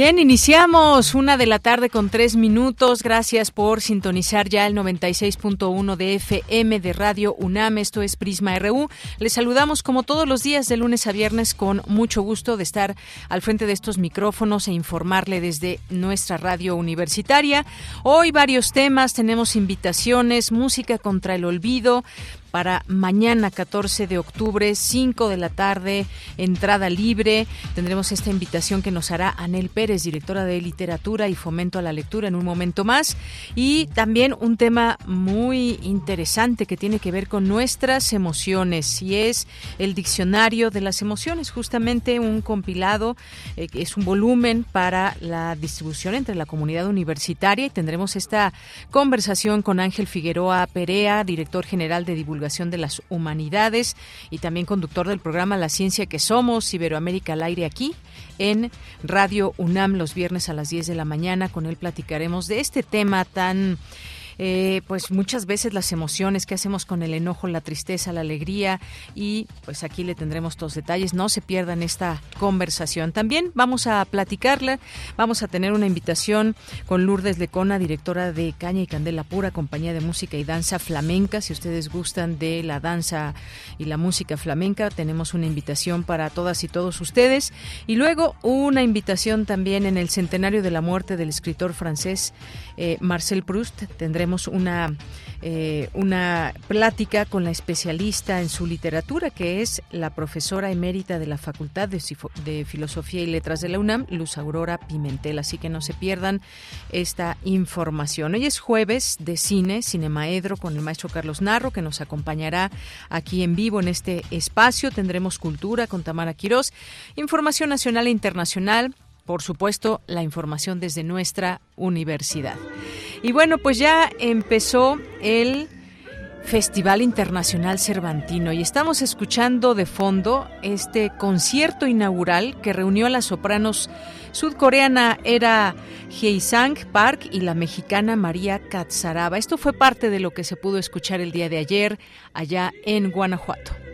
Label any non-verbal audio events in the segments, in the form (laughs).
Bien, iniciamos una de la tarde con tres minutos. Gracias por sintonizar ya el 96.1 de FM de Radio UNAM. Esto es Prisma RU. Les saludamos como todos los días de lunes a viernes con mucho gusto de estar al frente de estos micrófonos e informarle desde nuestra radio universitaria. Hoy varios temas, tenemos invitaciones, música contra el olvido, para mañana 14 de octubre, 5 de la tarde, entrada libre. Tendremos esta invitación que nos hará Anel Pérez, directora de literatura y fomento a la lectura en un momento más. Y también un tema muy interesante que tiene que ver con nuestras emociones y es el diccionario de las emociones, justamente un compilado, eh, es un volumen para la distribución entre la comunidad universitaria y tendremos esta conversación con Ángel Figueroa Perea, director general de divulgación de las Humanidades y también conductor del programa La Ciencia que Somos, Iberoamérica al aire aquí en Radio UNAM los viernes a las 10 de la mañana. Con él platicaremos de este tema tan eh, pues muchas veces las emociones que hacemos con el enojo, la tristeza, la alegría y pues aquí le tendremos todos detalles. No se pierdan esta conversación. También vamos a platicarla, vamos a tener una invitación con Lourdes Lecona, directora de Caña y Candela Pura, compañía de música y danza flamenca. Si ustedes gustan de la danza y la música flamenca, tenemos una invitación para todas y todos ustedes. Y luego una invitación también en el centenario de la muerte del escritor francés eh, Marcel Proust. Tendremos una, eh, una plática con la especialista en su literatura, que es la profesora emérita de la Facultad de, Filosofía y Letras de la UNAM, Luz Aurora Pimentel. Así que no se pierdan esta información. Hoy es jueves de cine, Cinemaedro, con el maestro Carlos Narro, que nos acompañará aquí en vivo en este espacio. Tendremos cultura con Tamara Quirós, información nacional e internacional por supuesto, la información desde nuestra universidad. Y bueno, pues ya empezó el Festival Internacional Cervantino y estamos escuchando de fondo este concierto inaugural que reunió a las sopranos sudcoreana Era Sang Park y la mexicana María Katsaraba. Esto fue parte de lo que se pudo escuchar el día de ayer allá en Guanajuato.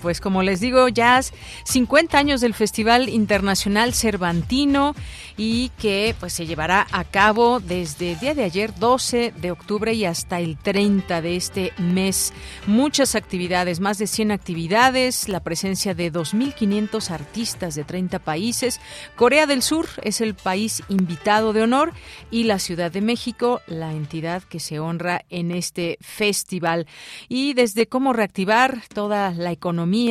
Pues como les digo, ya 50 años del Festival Internacional Cervantino y que pues se llevará a cabo desde el día de ayer 12 de octubre y hasta el 30 de este mes. Muchas actividades, más de 100 actividades, la presencia de 2.500 artistas de 30 países. Corea del Sur es el país invitado de honor y la Ciudad de México, la entidad que se honra en este festival. Y desde cómo reactivar toda la economía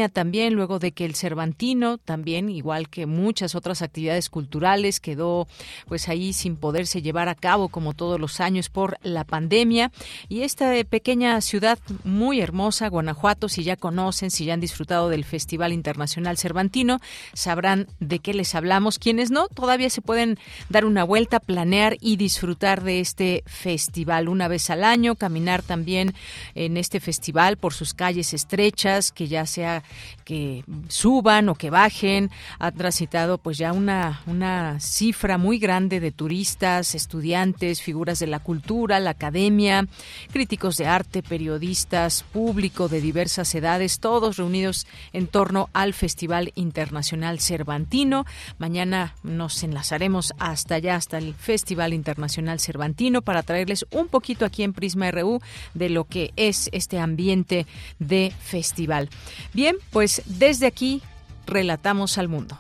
también, luego de que el Cervantino también, igual que muchas otras actividades culturales, quedó pues ahí sin poderse llevar a cabo como todos los años por la pandemia. Y esta pequeña ciudad muy hermosa, Guanajuato, si ya conocen, si ya han disfrutado del Festival Internacional Cervantino, sabrán de qué les hablamos. Quienes no, todavía se pueden dar una vuelta, planear y disfrutar de este festival una vez al año, caminar también en este festival por sus calles estrechas que ya se sea que suban o que bajen. Ha transitado pues ya una, una cifra muy grande de turistas, estudiantes, figuras de la cultura, la academia, críticos de arte, periodistas, público de diversas edades, todos reunidos en torno al Festival Internacional Cervantino. Mañana nos enlazaremos hasta allá, hasta el Festival Internacional Cervantino, para traerles un poquito aquí en Prisma RU de lo que es este ambiente de festival. Bien, pues desde aquí relatamos al mundo.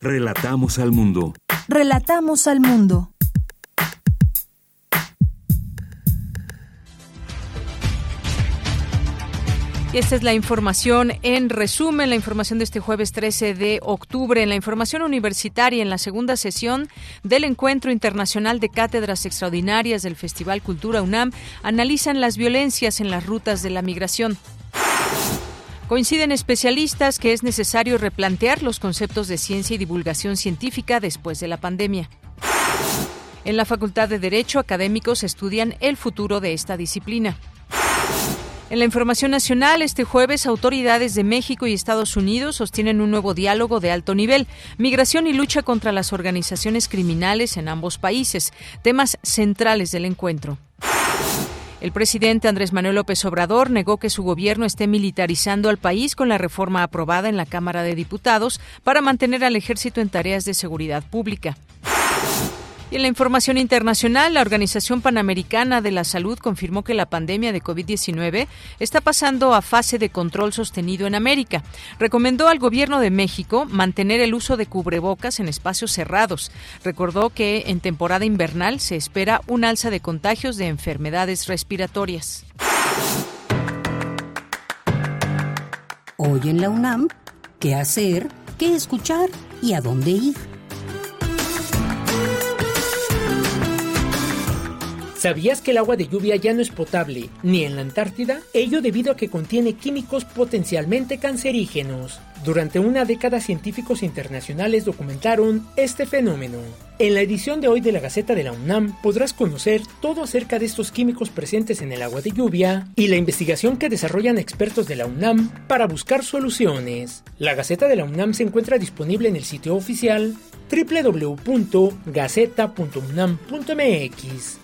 Relatamos al mundo. Relatamos al mundo. Y esta es la información en resumen, la información de este jueves 13 de octubre. En la información universitaria, en la segunda sesión del Encuentro Internacional de Cátedras Extraordinarias del Festival Cultura UNAM, analizan las violencias en las rutas de la migración. Coinciden especialistas que es necesario replantear los conceptos de ciencia y divulgación científica después de la pandemia. En la Facultad de Derecho, académicos estudian el futuro de esta disciplina. En la información nacional, este jueves, autoridades de México y Estados Unidos sostienen un nuevo diálogo de alto nivel, migración y lucha contra las organizaciones criminales en ambos países, temas centrales del encuentro. El presidente Andrés Manuel López Obrador negó que su gobierno esté militarizando al país con la reforma aprobada en la Cámara de Diputados para mantener al ejército en tareas de seguridad pública. Y en la información internacional, la Organización Panamericana de la Salud confirmó que la pandemia de COVID-19 está pasando a fase de control sostenido en América. Recomendó al gobierno de México mantener el uso de cubrebocas en espacios cerrados. Recordó que en temporada invernal se espera un alza de contagios de enfermedades respiratorias. Hoy en la UNAM, ¿qué hacer? ¿Qué escuchar? ¿Y a dónde ir? ¿Sabías que el agua de lluvia ya no es potable ni en la Antártida? Ello debido a que contiene químicos potencialmente cancerígenos. Durante una década científicos internacionales documentaron este fenómeno. En la edición de hoy de la Gaceta de la UNAM podrás conocer todo acerca de estos químicos presentes en el agua de lluvia y la investigación que desarrollan expertos de la UNAM para buscar soluciones. La Gaceta de la UNAM se encuentra disponible en el sitio oficial www.gaceta.unam.mx.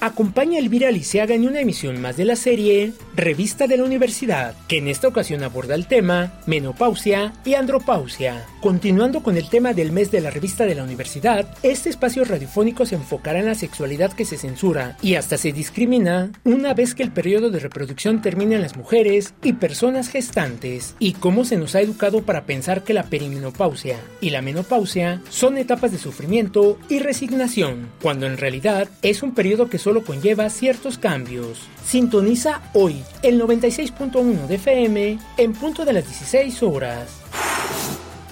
Acompaña a Elvira Liceaga en una emisión más de la serie Revista de la Universidad, que en esta ocasión aborda el tema menopausia y andropausia. Continuando con el tema del mes de la Revista de la Universidad, este espacio radiofónico se enfocará en la sexualidad que se censura y hasta se discrimina una vez que el periodo de reproducción termina en las mujeres y personas gestantes, y cómo se nos ha educado para pensar que la perimenopausia y la menopausia son etapas de sufrimiento y resignación, cuando en realidad es un periodo que solo conlleva ciertos cambios. Sintoniza hoy el 96.1 de FM en punto de las 16 horas.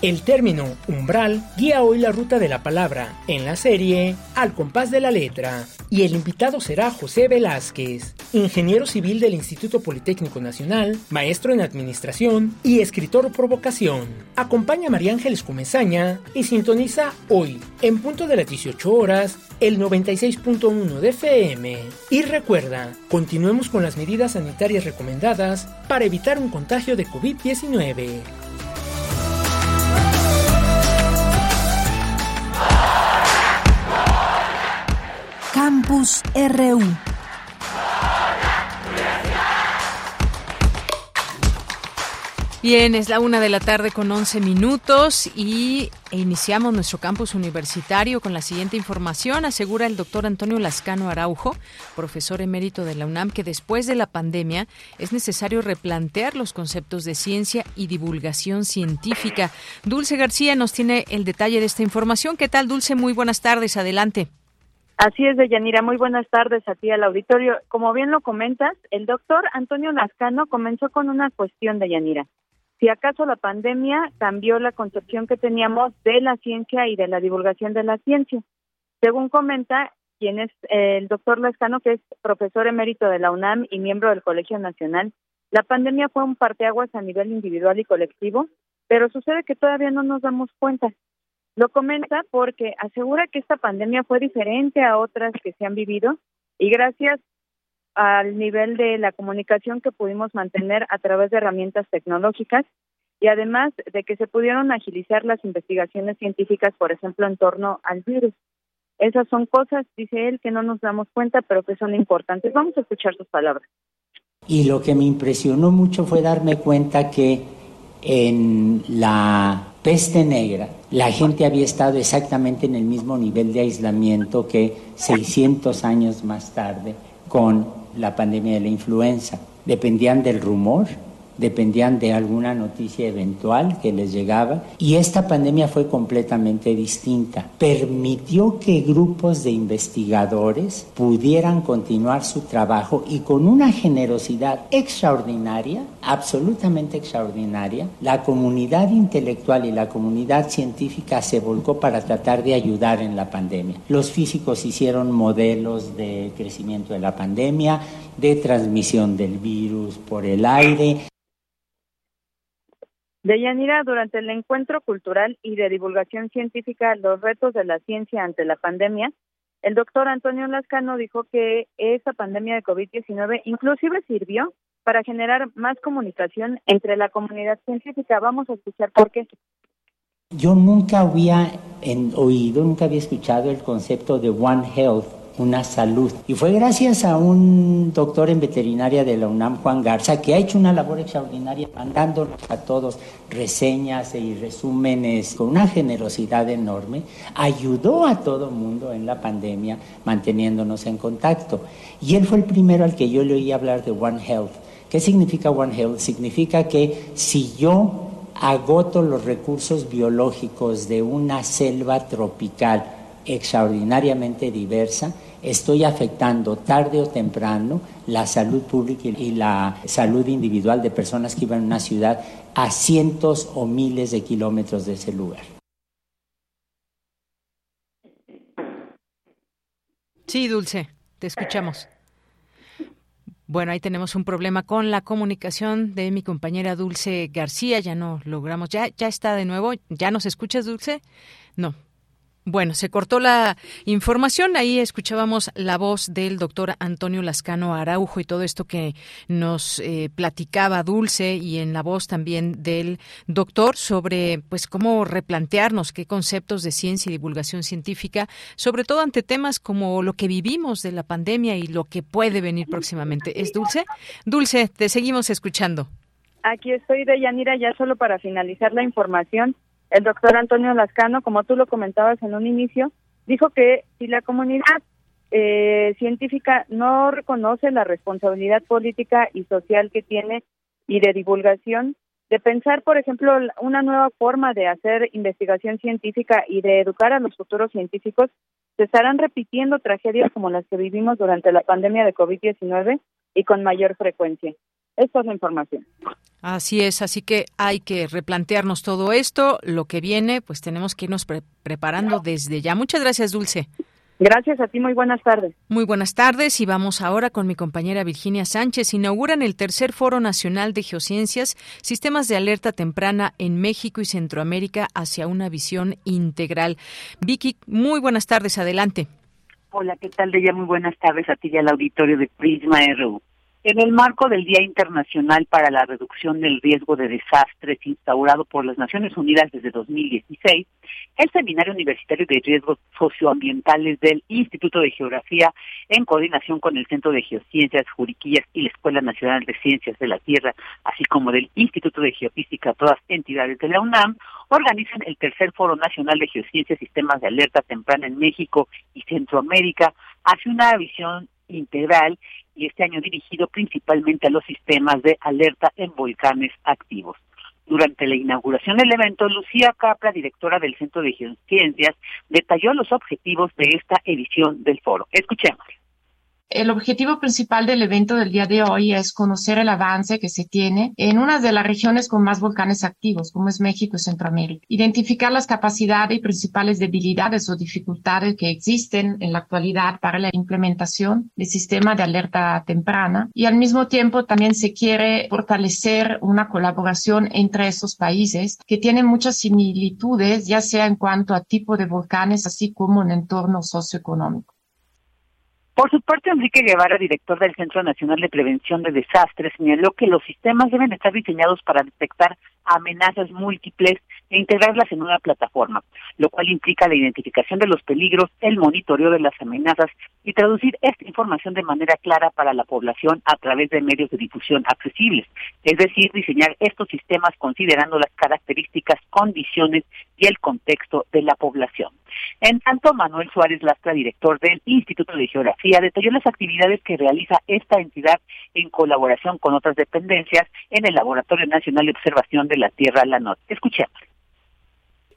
El término umbral guía hoy la ruta de la palabra en la serie Al compás de la letra y el invitado será José Velázquez, ingeniero civil del Instituto Politécnico Nacional, maestro en administración y escritor por vocación. Acompaña a María Ángeles Comezaña y sintoniza hoy en punto de las 18 horas el 96.1 de FM. Y recuerda, continuemos con las medidas sanitarias recomendadas para evitar un contagio de COVID-19. Campus RU. Bien, es la una de la tarde con 11 minutos y iniciamos nuestro campus universitario con la siguiente información. Asegura el doctor Antonio Lascano Araujo, profesor emérito de la UNAM, que después de la pandemia es necesario replantear los conceptos de ciencia y divulgación científica. Dulce García nos tiene el detalle de esta información. ¿Qué tal, Dulce? Muy buenas tardes. Adelante. Así es, Deyanira. Muy buenas tardes a ti al auditorio. Como bien lo comentas, el doctor Antonio Lascano comenzó con una cuestión, Deyanira. Si acaso la pandemia cambió la concepción que teníamos de la ciencia y de la divulgación de la ciencia. Según comenta quien es el doctor Lascano, que es profesor emérito de la UNAM y miembro del Colegio Nacional, la pandemia fue un parteaguas a nivel individual y colectivo, pero sucede que todavía no nos damos cuenta. Lo comenta porque asegura que esta pandemia fue diferente a otras que se han vivido y gracias al nivel de la comunicación que pudimos mantener a través de herramientas tecnológicas y además de que se pudieron agilizar las investigaciones científicas, por ejemplo, en torno al virus. Esas son cosas, dice él, que no nos damos cuenta, pero que son importantes. Vamos a escuchar sus palabras. Y lo que me impresionó mucho fue darme cuenta que en la peste negra la gente había estado exactamente en el mismo nivel de aislamiento que 600 años más tarde con la pandemia de la influenza. Dependían del rumor dependían de alguna noticia eventual que les llegaba y esta pandemia fue completamente distinta. Permitió que grupos de investigadores pudieran continuar su trabajo y con una generosidad extraordinaria, absolutamente extraordinaria, la comunidad intelectual y la comunidad científica se volcó para tratar de ayudar en la pandemia. Los físicos hicieron modelos de crecimiento de la pandemia, de transmisión del virus por el aire. Deyanira, durante el encuentro cultural y de divulgación científica Los retos de la ciencia ante la pandemia, el doctor Antonio Lascano dijo que esa pandemia de COVID-19 inclusive sirvió para generar más comunicación entre la comunidad científica. Vamos a escuchar por qué. Yo nunca había oído, nunca había escuchado el concepto de One Health una salud. Y fue gracias a un doctor en veterinaria de la UNAM, Juan Garza, que ha hecho una labor extraordinaria mandando a todos reseñas y resúmenes con una generosidad enorme. Ayudó a todo mundo en la pandemia manteniéndonos en contacto. Y él fue el primero al que yo le oí hablar de One Health. ¿Qué significa One Health? Significa que si yo agoto los recursos biológicos de una selva tropical extraordinariamente diversa, estoy afectando tarde o temprano la salud pública y la salud individual de personas que iban a una ciudad a cientos o miles de kilómetros de ese lugar. Sí, Dulce, te escuchamos. Bueno, ahí tenemos un problema con la comunicación de mi compañera Dulce García. Ya no logramos. Ya, ya está de nuevo. ¿Ya nos escuchas, Dulce? No, bueno, se cortó la información. Ahí escuchábamos la voz del doctor Antonio Lascano Araujo y todo esto que nos eh, platicaba Dulce y en la voz también del doctor sobre pues cómo replantearnos qué conceptos de ciencia y divulgación científica, sobre todo ante temas como lo que vivimos de la pandemia y lo que puede venir próximamente. ¿Es Dulce? Dulce, te seguimos escuchando. Aquí estoy de Yanira ya solo para finalizar la información el doctor Antonio Lascano, como tú lo comentabas en un inicio, dijo que si la comunidad eh, científica no reconoce la responsabilidad política y social que tiene y de divulgación, de pensar, por ejemplo, una nueva forma de hacer investigación científica y de educar a los futuros científicos, se estarán repitiendo tragedias como las que vivimos durante la pandemia de COVID-19 y con mayor frecuencia. Esta es la información. Así es, así que hay que replantearnos todo esto. Lo que viene, pues tenemos que irnos preparando desde ya. Muchas gracias, Dulce. Gracias a ti, muy buenas tardes. Muy buenas tardes y vamos ahora con mi compañera Virginia Sánchez. Inauguran el tercer Foro Nacional de Geociencias, Sistemas de Alerta Temprana en México y Centroamérica hacia una visión integral. Vicky, muy buenas tardes, adelante. Hola, ¿qué tal, ella? Muy buenas tardes a ti y al auditorio de Prisma RU. En el marco del Día Internacional para la Reducción del Riesgo de Desastres instaurado por las Naciones Unidas desde 2016, el Seminario Universitario de Riesgos Socioambientales del Instituto de Geografía, en coordinación con el Centro de Geociencias, Juriquillas y la Escuela Nacional de Ciencias de la Tierra, así como del Instituto de Geofísica, todas entidades de la UNAM, organizan el tercer Foro Nacional de Geociencias, Sistemas de Alerta Temprana en México y Centroamérica, hacia una visión integral y este año dirigido principalmente a los sistemas de alerta en volcanes activos. Durante la inauguración del evento, Lucía Capra, directora del Centro de Geociencias, detalló los objetivos de esta edición del foro. Escuchemos. El objetivo principal del evento del día de hoy es conocer el avance que se tiene en una de las regiones con más volcanes activos, como es México y Centroamérica. Identificar las capacidades y principales debilidades o dificultades que existen en la actualidad para la implementación del sistema de alerta temprana y al mismo tiempo también se quiere fortalecer una colaboración entre esos países que tienen muchas similitudes, ya sea en cuanto a tipo de volcanes, así como en entorno socioeconómico. Por su parte, Enrique Guevara, director del Centro Nacional de Prevención de Desastres, señaló que los sistemas deben estar diseñados para detectar amenazas múltiples e integrarlas en una plataforma, lo cual implica la identificación de los peligros, el monitoreo de las amenazas y traducir esta información de manera clara para la población a través de medios de difusión accesibles, es decir, diseñar estos sistemas considerando las características, condiciones y el contexto de la población. En tanto, Manuel Suárez Lastra, director del Instituto de Geografía, detalló las actividades que realiza esta entidad en colaboración con otras dependencias en el Laboratorio Nacional de Observación de la Tierra, la NOT. Escuchemos.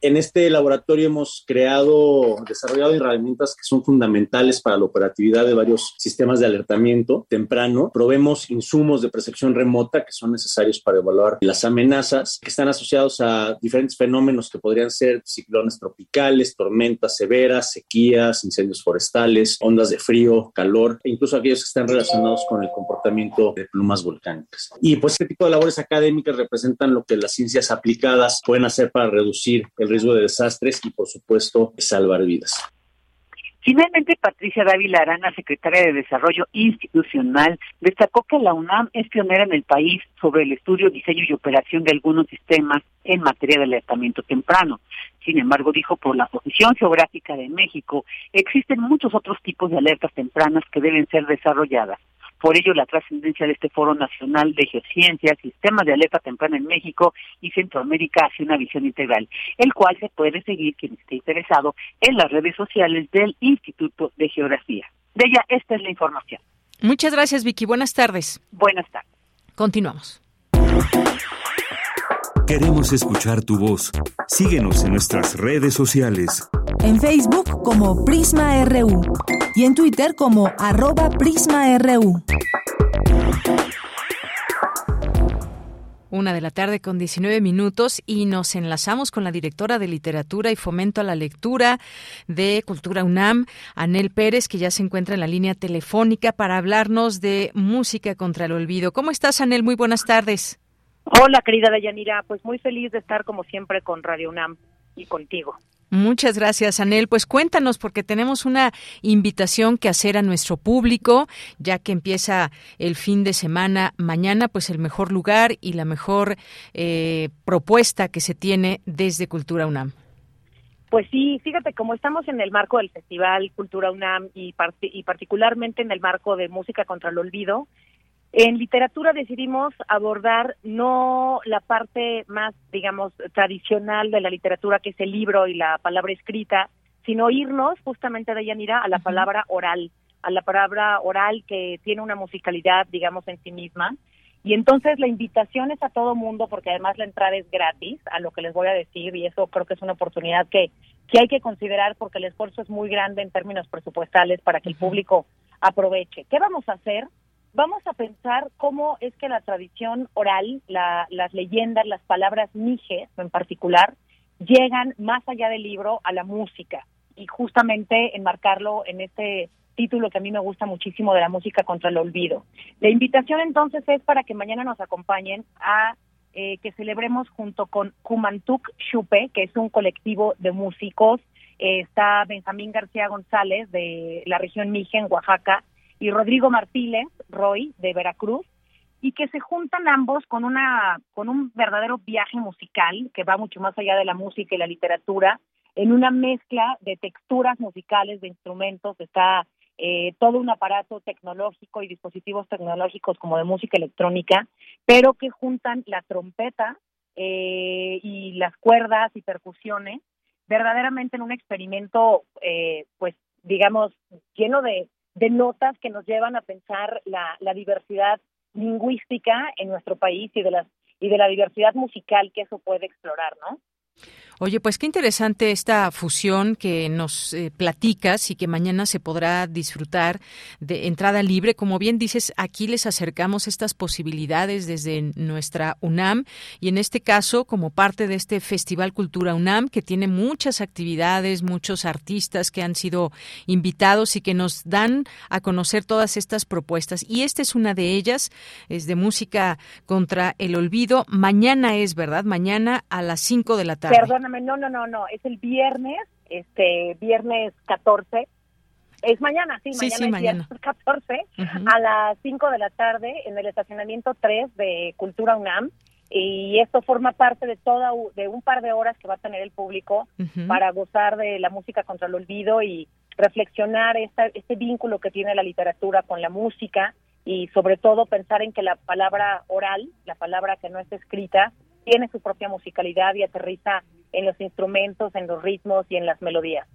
En este laboratorio hemos creado, desarrollado herramientas que son fundamentales para la operatividad de varios sistemas de alertamiento temprano. Probemos insumos de percepción remota que son necesarios para evaluar las amenazas que están asociados a diferentes fenómenos que podrían ser ciclones tropicales, tormentas severas, sequías, incendios forestales, ondas de frío, calor e incluso aquellos que están relacionados con el comportamiento de plumas volcánicas. Y pues este tipo de labores académicas representan lo que las ciencias aplicadas pueden hacer para reducir el riesgo de desastres y, por supuesto, salvar vidas. Finalmente, Patricia Dávila Arana, secretaria de Desarrollo Institucional, destacó que la UNAM es pionera en el país sobre el estudio, diseño y operación de algunos sistemas en materia de alertamiento temprano. Sin embargo, dijo, por la posición geográfica de México, existen muchos otros tipos de alertas tempranas que deben ser desarrolladas. Por ello, la trascendencia de este Foro Nacional de Geociencias, Sistema de Alerta Temprana en México y Centroamérica hace una visión integral, el cual se puede seguir quien esté interesado en las redes sociales del Instituto de Geografía. De ella, esta es la información. Muchas gracias, Vicky. Buenas tardes. Buenas tardes. Continuamos. Queremos escuchar tu voz. Síguenos en nuestras redes sociales. En Facebook como Prisma RU y en Twitter como arroba PrismaRU. Una de la tarde con 19 minutos y nos enlazamos con la directora de Literatura y Fomento a la Lectura de Cultura UNAM, Anel Pérez, que ya se encuentra en la línea telefónica para hablarnos de música contra el olvido. ¿Cómo estás, Anel? Muy buenas tardes. Hola, querida Dayanira. Pues muy feliz de estar como siempre con Radio UNAM y contigo. Muchas gracias, Anel. Pues cuéntanos, porque tenemos una invitación que hacer a nuestro público, ya que empieza el fin de semana mañana, pues el mejor lugar y la mejor eh, propuesta que se tiene desde Cultura UNAM. Pues sí, fíjate, como estamos en el marco del Festival Cultura UNAM y, y particularmente en el marco de Música contra el Olvido, en literatura decidimos abordar no la parte más, digamos, tradicional de la literatura, que es el libro y la palabra escrita, sino irnos justamente de Yanira a la palabra oral, a la palabra oral que tiene una musicalidad, digamos, en sí misma. Y entonces la invitación es a todo mundo, porque además la entrada es gratis, a lo que les voy a decir, y eso creo que es una oportunidad que, que hay que considerar porque el esfuerzo es muy grande en términos presupuestales para que el público aproveche. ¿Qué vamos a hacer? Vamos a pensar cómo es que la tradición oral, las leyendas, las palabras mijes en particular, llegan más allá del libro a la música y justamente enmarcarlo en este título que a mí me gusta muchísimo de la música contra el olvido. La invitación entonces es para que mañana nos acompañen a eh, que celebremos junto con Kumantuk Chupe, que es un colectivo de músicos. Eh, está Benjamín García González de la región Mije en Oaxaca, y Rodrigo Martínez, Roy, de Veracruz, y que se juntan ambos con una con un verdadero viaje musical que va mucho más allá de la música y la literatura en una mezcla de texturas musicales de instrumentos está eh, todo un aparato tecnológico y dispositivos tecnológicos como de música electrónica pero que juntan la trompeta eh, y las cuerdas y percusiones verdaderamente en un experimento eh, pues digamos lleno de de notas que nos llevan a pensar la, la diversidad lingüística en nuestro país y de las y de la diversidad musical que eso puede explorar, ¿no? Oye, pues qué interesante esta fusión que nos eh, platicas y que mañana se podrá disfrutar de entrada libre. Como bien dices, aquí les acercamos estas posibilidades desde nuestra UNAM y en este caso como parte de este Festival Cultura UNAM que tiene muchas actividades, muchos artistas que han sido invitados y que nos dan a conocer todas estas propuestas. Y esta es una de ellas, es de música contra el olvido. Mañana es, ¿verdad? Mañana a las 5 de la tarde no, no, no, no, es el viernes, este, viernes 14. Es mañana, sí, Sí, mañana sí, es mañana. viernes 14 Ujú. a las 5 de la tarde en el estacionamiento 3 de Cultura UNAM y esto forma parte de toda de un par de horas que va a tener el público para gozar de la música contra el olvido y reflexionar esta, este vínculo que tiene la literatura con la música y sobre todo pensar en que la palabra oral, la palabra que no está escrita, tiene su propia musicalidad y aterriza en los instrumentos, en los ritmos y en las melodías.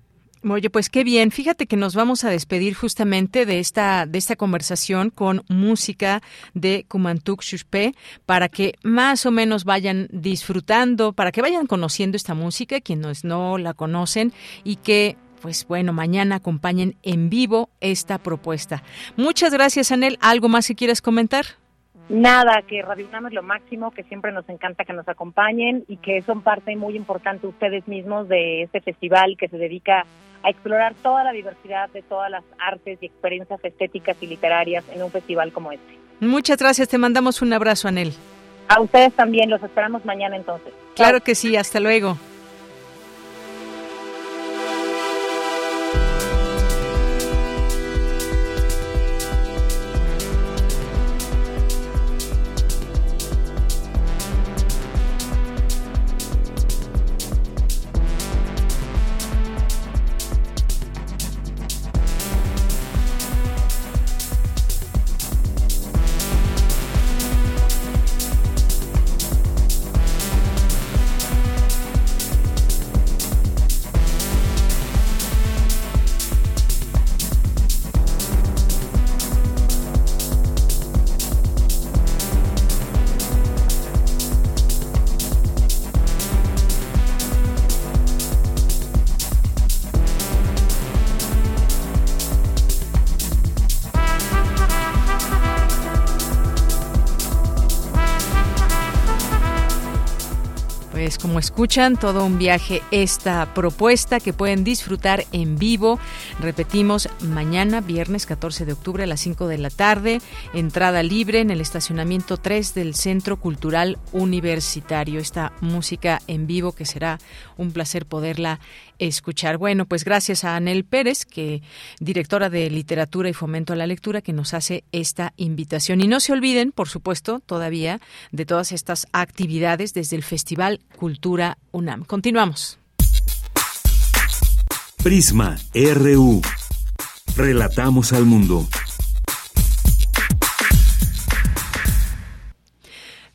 Oye, pues qué bien. Fíjate que nos vamos a despedir justamente de esta de esta conversación con música de Kumantuk Shushpe para que más o menos vayan disfrutando, para que vayan conociendo esta música, quienes no la conocen y que pues bueno, mañana acompañen en vivo esta propuesta. Muchas gracias, Anel. ¿Algo más que quieras comentar? Nada, que Radio UNAM es lo máximo, que siempre nos encanta que nos acompañen y que son parte muy importante ustedes mismos de este festival que se dedica a explorar toda la diversidad de todas las artes y experiencias estéticas y literarias en un festival como este. Muchas gracias. Te mandamos un abrazo, Anel. A ustedes también, los esperamos mañana entonces. Claro que sí. Hasta luego. Escuchan, todo un viaje esta propuesta que pueden disfrutar en vivo. Repetimos, mañana, viernes 14 de octubre a las 5 de la tarde, entrada libre en el estacionamiento 3 del Centro Cultural Universitario. Esta música en vivo que será un placer poderla escuchar. Bueno, pues gracias a Anel Pérez, que directora de Literatura y Fomento a la Lectura, que nos hace esta invitación. Y no se olviden, por supuesto, todavía de todas estas actividades desde el Festival Cultura UNAM. Continuamos. Prisma RU. Relatamos al mundo.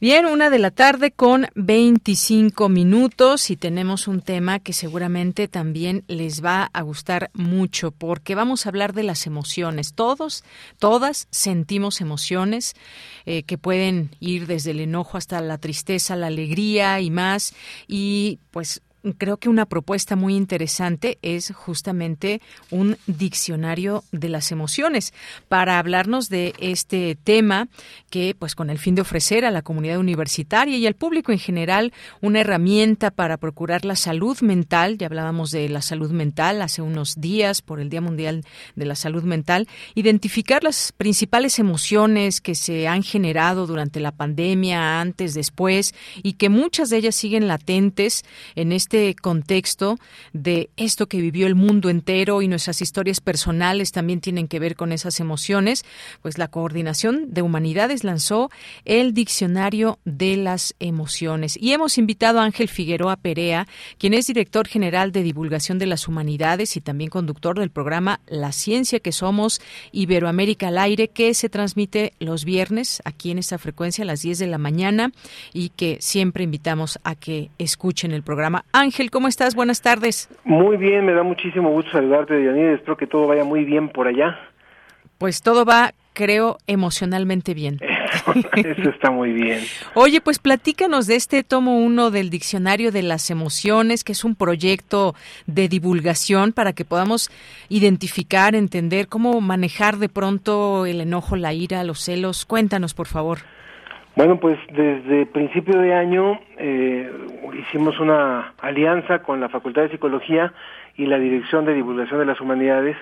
Bien, una de la tarde con 25 minutos y tenemos un tema que seguramente también les va a gustar mucho porque vamos a hablar de las emociones. Todos, todas sentimos emociones eh, que pueden ir desde el enojo hasta la tristeza, la alegría y más. Y pues creo que una propuesta muy interesante es justamente un diccionario de las emociones para hablarnos de este tema que pues con el fin de ofrecer a la comunidad universitaria y al público en general una herramienta para procurar la salud mental, ya hablábamos de la salud mental hace unos días por el Día Mundial de la Salud Mental, identificar las principales emociones que se han generado durante la pandemia, antes, después y que muchas de ellas siguen latentes en este este contexto de esto que vivió el mundo entero y nuestras historias personales también tienen que ver con esas emociones, pues la Coordinación de Humanidades lanzó el Diccionario de las Emociones. Y hemos invitado a Ángel Figueroa Perea, quien es director general de divulgación de las humanidades y también conductor del programa La Ciencia que Somos Iberoamérica al Aire, que se transmite los viernes aquí en esta frecuencia a las 10 de la mañana y que siempre invitamos a que escuchen el programa. Ángel, ¿cómo estás? Buenas tardes. Muy bien, me da muchísimo gusto saludarte, Yanir. Espero que todo vaya muy bien por allá. Pues todo va, creo, emocionalmente bien. (laughs) Eso está muy bien. Oye, pues platícanos de este tomo uno del Diccionario de las Emociones, que es un proyecto de divulgación para que podamos identificar, entender cómo manejar de pronto el enojo, la ira, los celos. Cuéntanos, por favor. Bueno, pues desde principio de año eh, hicimos una alianza con la Facultad de Psicología y la Dirección de Divulgación de las Humanidades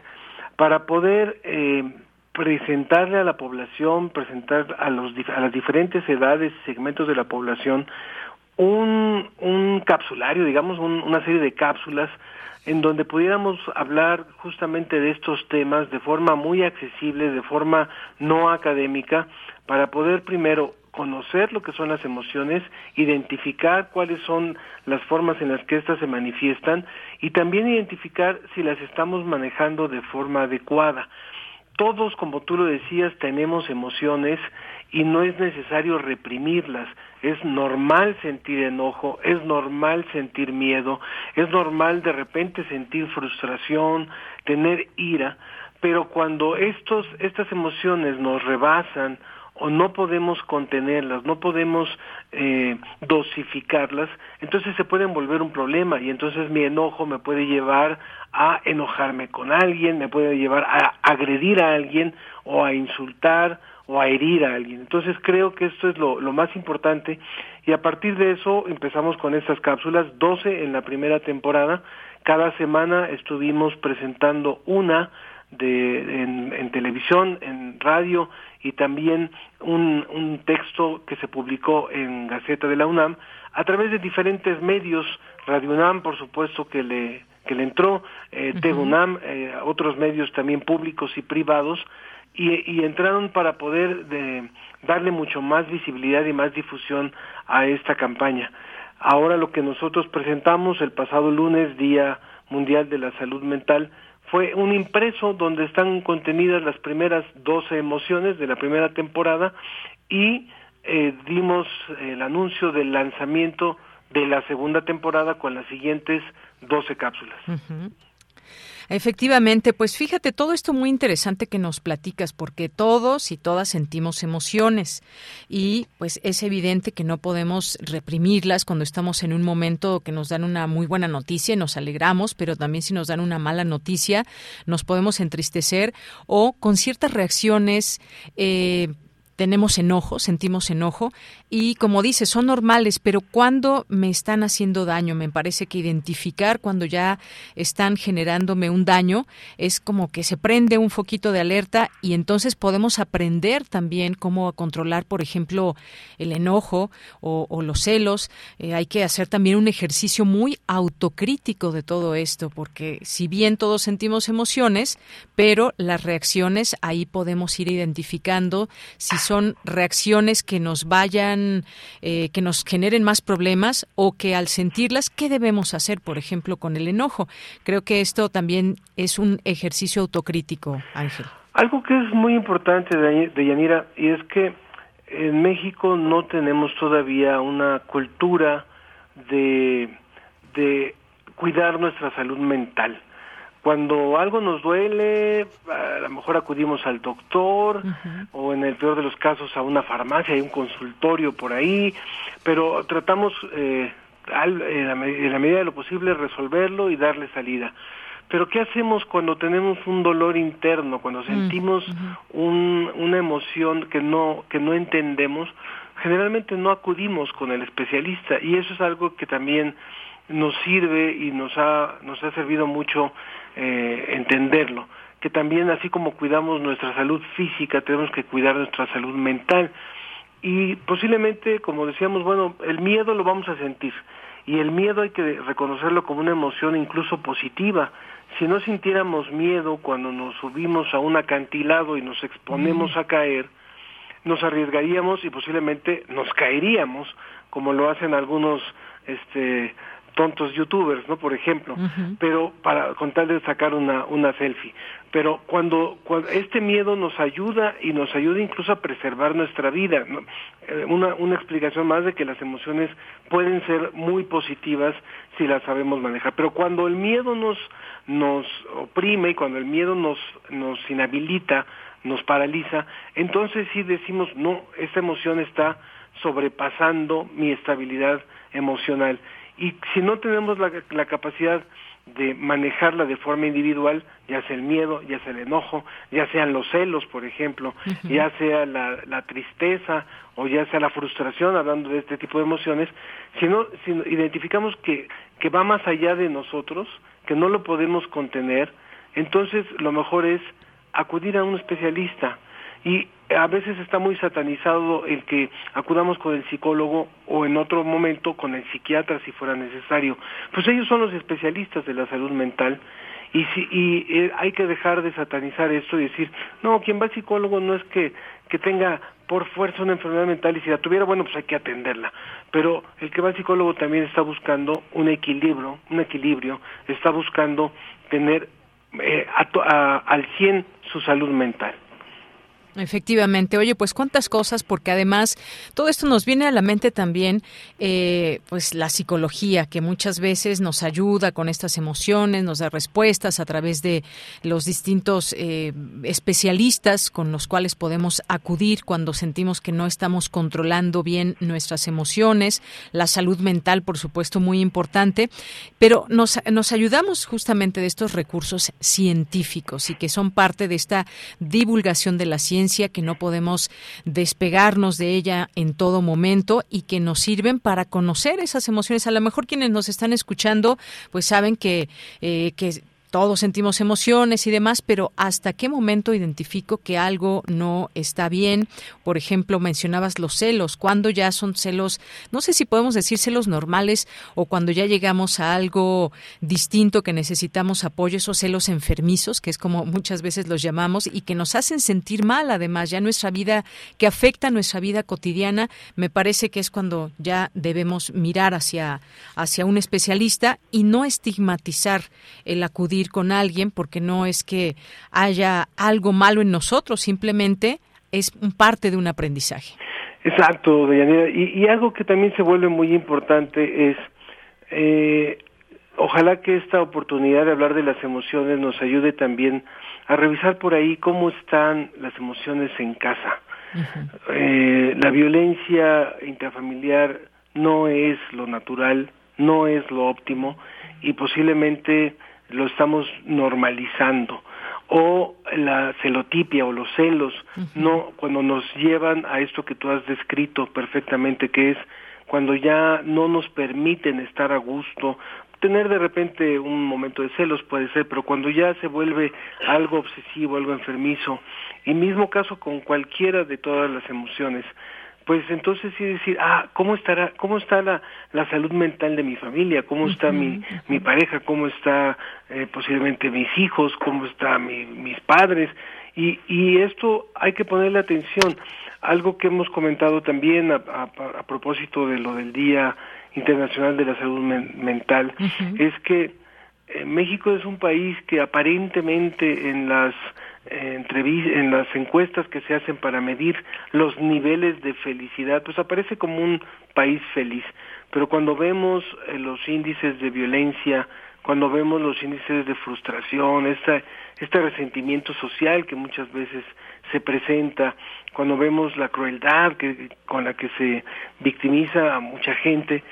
para poder eh, presentarle a la población, presentar a, los, a las diferentes edades segmentos de la población un, un capsulario, digamos, una serie de cápsulas en donde pudiéramos hablar justamente de estos temas de forma muy accesible, de forma no académica, para poder primero conocer lo que son las emociones, identificar cuáles son las formas en las que éstas se manifiestan y también identificar si las estamos manejando de forma adecuada. Todos, como tú lo decías, tenemos emociones y no es necesario reprimirlas. Es normal sentir enojo, es normal sentir miedo, es normal de repente sentir frustración, tener ira, pero cuando estos, estas emociones nos rebasan o no podemos contenerlas, no podemos eh, dosificarlas, entonces se pueden volver un problema y entonces mi enojo me puede llevar a enojarme con alguien, me puede llevar a agredir a alguien o a insultar o a herir a alguien. Entonces creo que esto es lo, lo más importante y a partir de eso empezamos con estas cápsulas, 12 en la primera temporada, cada semana estuvimos presentando una de, en, en televisión, en radio y también un, un texto que se publicó en Gaceta de la UNAM a través de diferentes medios, Radio UNAM por supuesto que le que le entró, eh, eh, otros medios también públicos y privados, y, y entraron para poder de, darle mucho más visibilidad y más difusión a esta campaña. Ahora lo que nosotros presentamos el pasado lunes, Día Mundial de la Salud Mental, fue un impreso donde están contenidas las primeras 12 emociones de la primera temporada y eh, dimos el anuncio del lanzamiento de la segunda temporada con las siguientes 12 cápsulas. Efectivamente, pues fíjate, todo esto muy interesante que nos platicas, porque todos y todas sentimos emociones y pues es evidente que no podemos reprimirlas cuando estamos en un momento que nos dan una muy buena noticia y nos alegramos, pero también si nos dan una mala noticia nos podemos entristecer o con ciertas reacciones eh, tenemos enojo, sentimos enojo y como dice, son normales, pero cuando me están haciendo daño, me parece que identificar cuando ya están generándome un daño es como que se prende un foquito de alerta y entonces podemos aprender también cómo controlar, por ejemplo, el enojo o, los celos. Eh, hay que hacer también un ejercicio muy autocrítico de todo esto, porque si bien todos sentimos emociones, pero las reacciones ahí podemos ir identificando si son reacciones que nos vayan, eh, que nos generen más problemas o que al sentirlas, ¿qué debemos hacer, por ejemplo, con el enojo? Creo que esto también es un ejercicio autocrítico, Ángel. Algo que es muy importante de Yanira y es que en México no tenemos todavía una cultura de, de cuidar nuestra salud mental cuando algo nos duele, a lo mejor acudimos al doctor o en el peor de los casos a una farmacia, hay un consultorio por ahí, pero tratamos eh, en, la, medida de lo posible resolverlo y darle salida. Pero ¿qué hacemos cuando tenemos un dolor interno, cuando sentimos un, una emoción que no, que no entendemos? Generalmente no acudimos con el especialista y eso es algo que también nos sirve y nos ha, nos ha servido mucho eh, entenderlo, que también así como cuidamos nuestra salud física, tenemos que cuidar nuestra salud mental. Y posiblemente, como decíamos, bueno, el miedo lo vamos a sentir. Y el miedo hay que reconocerlo como una emoción incluso positiva. Si no sintiéramos miedo cuando nos subimos a un acantilado y nos exponemos a caer, nos arriesgaríamos y posiblemente nos caeríamos, como lo hacen algunos este tontos youtubers, ¿no? Por ejemplo, pero para con tal de sacar una, una selfie. Pero cuando, cuando este miedo nos ayuda y nos ayuda incluso a preservar nuestra vida, eh, una, una explicación más de que las emociones pueden ser muy positivas si las sabemos manejar. Pero cuando el miedo nos, nos oprime y cuando el miedo nos, nos inhabilita, nos paraliza, entonces sí decimos, no, esta emoción está sobrepasando mi estabilidad emocional y si no tenemos la, la capacidad de manejarla de forma individual, ya sea el miedo, ya sea el enojo, ya sean los celos, por ejemplo, ya sea la, la, tristeza o ya sea la frustración, hablando de este tipo de emociones, si no si identificamos que, que va más allá de nosotros, que no lo podemos contener, entonces lo mejor es acudir a un especialista. Y a veces está muy satanizado el que acudamos con el psicólogo o en otro momento con el psiquiatra si fuera necesario. Pues ellos son los especialistas de la salud mental y, si, y eh, hay que dejar de satanizar esto y decir, no, quien va al psicólogo no es que, que tenga por fuerza una enfermedad mental y si la tuviera, bueno, pues hay que atenderla. Pero el que va al psicólogo también está buscando un equilibrio, un equilibrio, está buscando tener eh, al 100 su salud mental. Efectivamente, oye, pues cuántas cosas, porque además todo esto nos viene a la mente también, eh, pues la psicología, que muchas veces nos ayuda con estas emociones, nos da respuestas a través de los distintos eh, especialistas con los cuales podemos acudir cuando sentimos que no estamos controlando bien nuestras emociones, la salud mental, por supuesto, muy importante, pero nos, nos ayudamos justamente de estos recursos científicos y que son parte de esta divulgación de la ciencia que no podemos despegarnos de ella en todo momento y que nos sirven para conocer esas emociones. A lo mejor quienes nos están escuchando, pues saben que, eh, que todos sentimos emociones y demás, pero ¿hasta qué momento identifico que algo no está bien? Por ejemplo, mencionabas los celos, cuando ya son celos, no sé si podemos decir celos normales o cuando ya llegamos a algo distinto que necesitamos apoyo, esos celos enfermizos, que es como muchas veces los llamamos, y que nos hacen sentir mal, además, ya nuestra vida, que afecta nuestra vida cotidiana, me parece que es cuando ya debemos mirar hacia, hacia un especialista y no estigmatizar el acudir con alguien porque no es que haya algo malo en nosotros, simplemente es parte de un aprendizaje. Exacto, Deyanira. Y, y algo que también se vuelve muy importante es, eh, ojalá que esta oportunidad de hablar de las emociones nos ayude también a revisar por ahí cómo están las emociones en casa. eh, la violencia intrafamiliar no es lo natural, no es lo óptimo y posiblemente lo estamos normalizando. O la celotipia o los celos no cuando nos llevan a esto que tú has descrito perfectamente que es cuando ya no nos permiten estar a gusto tener de repente un momento de celos puede ser pero cuando ya se vuelve algo obsesivo algo enfermizo y mismo caso con cualquiera de todas las emociones pues entonces sí decir, ah, ¿cómo estará, cómo está la, la salud mental de mi familia? ¿Cómo está mi, mi pareja? ¿Cómo está eh, posiblemente mis hijos? ¿Cómo están mi, mis padres? Y, y esto hay que ponerle atención. Algo que hemos comentado también a, a, propósito de lo del Día Internacional de la Salud Mental es que eh, México es un país que aparentemente en las en las encuestas que se hacen para medir los niveles de felicidad, pues aparece como un país feliz. Pero cuando vemos eh, los índices de violencia, cuando vemos los índices de frustración, este, este resentimiento social que muchas veces se presenta, cuando vemos la crueldad que, con la que se victimiza a mucha gente,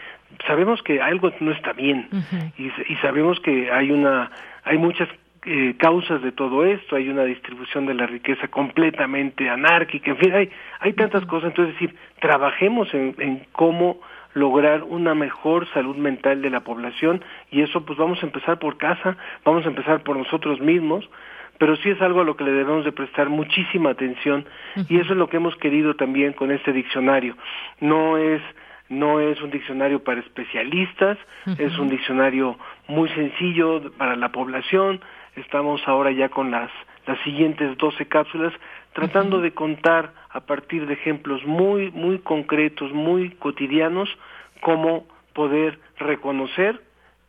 sabemos que algo no está bien y, y sabemos que hay una hay muchas eh, causas de todo esto, hay una distribución de la riqueza completamente anárquica, en fin, hay, hay tantas cosas, entonces decir, trabajemos en, en cómo lograr una mejor salud mental de la población y eso pues vamos a empezar por casa, vamos a empezar por nosotros mismos, pero sí es algo a lo que le debemos de prestar muchísima atención y eso es lo que hemos querido también con este diccionario. No es no es un diccionario para especialistas, es un diccionario muy sencillo para la población, estamos ahora ya con las, las siguientes 12 cápsulas, tratando de contar a partir de ejemplos muy, muy concretos, muy cotidianos, cómo poder reconocer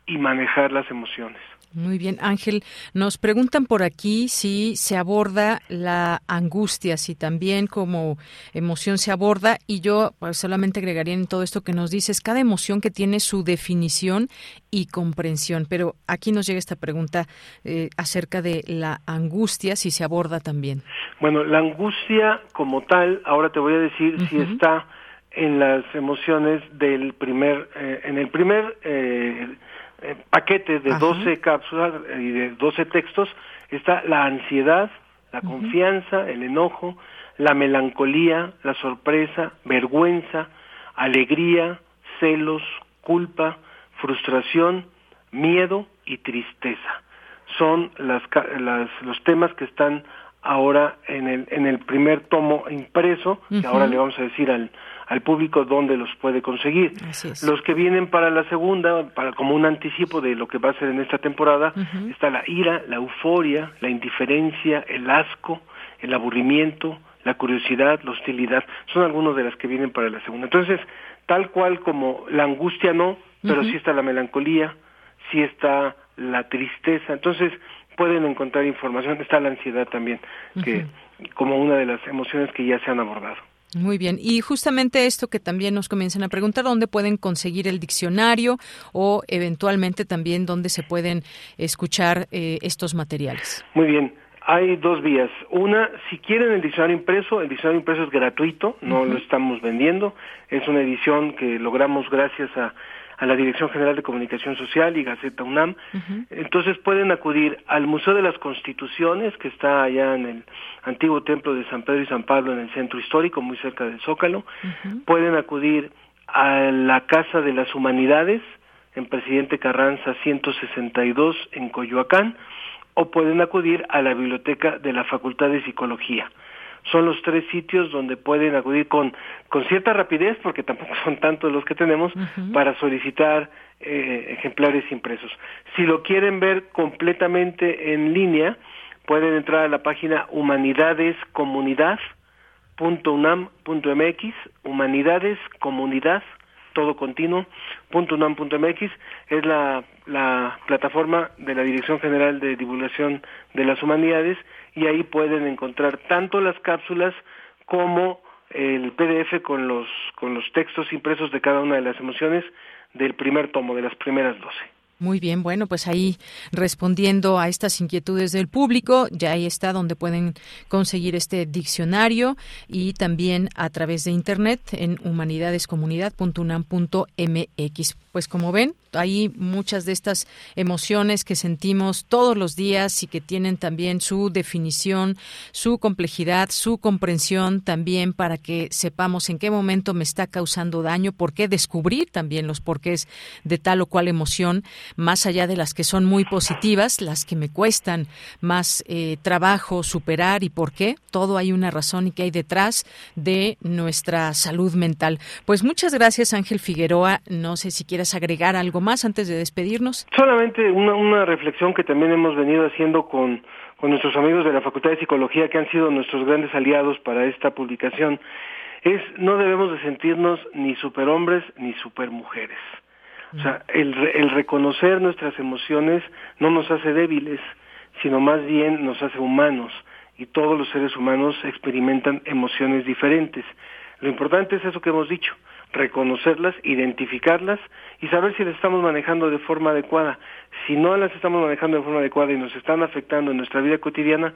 y manejar las emociones. Muy bien, Ángel. Nos preguntan por aquí si se aborda la angustia, si también como emoción se aborda. Y yo pues, solamente agregaría en todo esto que nos dices, cada emoción que tiene su definición y comprensión. Pero aquí nos llega esta pregunta eh, acerca de la angustia, si se aborda también. Bueno, la angustia como tal, ahora te voy a decir si está en las emociones del primer, eh, en el primer eh, eh, paquete de 12 cápsulas y de 12 textos está la ansiedad, la confianza, el enojo, la melancolía, la sorpresa, vergüenza, alegría, celos, culpa, frustración, miedo y tristeza. Son las, las, los temas que están ahora en el, en el primer tomo impreso, que ahora le vamos a decir al, al público dónde los puede conseguir. Los que vienen para la segunda, para como un anticipo de lo que va a ser en esta temporada, está la ira, la euforia, la indiferencia, el asco, el aburrimiento, la curiosidad, la hostilidad, son algunos de las que vienen para la segunda. Entonces, tal cual como la angustia no, pero sí está la melancolía, sí está la tristeza. Entonces, pueden encontrar información, está la ansiedad también, que como una de las emociones que ya se han abordado. Muy bien. Y justamente esto que también nos comienzan a preguntar, ¿dónde pueden conseguir el diccionario o eventualmente también dónde se pueden escuchar eh, estos materiales? Muy bien. Hay dos vías. Una, si quieren el diccionario impreso, el diccionario impreso es gratuito, no lo estamos vendiendo. Es una edición que logramos gracias a a la Dirección General de Comunicación Social y Gaceta UNAM. Entonces pueden acudir al Museo de las Constituciones, que está allá en el antiguo templo de San Pedro y San Pablo en el centro histórico, muy cerca del Zócalo. Pueden acudir a la Casa de las Humanidades, en Presidente Carranza 162 en Coyoacán, o pueden acudir a la Biblioteca de la Facultad de Psicología son los tres sitios donde pueden acudir con, con cierta rapidez, porque tampoco (laughs) son tantos los que tenemos, para solicitar eh, ejemplares impresos. Si lo quieren ver completamente en línea, pueden entrar a la página humanidadescomunidad.unam.mx, humanidades comunidad todo continuo, .unam.mx, es la, la plataforma de la Dirección General de Divulgación de las Humanidades y ahí pueden encontrar tanto las cápsulas como el PDF con los, con los textos impresos de cada una de las emociones del primer tomo, de las primeras doce. Muy bien, bueno, pues ahí respondiendo a estas inquietudes del público, ya ahí está donde pueden conseguir este diccionario y también a través de internet en humanidadescomunidad.unam.mx. Pues como ven, hay muchas de estas emociones que sentimos todos los días y que tienen también su definición, su complejidad, su comprensión también para que sepamos en qué momento me está causando daño, por qué descubrir también los porqués de tal o cual emoción, más allá de las que son muy positivas, las que me cuestan más eh, trabajo superar y por qué. Todo hay una razón y que hay detrás de nuestra salud mental. Pues muchas gracias Ángel Figueroa. No sé si quieres agregar algo más antes de despedirnos? Solamente una, reflexión que también hemos venido haciendo con, con nuestros amigos de la Facultad de Psicología que han sido nuestros grandes aliados para esta publicación es no debemos de sentirnos ni superhombres ni supermujeres. O sea, el, el reconocer nuestras emociones no nos hace débiles, sino más bien nos hace humanos y todos los seres humanos experimentan emociones diferentes. Lo importante es eso que hemos dicho, reconocerlas, identificarlas y saber si las estamos manejando de forma adecuada. Si no las estamos manejando de forma adecuada y nos están afectando en nuestra vida cotidiana,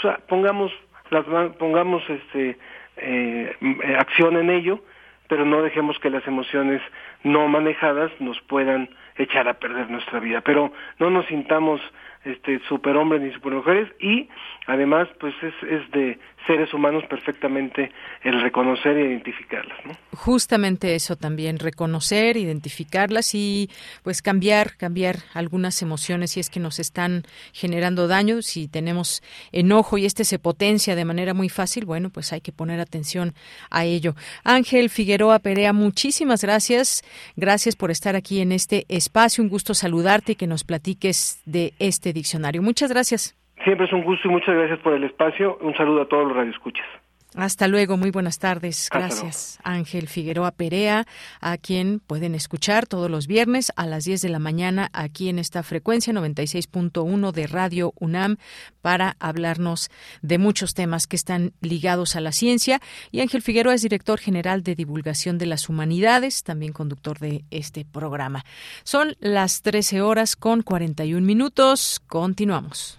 pues, pongamos las pongamos este eh, acción en ello, pero no dejemos que las emociones no manejadas nos puedan echar a perder nuestra vida. Pero no nos sintamos este superhombres ni supermujeres y además pues es, es de seres humanos perfectamente el reconocer e identificarlas. ¿no? Justamente eso también, reconocer, identificarlas y pues cambiar, cambiar algunas emociones si es que nos están generando daño, si tenemos enojo y este se potencia de manera muy fácil, bueno, pues hay que poner atención a ello. Ángel Figueroa Perea, muchísimas gracias. Gracias por estar aquí en este espacio. Un gusto saludarte y que nos platiques de este diccionario. Muchas gracias. Siempre es un gusto y muchas gracias por el espacio. Un saludo a todos los radioescuchas. Hasta luego, muy buenas tardes. Gracias. Ángel Figueroa Perea, a quien pueden escuchar todos los viernes a las 10 de la mañana aquí en esta frecuencia 96.1 de Radio UNAM para hablarnos de muchos temas que están ligados a la ciencia. Y Ángel Figueroa es director general de divulgación de las humanidades, también conductor de este programa. Son las 13 horas con 41 minutos. Continuamos.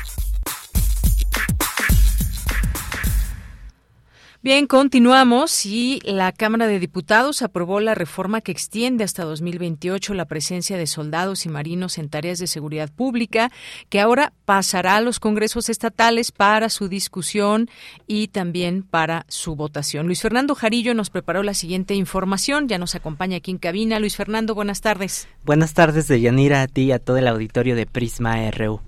Bien, continuamos y la Cámara de Diputados aprobó la reforma que extiende hasta 2028 la presencia de soldados y marinos en tareas de seguridad pública, que ahora pasará a los congresos estatales para su discusión y también para su votación. Luis Fernando Jarillo nos preparó la siguiente información, ya nos acompaña aquí en cabina. Luis Fernando, buenas tardes. Buenas tardes, de Yanira, a ti y a todo el auditorio de Prisma RU.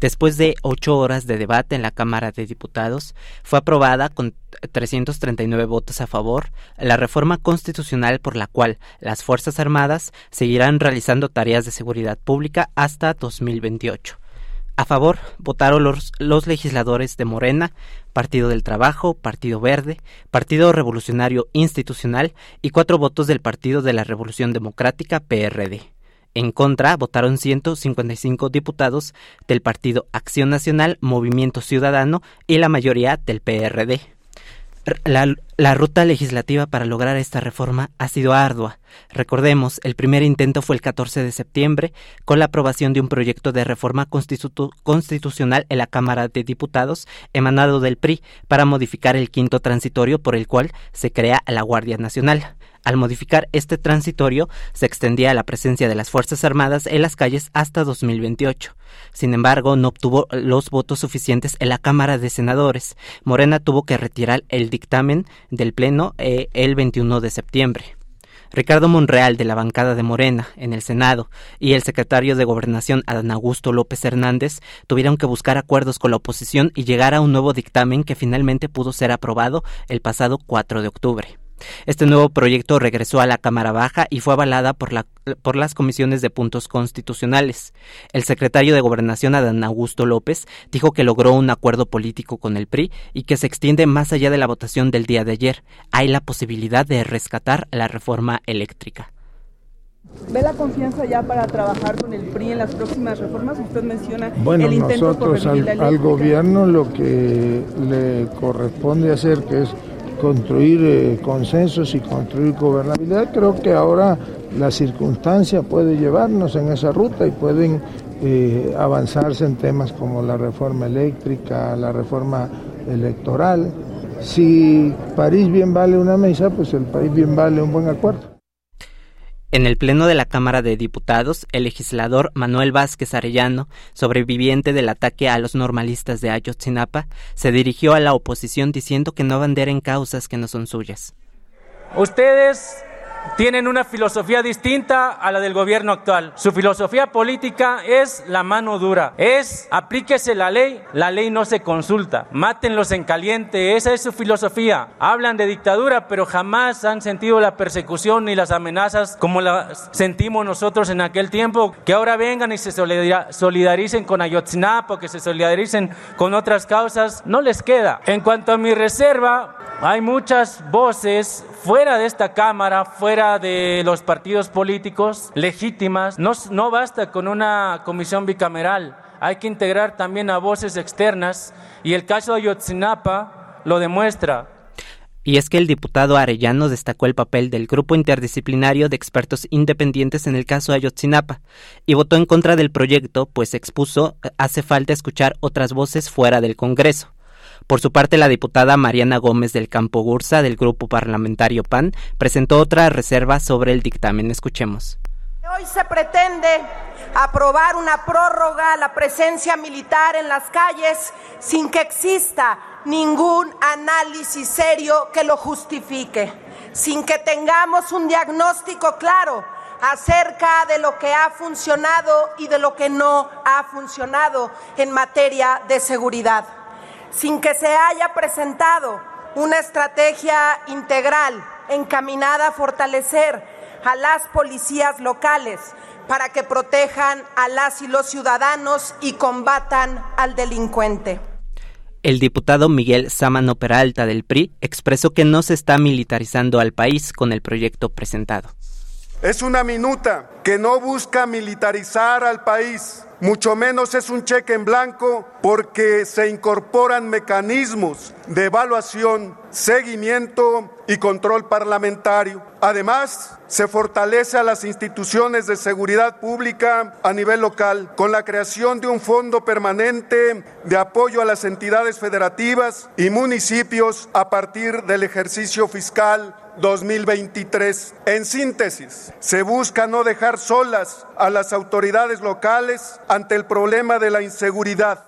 Después de ocho horas de debate en la Cámara de Diputados, fue aprobada con 339 votos a favor la reforma constitucional por la cual las Fuerzas Armadas seguirán realizando tareas de seguridad pública hasta 2028. A favor votaron los, legisladores de Morena, Partido del Trabajo, Partido Verde, Partido Revolucionario Institucional y cuatro votos del Partido de la Revolución Democrática PRD. En contra votaron 155 diputados del Partido Acción Nacional, Movimiento Ciudadano y la mayoría del PRD. La, ruta legislativa para lograr esta reforma ha sido ardua. Recordemos, el primer intento fue el 14 de septiembre, con la aprobación de un proyecto de reforma constitu constitucional en la Cámara de Diputados, emanado del PRI, para modificar el quinto transitorio por el cual se crea la Guardia Nacional. Al modificar este transitorio, se extendía la presencia de las Fuerzas Armadas en las calles hasta 2028. Sin embargo, no obtuvo los votos suficientes en la Cámara de Senadores. Morena tuvo que retirar el dictamen del Pleno eh, el 21 de septiembre. Ricardo Monreal de la bancada de Morena en el Senado y el secretario de Gobernación Adán Augusto López Hernández tuvieron que buscar acuerdos con la oposición y llegar a un nuevo dictamen que finalmente pudo ser aprobado el pasado 4 de octubre. Este nuevo proyecto regresó a la Cámara Baja y fue avalada por, la, por las comisiones de puntos constitucionales. El secretario de Gobernación, Adán Augusto López, dijo que logró un acuerdo político con el PRI y que se extiende más allá de la votación del día de ayer. Hay la posibilidad de rescatar la reforma eléctrica. ¿Ve la confianza ya para trabajar con el PRI en las próximas reformas? Usted menciona bueno, el intento nosotros por al, al gobierno lo que le corresponde hacer, que es construir eh, consensos y construir gobernabilidad. Creo que ahora la circunstancia puede llevarnos en esa ruta y pueden eh, avanzarse en temas como la reforma eléctrica, la reforma electoral. Si París bien vale una mesa, pues el país bien vale un buen acuerdo. En el Pleno de la Cámara de Diputados, el legislador Manuel Vázquez Arellano, sobreviviente del ataque a los normalistas de Ayotzinapa, se dirigió a la oposición diciendo que no abanderen causas que no son suyas. Ustedes tienen una filosofía distinta a la del gobierno actual. Su filosofía política es la mano dura, es aplíquese la ley, la ley no se consulta, mátenlos en caliente, esa es su filosofía. Hablan de dictadura, pero jamás han sentido la persecución ni las amenazas como las sentimos nosotros en aquel tiempo. Que ahora vengan y se solidaricen con Ayotzinapa, que se solidaricen con otras causas, no les queda. En cuanto a mi reserva, hay muchas voces fuera de esta Cámara, fuera de los partidos políticos legítimas. No, no basta con una comisión bicameral, hay que integrar también a voces externas y el caso de Ayotzinapa lo demuestra. Y es que el diputado Arellano destacó el papel del grupo interdisciplinario de expertos independientes en el caso Ayotzinapa y votó en contra del proyecto, pues expuso hace falta escuchar otras voces fuera del Congreso. Por su parte, la diputada Mariana Gómez del Campo Gursa del Grupo Parlamentario PAN presentó otra reserva sobre el dictamen. Escuchemos. Hoy se pretende aprobar una prórroga a la presencia militar en las calles sin que exista ningún análisis serio que lo justifique, sin que tengamos un diagnóstico claro acerca de lo que ha funcionado y de lo que no ha funcionado en materia de seguridad sin que se haya presentado una estrategia integral encaminada a fortalecer a las policías locales para que protejan a las y los ciudadanos y combatan al delincuente. El diputado Miguel Sámano Peralta del PRI expresó que no se está militarizando al país con el proyecto presentado. Es una minuta que no busca militarizar al país, mucho menos es un cheque en blanco porque se incorporan mecanismos de evaluación, seguimiento y control parlamentario. Además, se fortalece a las instituciones de seguridad pública a nivel local con la creación de un fondo permanente de apoyo a las entidades federativas y municipios a partir del ejercicio fiscal 2023. En síntesis, se busca no dejar solas a las autoridades locales ante el problema de la inseguridad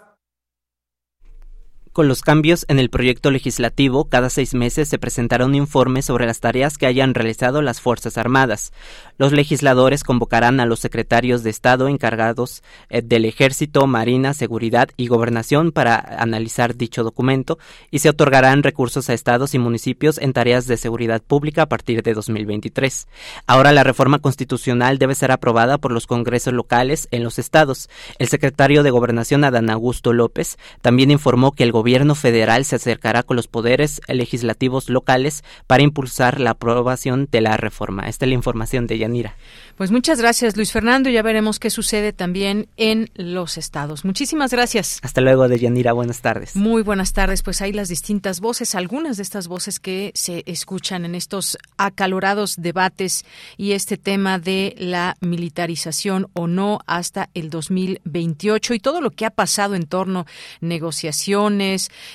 con los cambios en el proyecto legislativo, cada seis meses se presentará un informe sobre las tareas que hayan realizado las Fuerzas Armadas. Los legisladores convocarán a los secretarios de Estado encargados eh, del Ejército, Marina, Seguridad y Gobernación para analizar dicho documento y se otorgarán recursos a estados y municipios en tareas de seguridad pública a partir de 2023. Ahora la reforma constitucional debe ser aprobada por los congresos locales en los estados. El secretario de Gobernación, Adán Augusto López, también informó que el gobierno federal se acercará con los poderes legislativos locales para impulsar la aprobación de la reforma. Esta es la información de Yanira. Pues muchas gracias, Luis Fernando. Ya veremos qué sucede también en los estados. Muchísimas gracias. Hasta luego, de Yanira. Buenas tardes. Muy buenas tardes. Pues hay las distintas voces, algunas de estas voces que se escuchan en estos acalorados debates y este tema de la militarización o no hasta el 2028 y todo lo que ha pasado en torno negociaciones,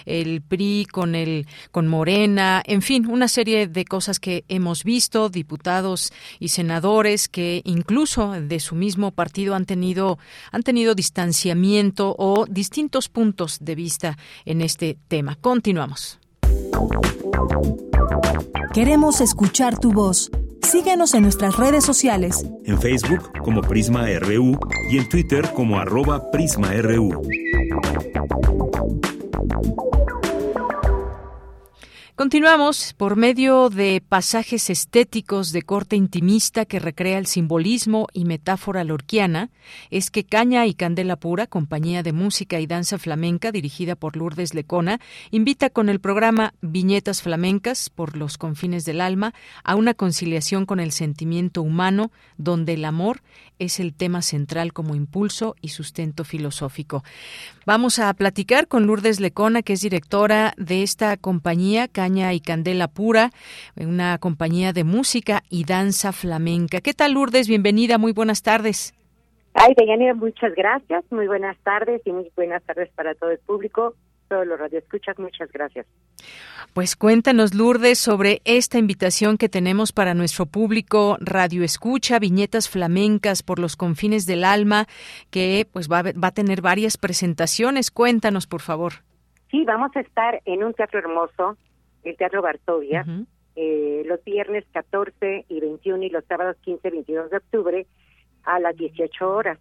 el PRI con el con Morena, en fin, una serie de cosas que hemos visto, diputados y senadores que incluso de su mismo partido han tenido, han tenido distanciamiento o distintos puntos de vista en este tema. Continuamos. Queremos escuchar tu voz. Síguenos en nuestras redes sociales. En Facebook como Prisma RU y en Twitter como arroba PrismaRU. Bye. Continuamos por medio de pasajes estéticos de corte intimista que recrea el simbolismo y metáfora lorquiana, es que Caña y Candela Pura, compañía de música y danza flamenca dirigida por Lourdes Lecona, invita con el programa Viñetas Flamencas por los confines del alma a una conciliación con el sentimiento humano, donde el amor es el tema central como impulso y sustento filosófico. Vamos a platicar con Lourdes Lecona, que es directora de esta compañía, y Candela Pura, una compañía de música y danza flamenca. ¿Qué tal, Lourdes? Bienvenida, muy buenas tardes. Ay, Deyanira, muchas gracias, muy buenas tardes y muy buenas tardes para todo el público todos los radioescuchas, muchas gracias. Pues cuéntanos, Lourdes, sobre esta invitación que tenemos para nuestro público Radio Escucha, Viñetas Flamencas por los confines del alma, que pues va, va a tener varias presentaciones. Cuéntanos, por favor. Sí, vamos a estar en un teatro hermoso, el Teatro Bartovia, eh, los viernes 14 y 21 y los sábados 15 y 22 de octubre a las 18 horas.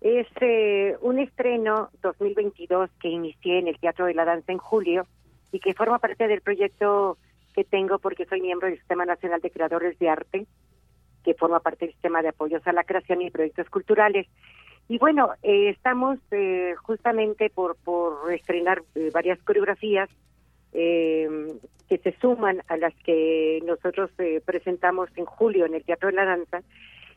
Es eh, un estreno 2022 que inicié en el Teatro de la Danza en julio y que forma parte del proyecto que tengo porque soy miembro del Sistema Nacional de Creadores de Arte, que forma parte del Sistema de Apoyos a la Creación y Proyectos Culturales. Y bueno, eh, estamos eh, justamente por, por estrenar varias coreografías que se suman a las que nosotros presentamos en julio en el Teatro de la Danza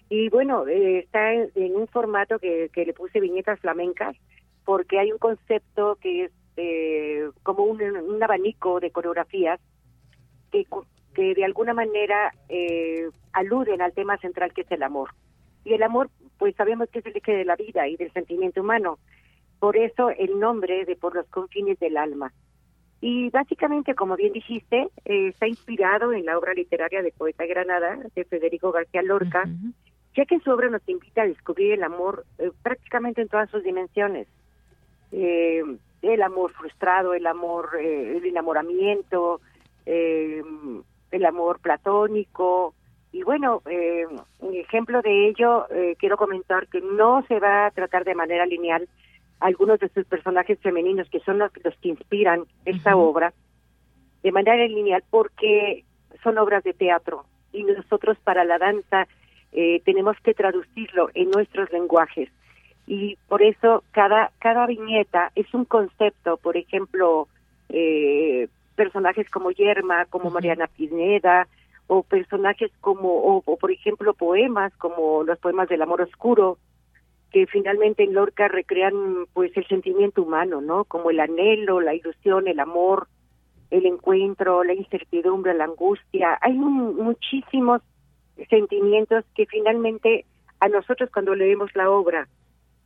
y bueno, eh, está en, un formato que, que, le puse viñetas flamencas, porque hay un concepto que es eh, como un, un, abanico de coreografías que, que de alguna manera eh, aluden al tema central que es el amor. Y el amor, pues sabemos que es el eje de la vida y del sentimiento humano. Por eso el nombre de Por los confines del alma. Y básicamente, como bien dijiste, está inspirado en la obra literaria de Poeta Granada, de Federico García Lorca, ya que su obra nos invita a descubrir el amor eh, prácticamente en todas sus dimensiones. Eh, el amor frustrado, el amor, eh, el enamoramiento, el amor platónico. Y bueno, un ejemplo de ello, quiero comentar que no se va a tratar de manera lineal algunos de sus personajes femeninos, que son los, los que inspiran esta obra, de manera lineal porque son obras de teatro. Y nosotros para la danza eh, tenemos que traducirlo en nuestros lenguajes. Y por eso cada cada viñeta es un concepto por ejemplo eh, personajes como Yerma como Mariana Pineda o personajes como o, por ejemplo poemas como los poemas del amor oscuro que finalmente en Lorca recrean pues el sentimiento humano no como el anhelo la ilusión el amor el encuentro, la incertidumbre, la angustia. Hay muchísimos sentimientos que finalmente a nosotros cuando leemos la obra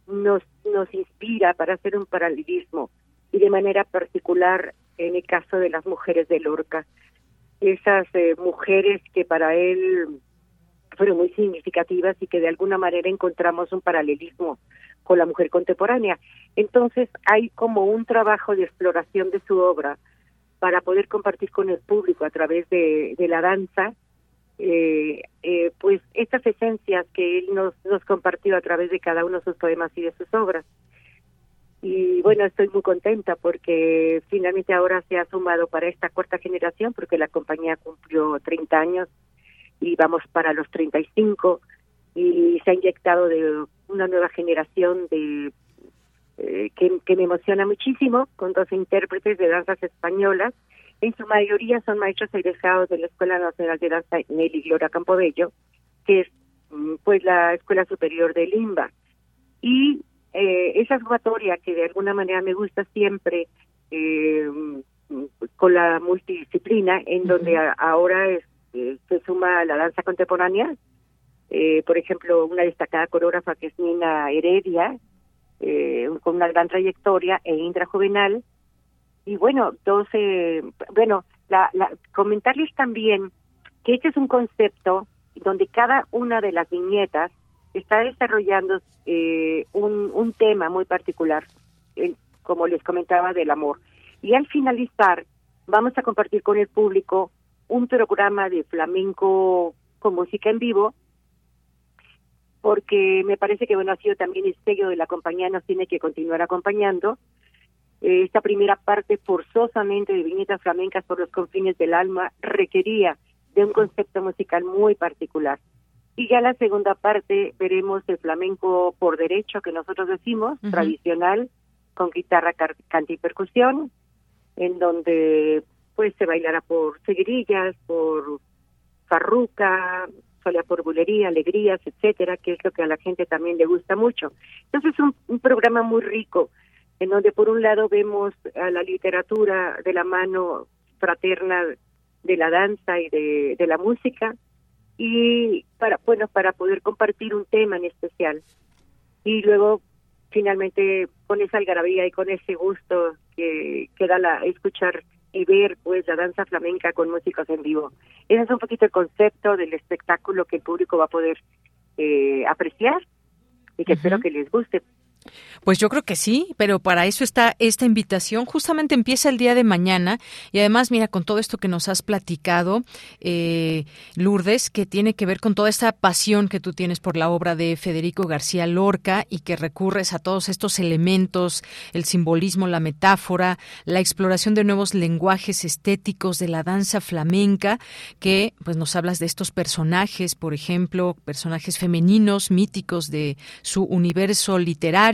nos, nos inspira para hacer un paralelismo y de manera particular en el caso de las mujeres de Lorca. Esas eh, mujeres que para él fueron muy significativas y que de alguna manera encontramos un paralelismo con la mujer contemporánea. Entonces hay como un trabajo de exploración de su obra para poder compartir con el público a través de, de la danza, eh, eh, pues estas esencias que él nos, nos compartió a través de cada uno de sus poemas y de sus obras. Y bueno, estoy muy contenta porque finalmente ahora se ha sumado para esta cuarta generación, porque la compañía cumplió 30 años y vamos para los 35 y se ha inyectado de una nueva generación de eh, que, que, me emociona muchísimo con dos intérpretes de danzas españolas. En su mayoría son maestros egresados de la Escuela Nacional de Danza Nelly Gloria Campobello que es mm, pues la Escuela Superior de Limba. Y eh, esa sumatoria que de alguna manera me gusta siempre eh, con la multidisciplina, en donde ahora es, eh, se suma la danza contemporánea, eh, por ejemplo, una destacada coreógrafa que es Nina Heredia, con una gran trayectoria, e Indra Juvenal, y bueno, 12, bueno, la, la, comentarles también que este es un concepto donde cada una de las viñetas está desarrollando eh, un, un tema muy particular, como les comentaba, del amor. Y al finalizar, vamos a compartir con el público un programa de flamenco con música en vivo, porque me parece que, bueno, ha sido también el sello de la compañía, nos tiene que continuar acompañando. Eh, esta primera parte, forzosamente, de viñetas flamencas por los confines del alma, requería de un concepto musical muy particular. Y ya la segunda parte veremos el flamenco por derecho, que nosotros decimos, tradicional, con guitarra, cante y percusión, en donde pues se bailará por seguirillas, por farruca, sola por bulería, alegrías, etcétera, que es lo que a la gente también le gusta mucho. Entonces es un, programa muy rico, en donde por un lado vemos a la literatura de la mano fraterna de la danza y de, de la música, y para bueno para poder compartir un tema en especial y luego finalmente con esa algarabía y con ese gusto que, que da la escuchar y ver pues la danza flamenca con músicos en vivo. Ese es un poquito el concepto del espectáculo que el público va a poder eh, apreciar y que espero que les guste pues yo creo que sí, pero para eso está esta invitación. Justamente empieza el día de mañana y además, mira, con todo esto que nos has platicado, eh, Lourdes, que tiene que ver con toda esta pasión que tú tienes por la obra de Federico García Lorca y que recurres a todos estos elementos, el simbolismo, la metáfora, la exploración de nuevos lenguajes estéticos de la danza flamenca, que pues nos hablas de estos personajes, por ejemplo, personajes femeninos míticos de su universo literario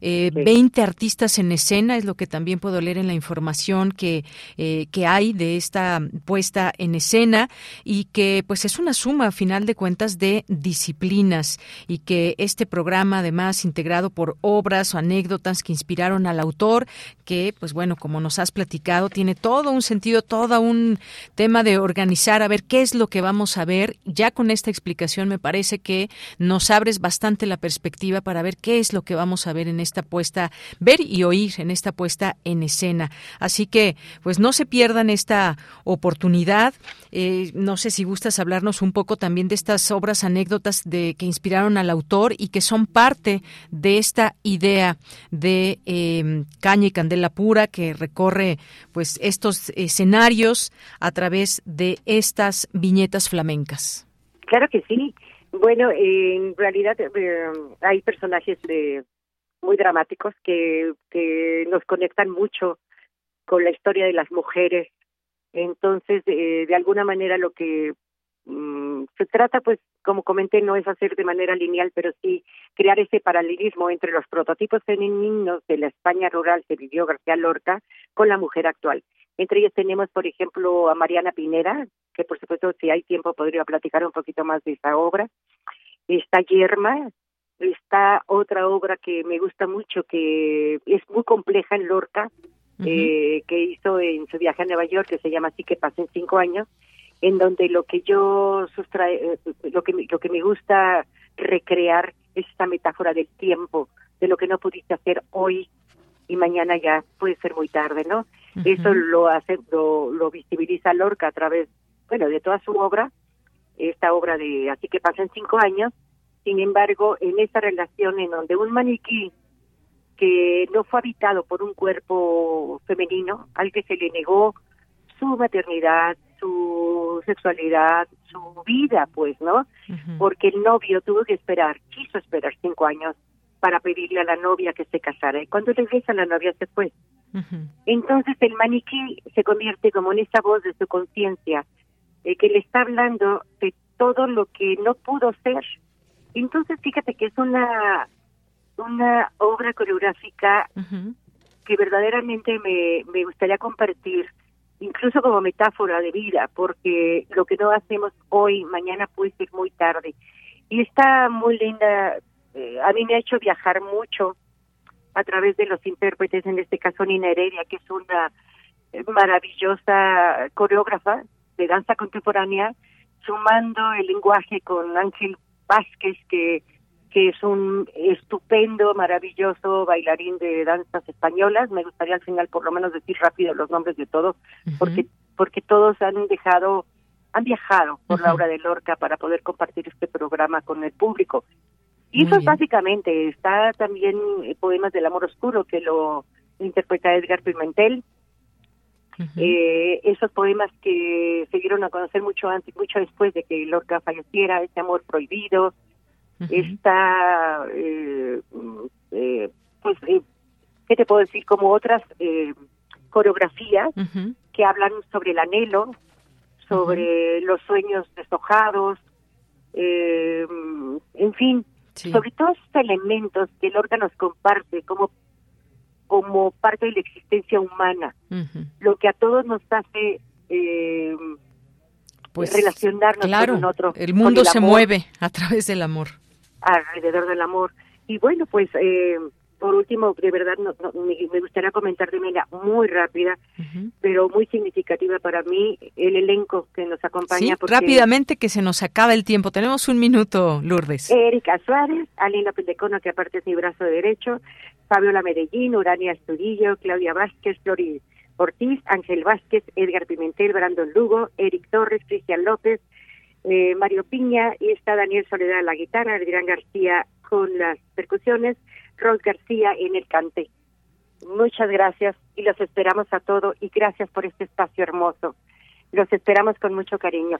eh, 20 artistas en escena, es lo que también puedo leer en la información que, eh, que hay de esta puesta en escena y que pues es una suma a final de cuentas de disciplinas y que este programa además integrado por obras o anécdotas que inspiraron al autor, que pues bueno, como nos has platicado, tiene todo un sentido, todo un tema de organizar, a ver qué es lo que vamos a ver. Ya con esta explicación me parece que nos abres bastante la perspectiva para ver qué es lo que vamos a ver en esta puesta, ver y oír en esta puesta en escena. Así que, pues no se pierdan esta oportunidad. Eh, no sé si gustas hablarnos un poco también de estas obras, anécdotas de que inspiraron al autor y que son parte de esta idea de eh, Caña y Candela Pura que recorre, pues, estos escenarios a través de estas viñetas flamencas. Claro que sí. Bueno, en realidad eh, hay personajes de, muy dramáticos que, que nos conectan mucho con la historia de las mujeres. Entonces, eh, de alguna manera lo que mm, se trata, pues, como comenté, no es hacer de manera lineal, pero sí crear ese paralelismo entre los prototipos femeninos de la España rural que vivió García Lorca con la mujer actual. Entre ellos tenemos, por ejemplo, a Mariana Pinera, que por supuesto, si hay tiempo, podría platicar un poquito más de esa obra. Está Yerma, está otra obra que me gusta mucho, que es muy compleja en Lorca, eh, que hizo en su viaje a Nueva York, que se llama Así que pasen cinco años, en donde lo que yo sustrae, eh, lo que, lo que me gusta recrear es esta metáfora del tiempo, de lo que no pudiste hacer hoy y mañana ya puede ser muy tarde, ¿no? Eso lo hace, lo, lo visibiliza Lorca a través, bueno, de toda su obra, esta obra de Así que pasan cinco años, sin embargo, en esa relación en donde un maniquí que no fue habitado por un cuerpo femenino, al que se le negó su maternidad, su sexualidad, su vida, pues, ¿no? Porque el novio tuvo que esperar, quiso esperar cinco años para pedirle a la novia que se casara. Y cuando regresa la novia se fue. Entonces el maniquí se convierte como en esa voz de su conciencia, eh, que le está hablando de todo lo que no pudo ser. Entonces fíjate que es una, una obra coreográfica que verdaderamente me, me gustaría compartir incluso como metáfora de vida, porque lo que no hacemos hoy, mañana puede ser muy tarde. Y está muy linda, eh, a mí me ha hecho viajar mucho a través de los intérpretes, en este caso Nina Heredia, que es una maravillosa coreógrafa de danza contemporánea, sumando el lenguaje con Ángel Vázquez, que que es un estupendo, maravilloso bailarín de danzas españolas. Me gustaría al final por lo menos decir rápido los nombres de todos, porque porque todos han dejado, han viajado por la obra de Lorca para poder compartir este programa con el público. Y eso es básicamente, está también eh, Poemas del Amor Oscuro, que lo interpreta Edgar Pimentel. Eh, esos poemas que se dieron a conocer mucho antes, mucho después de que Lorca falleciera, ese amor prohibido, está, eh, eh, pues, eh, ¿qué te puedo decir? Como otras eh, coreografías que hablan sobre el anhelo, sobre los sueños deshojados, eh, en fin, sobre todos estos elementos que órgano nos comparte como como parte de la existencia humana, lo que a todos nos hace eh, pues relacionarnos claro, con otro. El mundo se mueve a través del amor alrededor del amor. Y bueno, pues eh, por último, de verdad no, me, gustaría comentar de manera muy rápida, pero muy significativa para mí, el elenco que nos acompaña. Sí, rápidamente que se nos acaba el tiempo. Tenemos un minuto, Lourdes. Erika Suárez, Alina Pendecono, que aparte es mi brazo derecho, Fabiola Medellín, Urania Estudillo, Claudia Vázquez, Flori Ortiz, Ángel Vázquez, Edgar Pimentel, Brandon Lugo, Eric Torres, Cristian López, eh, Mario Piña y está Daniel Soledad en la guitarra, Adrián García con las percusiones, Ros García en el cante. Muchas gracias y los esperamos a todos y gracias por este espacio hermoso. Los esperamos con mucho cariño.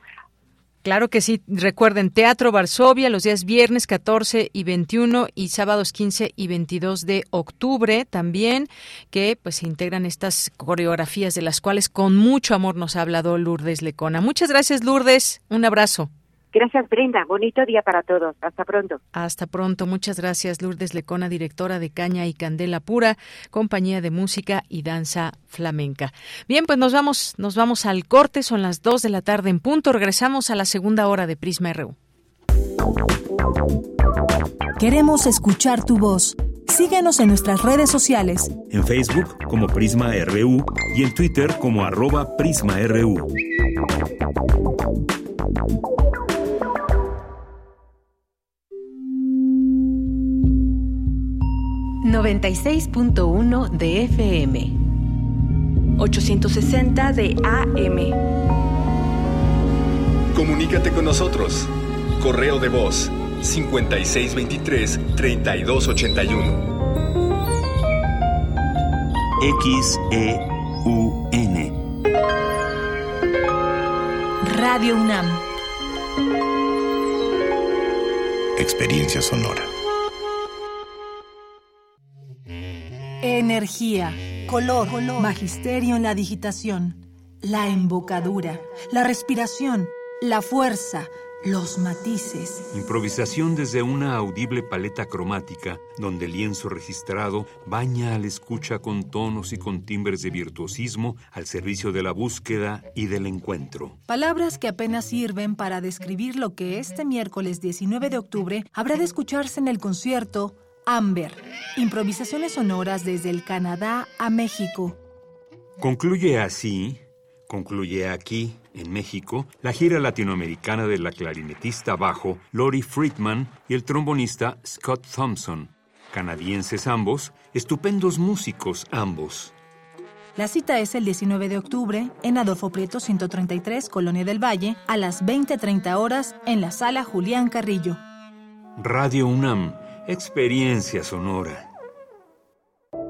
Claro que sí. Recuerden, Teatro Varsovia los días viernes 14 y 21 y sábados 15 y 22 de octubre también, que pues se integran estas coreografías de las cuales con mucho amor nos ha hablado Lourdes Lecona. Muchas gracias, Lourdes. Un abrazo. Gracias, Brenda. Bonito día para todos. Hasta pronto. Hasta pronto. Muchas gracias, Lourdes Lecona, directora de Caña y Candela Pura, compañía de música y danza flamenca. Bien, pues nos vamos, nos vamos al corte. Son las 2 de la tarde en punto. Regresamos a la segunda hora de Prisma RU. Queremos escuchar tu voz. Síguenos en nuestras redes sociales. En Facebook como Prisma RU y en Twitter como arroba PrismaRU. 96.1 de FM. 860 de AM. Comunícate con nosotros. Correo de voz 5623 3281. XEUN. Radio UNAM. Experiencia sonora. Energía, color, magisterio en la digitación, la embocadura, la respiración, la fuerza, los matices. Improvisación desde una audible paleta cromática, donde el lienzo registrado baña al escucha con tonos y con timbres de virtuosismo al servicio de la búsqueda y del encuentro. Palabras que apenas sirven para describir lo que este miércoles 19 de octubre habrá de escucharse en el concierto Amber, improvisaciones sonoras desde el Canadá a México. Concluye así, concluye aquí, en México, la gira latinoamericana de la clarinetista bajo Lori Friedman y el trombonista Scott Thompson, canadienses ambos, estupendos músicos ambos. La cita es el 19 de octubre en Adolfo Prieto 133, Colonia del Valle, a las 20.30 horas en la sala Julián Carrillo. Radio UNAM, experiencia sonora.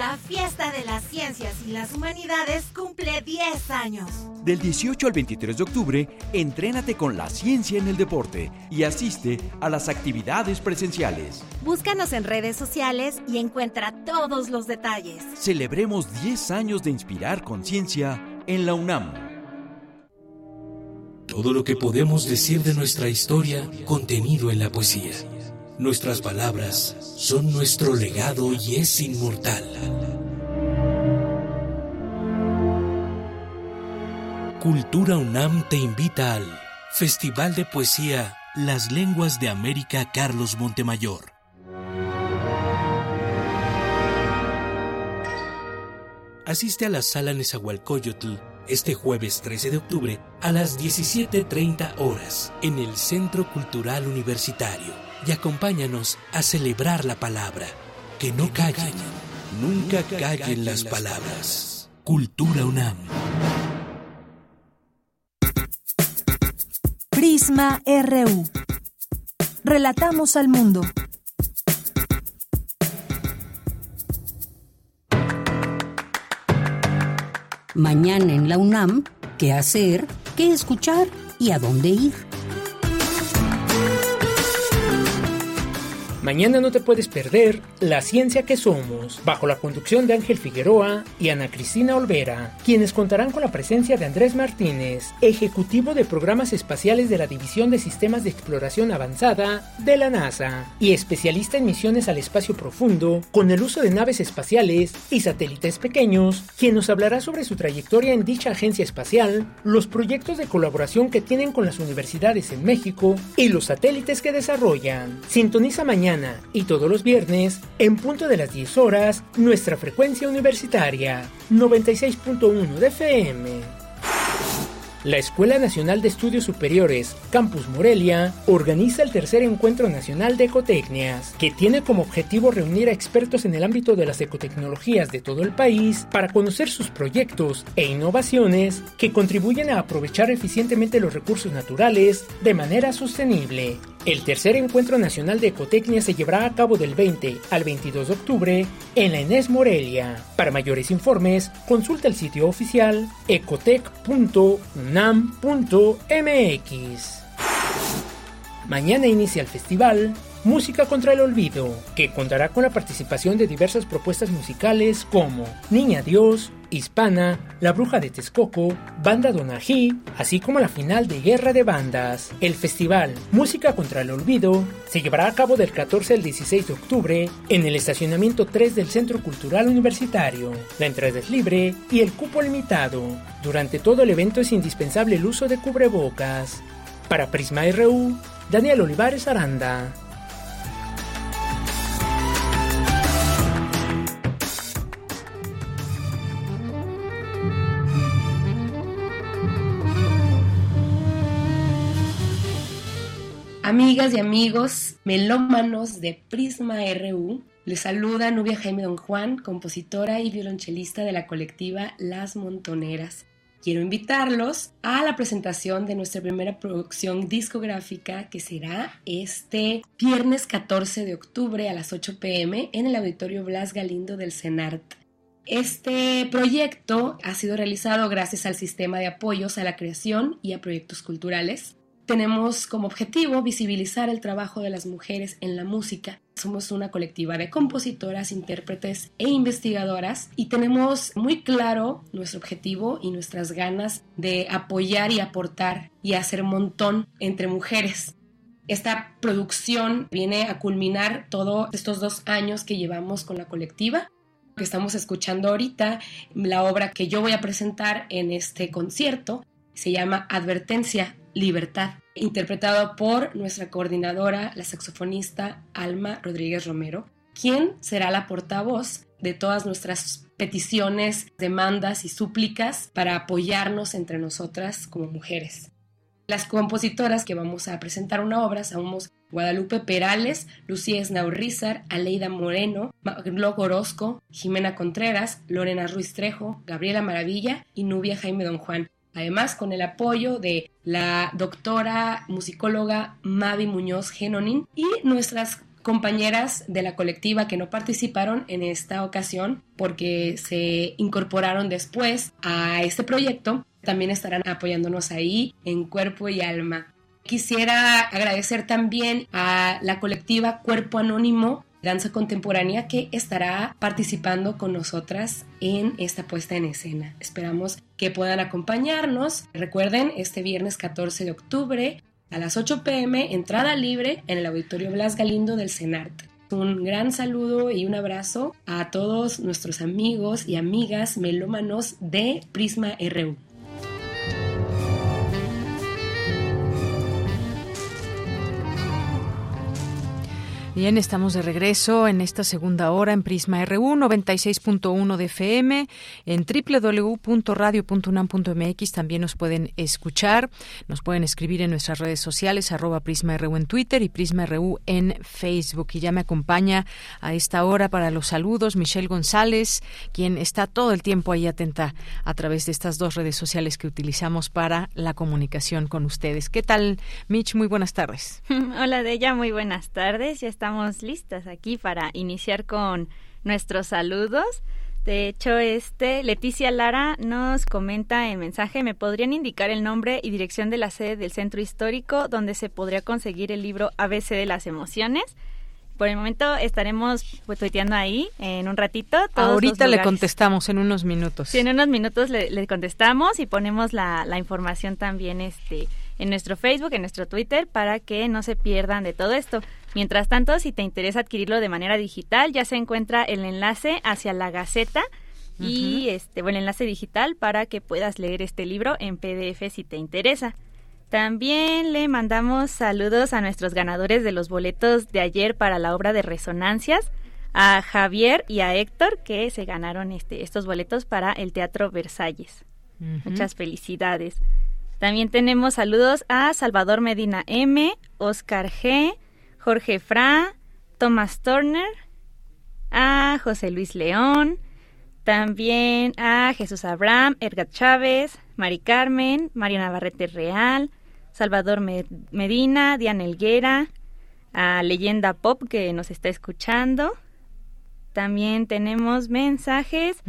La fiesta de las ciencias y las humanidades cumple 10 años. Del 18 al 23 de octubre, entrénate con la ciencia en el deporte y asiste a las actividades presenciales. Búscanos en redes sociales y encuentra todos los detalles. Celebremos 10 años de inspirar conciencia en la UNAM. Todo lo que podemos decir de nuestra historia contenido en la poesía. Nuestras palabras son nuestro legado y es inmortal. Cultura UNAM te invita al Festival de Poesía Las Lenguas de América Carlos Montemayor. Asiste a la sala Nezahualcóyotl este jueves 13 de octubre a las 17.30 horas en el Centro Cultural Universitario y acompáñanos a celebrar la palabra. Que no callen, nunca callen las palabras. Cultura UNAM. Prisma RU. Relatamos al mundo. Mañana en la UNAM, ¿qué hacer? ¿Qué escuchar? ¿Y a dónde ir? Mañana no te puedes perder La Ciencia que Somos, bajo la conducción de Ángel Figueroa y Ana Cristina Olvera, quienes contarán con la presencia de Andrés Martínez, ejecutivo de programas espaciales de la División de Sistemas de Exploración Avanzada de la NASA y especialista en misiones al espacio profundo con el uso de naves espaciales y satélites pequeños, quien nos hablará sobre su trayectoria en dicha agencia espacial, los proyectos de colaboración que tienen con las universidades en México y los satélites que desarrollan. Sintoniza mañana y todos los viernes, en punto de las 10 horas, nuestra frecuencia universitaria, 96.1 de FM. La Escuela Nacional de Estudios Superiores, Campus Morelia, organiza el tercer encuentro nacional de ecotecnias, que tiene como objetivo reunir a expertos en el ámbito de las ecotecnologías de todo el país para conocer sus proyectos e innovaciones que contribuyen a aprovechar eficientemente los recursos naturales de manera sostenible. El tercer encuentro nacional de ecotecnia se llevará a cabo del 20 al 22 de octubre en la Enes Morelia. Para mayores informes, consulta el sitio oficial ecotec.unam.mx. Mañana inicia el festival Música contra el Olvido, que contará con la participación de diversas propuestas musicales como Niña Dios, Hispana, La Bruja de Texcoco, Banda Donají, así como la final de Guerra de Bandas. El festival Música contra el Olvido se llevará a cabo del 14 al 16 de octubre en el estacionamiento 3 del Centro Cultural Universitario. La entrada es libre y el cupo limitado. Durante todo el evento es indispensable el uso de cubrebocas. Para Prisma RU, Daniel Olivares Aranda. Amigas y amigos melómanos de Prisma RU, les saluda Nubia Jaime Don Juan, compositora y violonchelista de la colectiva Las Montoneras. Quiero invitarlos a la presentación de nuestra primera producción discográfica que será este viernes 14 de octubre a las 8 pm en el Auditorio Blas Galindo del CENART. Este proyecto ha sido realizado gracias al sistema de apoyos a la creación y a proyectos culturales tenemos como objetivo visibilizar el trabajo de las mujeres en la música. Somos una colectiva de compositoras, intérpretes e investigadoras y tenemos muy claro nuestro objetivo y nuestras ganas de apoyar y aportar y hacer montón entre mujeres. Esta producción viene a culminar todos estos dos años que llevamos con la colectiva que estamos escuchando ahorita, la obra que yo voy a presentar en este concierto, se llama Advertencia, Libertad, interpretado por nuestra coordinadora, la saxofonista Alma Rodríguez Romero, quien será la portavoz de todas nuestras peticiones, demandas y súplicas para apoyarnos entre nosotras como mujeres. Las compositoras que vamos a presentar una obra somos Guadalupe Perales, Lucía Esnaurrizar, Aleida Moreno, Maglo Orozco, Jimena Contreras, Lorena Ruiz Trejo, Gabriela Maravilla y Nubia Jaime Don Juan. Además, con el apoyo de la doctora musicóloga Mavi Muñoz Genonin y nuestras compañeras de la colectiva que no participaron en esta ocasión porque se incorporaron después a este proyecto, también estarán apoyándonos ahí en cuerpo y alma. Quisiera agradecer también a la colectiva Cuerpo Anónimo Danza Contemporánea que estará participando con nosotras en esta puesta en escena. Esperamos que puedan acompañarnos. Recuerden, este viernes 14 de octubre a las 8 pm, entrada libre en el Auditorio Blas Galindo del CENART. Un gran saludo y un abrazo a todos nuestros amigos y amigas melómanos de Prisma RU. Bien, estamos de regreso en esta segunda hora en Prisma RU 96.1 de FM en www.radio.unam.mx también nos pueden escuchar, nos pueden escribir en nuestras redes sociales arroba Prisma RU en Twitter y Prisma RU en Facebook y ya me acompaña a esta hora para los saludos Michelle González, quien está todo el tiempo ahí atenta a través de estas dos redes sociales que utilizamos para la comunicación con ustedes. ¿Qué tal, Mitch? Muy buenas tardes. (laughs) Hola, de ella, muy buenas tardes. Estamos listas aquí para iniciar con nuestros saludos. De hecho, este Leticia Lara nos comenta en mensaje, ¿me podrían indicar el nombre y dirección de la sede del centro histórico donde se podría conseguir el libro ABC de las emociones? Por el momento estaremos pues, tuiteando ahí en un ratito. Ahorita le contestamos en unos minutos. Sí, en unos minutos le, contestamos y ponemos la, la información también este en nuestro Facebook, en nuestro Twitter, para que no se pierdan de todo esto. Mientras tanto, si te interesa adquirirlo de manera digital, ya se encuentra el enlace hacia la Gaceta y este, bueno, el enlace digital para que puedas leer este libro en PDF si te interesa. También le mandamos saludos a nuestros ganadores de los boletos de ayer para la obra de Resonancias, a Javier y a Héctor que se ganaron este, estos boletos para el Teatro Versalles. Muchas felicidades. También tenemos saludos a Salvador Medina M, Oscar G, Jorge Fra, Thomas Turner, a José Luis León, también a Jesús Abraham, Edgar Chávez, Mari Carmen, Mariana Barrete Real, Salvador Medina, Diana Elguera, a Leyenda Pop que nos está escuchando, también tenemos mensajes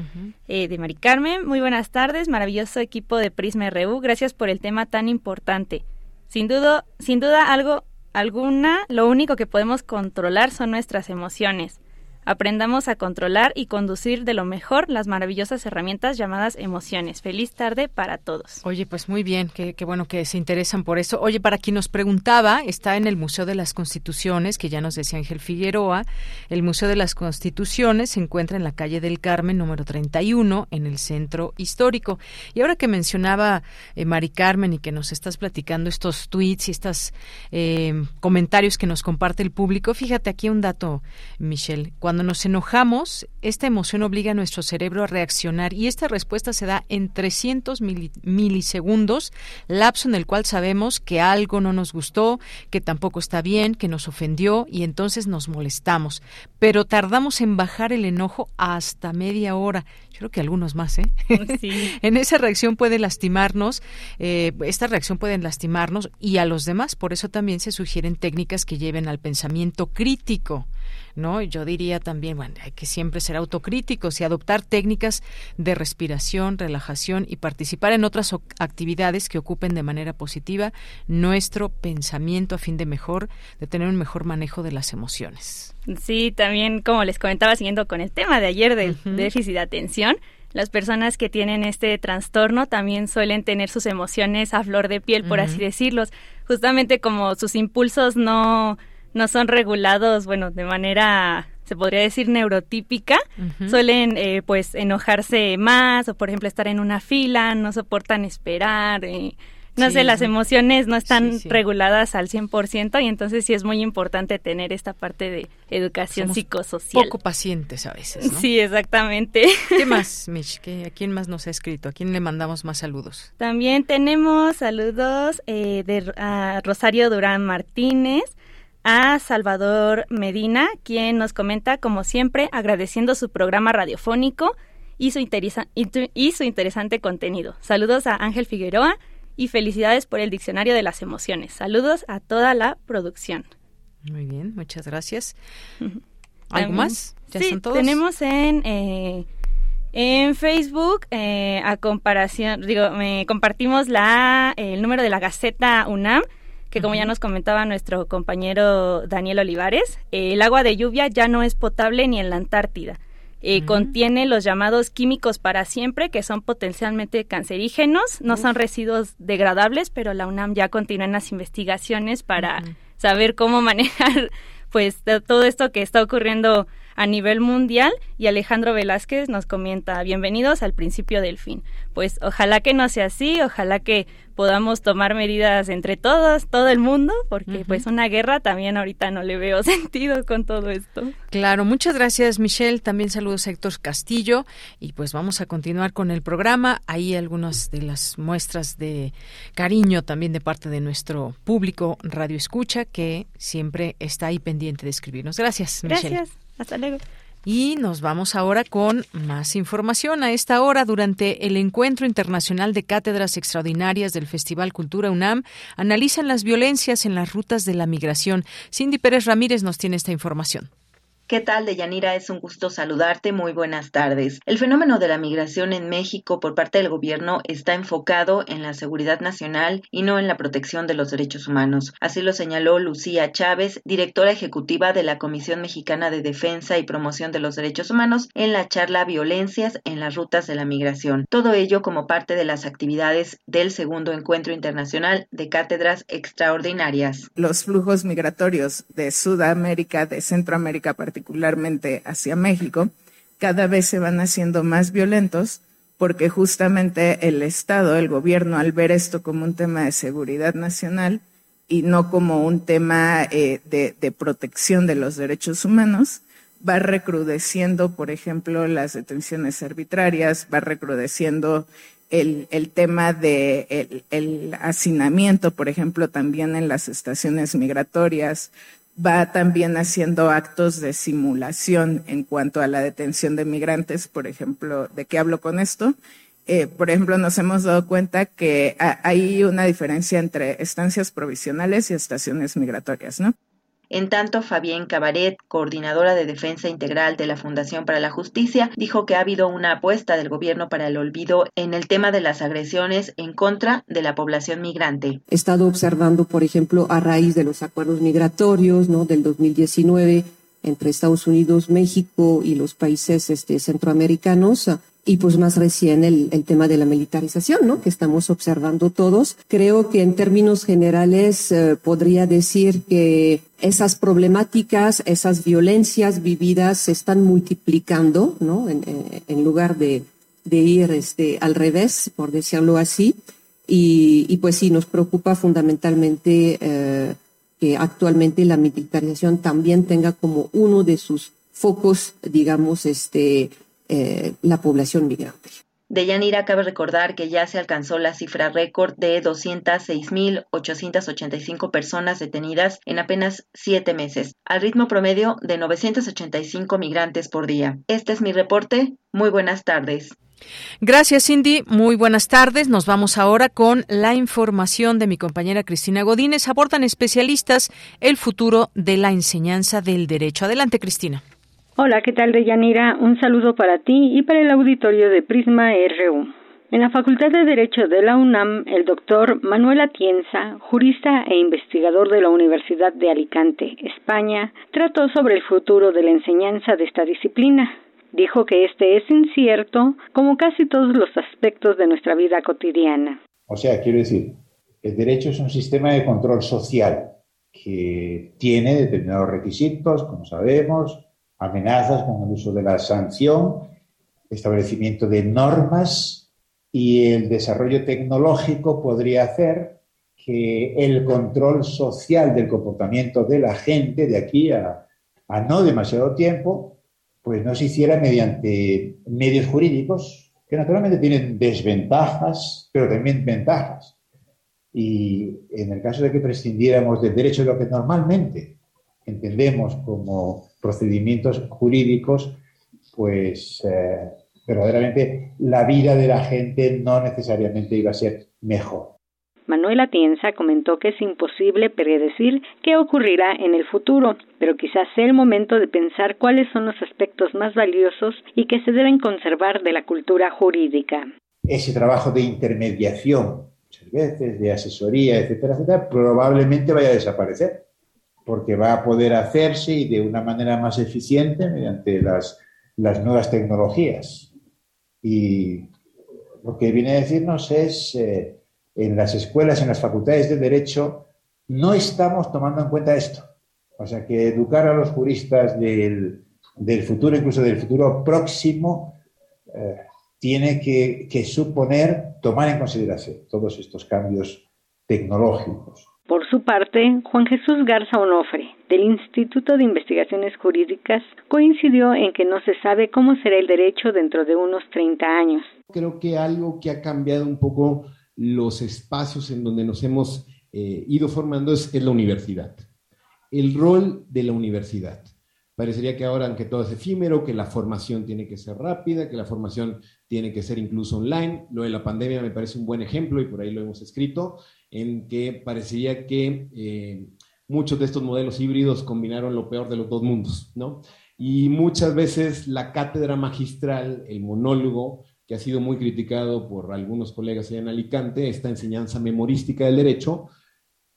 eh, de Mari Carmen. Muy buenas tardes, maravilloso equipo de Prisma RU. Gracias por el tema tan importante. Sin duda, sin duda algo, alguna, lo único que podemos controlar son nuestras emociones. Aprendamos a controlar y conducir de lo mejor las maravillosas herramientas llamadas emociones. Feliz tarde para todos. Oye, pues muy bien, qué, bueno que se interesan por eso. Oye, para quien nos preguntaba, está en el Museo de las Constituciones, que ya nos decía Ángel Figueroa. El Museo de las Constituciones se encuentra en la calle del Carmen, número 31, en el centro histórico. Y ahora que mencionaba eh, Mari Carmen y que nos estás platicando estos tweets y estos eh, comentarios que nos comparte el público, fíjate aquí un dato, Michelle. Nos enojamos, esta emoción obliga a nuestro cerebro a reaccionar y esta respuesta se da en 300 milisegundos, lapso en el cual sabemos que algo no nos gustó, que tampoco está bien, que nos ofendió y entonces nos molestamos. Pero tardamos en bajar el enojo hasta media hora. Yo creo que algunos más, ¿eh? (laughs) en esa reacción puede lastimarnos, eh, esta reacción puede lastimarnos y a los demás. Por eso también se sugieren técnicas que lleven al pensamiento crítico ¿no? Yo diría también, bueno, hay que siempre ser autocríticos y adoptar técnicas de respiración, relajación y participar en otras actividades que ocupen de manera positiva nuestro pensamiento a fin de mejor, de tener un mejor manejo de las emociones. Sí, también como les comentaba, siguiendo con el tema de ayer del déficit de atención, las personas que tienen este trastorno también suelen tener sus emociones a flor de piel, por así decirlos, justamente como sus impulsos no, no son regulados, bueno, de manera se podría decir neurotípica, suelen eh, pues enojarse más o por ejemplo estar en una fila, no soportan esperar, eh, no sé, las emociones no están reguladas al 100% y entonces sí es muy importante tener esta parte de educación psicosocial. Poco pacientes a veces, ¿no? Sí, exactamente. (laughs) ¿Qué más, (laughs) Mish? ¿A quién más nos ha escrito? ¿A quién le mandamos más saludos? También tenemos saludos eh, de a Rosario Durán Martínez, a Salvador Medina, quien nos comenta, como siempre, agradeciendo su programa radiofónico y su, y su interesante contenido. Saludos a Ángel Figueroa y felicidades por el Diccionario de las Emociones. Saludos a toda la producción. Muy bien, muchas gracias. ¿Algo más? ¿Ya sí, todos? tenemos en... Eh, en Facebook, eh, a comparación, digo, compartimos la, el número de la Gaceta UNAM, que como ya nos comentaba nuestro compañero Daniel Olivares, el agua de lluvia ya no es potable ni en la Antártida. Eh, contiene los llamados químicos para siempre, que son potencialmente cancerígenos, no son residuos degradables, pero la UNAM ya continúa en las investigaciones para saber cómo (laughs) manejar pues todo esto que está ocurriendo a nivel mundial y Alejandro Velázquez nos comenta bienvenidos al principio del fin. Pues ojalá que no sea así, ojalá que podamos tomar medidas entre todos, todo el mundo, porque pues una guerra también ahorita no le veo (laughs) sentido con todo esto. Claro, muchas gracias Michelle, también saludos a Héctor Castillo y pues vamos a continuar con el programa. Ahí algunas de las muestras de cariño también de parte de nuestro público Radio Escucha que siempre está ahí pendiente de escribirnos. Gracias, Michelle. Hasta luego. Y nos vamos ahora con más información. A esta hora, durante el Encuentro Internacional de Cátedras Extraordinarias del Festival Cultura UNAM, analizan las violencias en las rutas de la migración. Cindy Pérez Ramírez nos tiene esta información. ¿Qué tal, Deyanira? Es un gusto saludarte. Muy buenas tardes. El fenómeno de la migración en México por parte del gobierno está enfocado en la seguridad nacional y no en la protección de los derechos humanos. Así lo señaló Lucía Chávez, directora ejecutiva de la Comisión Mexicana de Defensa y Promoción de los Derechos Humanos, en la charla Violencias en las Rutas de la Migración. Todo ello como parte de las actividades del segundo encuentro internacional de cátedras extraordinarias. Los flujos migratorios de Sudamérica, de Centroamérica particularmente, particularmente hacia México, cada vez se van haciendo más violentos porque justamente el Estado, el gobierno, al ver esto como un tema de seguridad nacional y no como un tema eh, de, protección de los derechos humanos, va recrudeciendo, por ejemplo, las detenciones arbitrarias, va recrudeciendo el, tema de el, hacinamiento, por ejemplo, también en las estaciones migratorias, va también haciendo actos de simulación en cuanto a la detención de migrantes, por ejemplo, ¿de qué hablo con esto? Eh, por ejemplo, nos hemos dado cuenta que hay una diferencia entre estancias provisionales y estaciones migratorias, ¿no? En tanto, Fabián Cabaret, coordinadora de defensa integral de la Fundación para la Justicia, dijo que ha habido una apuesta del gobierno para el olvido en el tema de las agresiones en contra de la población migrante. He estado observando, por ejemplo, a raíz de los acuerdos migratorios ¿no? del 2019 entre Estados Unidos, México y los países este, centroamericanos, y pues más recién el, el, tema de la militarización, ¿no? Que estamos observando todos. Creo que en términos generales eh, podría decir que esas problemáticas, esas violencias vividas se están multiplicando, ¿no? En, lugar de, de, ir este, al revés, por decirlo así. Y, y pues sí, nos preocupa fundamentalmente eh, que actualmente la militarización también tenga como uno de sus focos, digamos, este, eh, la población migrante. De Yanira cabe recordar que ya se alcanzó la cifra récord de 206.885 personas detenidas en apenas siete meses, al ritmo promedio de 985 migrantes por día. Este es mi reporte. Muy buenas tardes. Gracias, Cindy. Muy buenas tardes. Nos vamos ahora con la información de mi compañera Cristina Godínez. Abordan especialistas el futuro de la enseñanza del derecho. Adelante, Cristina. Hola, ¿qué tal, Deyanira? Un saludo para ti y para el auditorio de Prisma RU. En la Facultad de Derecho de la UNAM, el doctor Manuel Atienza, jurista e investigador de la Universidad de Alicante, España, trató sobre el futuro de la enseñanza de esta disciplina. Dijo que este es incierto, como casi todos los aspectos de nuestra vida cotidiana. O sea, quiero decir, el derecho es un sistema de control social que tiene determinados requisitos, como sabemos, amenazas con el uso de la sanción, establecimiento de normas y el desarrollo tecnológico podría hacer que el control social del comportamiento de la gente de aquí a, a no demasiado tiempo pues no se hiciera mediante medios jurídicos que naturalmente tienen desventajas, pero también ventajas. Y en el caso de que prescindiéramos del derecho de lo que normalmente entendemos como procedimientos jurídicos, pues eh, verdaderamente la vida de la gente no necesariamente iba a ser mejor. Manuel Atienza comentó que es imposible predecir qué ocurrirá en el futuro, pero quizás sea el momento de pensar cuáles son los aspectos más valiosos y que se deben conservar de la cultura jurídica. Ese trabajo de intermediación, muchas veces, de asesoría, etcétera, etcétera, probablemente vaya a desaparecer, porque va a poder hacerse y de una manera más eficiente mediante las, las nuevas tecnologías. Y lo que viene a decirnos es... Eh, en las escuelas, en las facultades de Derecho, no estamos tomando en cuenta esto. O sea, que educar a los juristas del, futuro, incluso del futuro próximo, eh, tiene que, que suponer tomar en consideración todos estos cambios tecnológicos. Por su parte, Juan Jesús Garza Onofre, del Instituto de Investigaciones Jurídicas, coincidió en que no se sabe cómo será el derecho dentro de unos 30 años. Creo que algo que ha cambiado un poco los espacios en donde nos hemos eh, ido formando es, la universidad. El rol de la universidad. Parecería que ahora, aunque todo es efímero, que la formación tiene que ser rápida, que la formación tiene que ser incluso online. Lo de la pandemia me parece un buen ejemplo y por ahí lo hemos escrito, en que parecería que eh, muchos de estos modelos híbridos combinaron lo peor de los dos mundos, ¿no? Y muchas veces la cátedra magistral, el monólogo, que ha sido muy criticado por algunos colegas allá en Alicante, esta enseñanza memorística del derecho,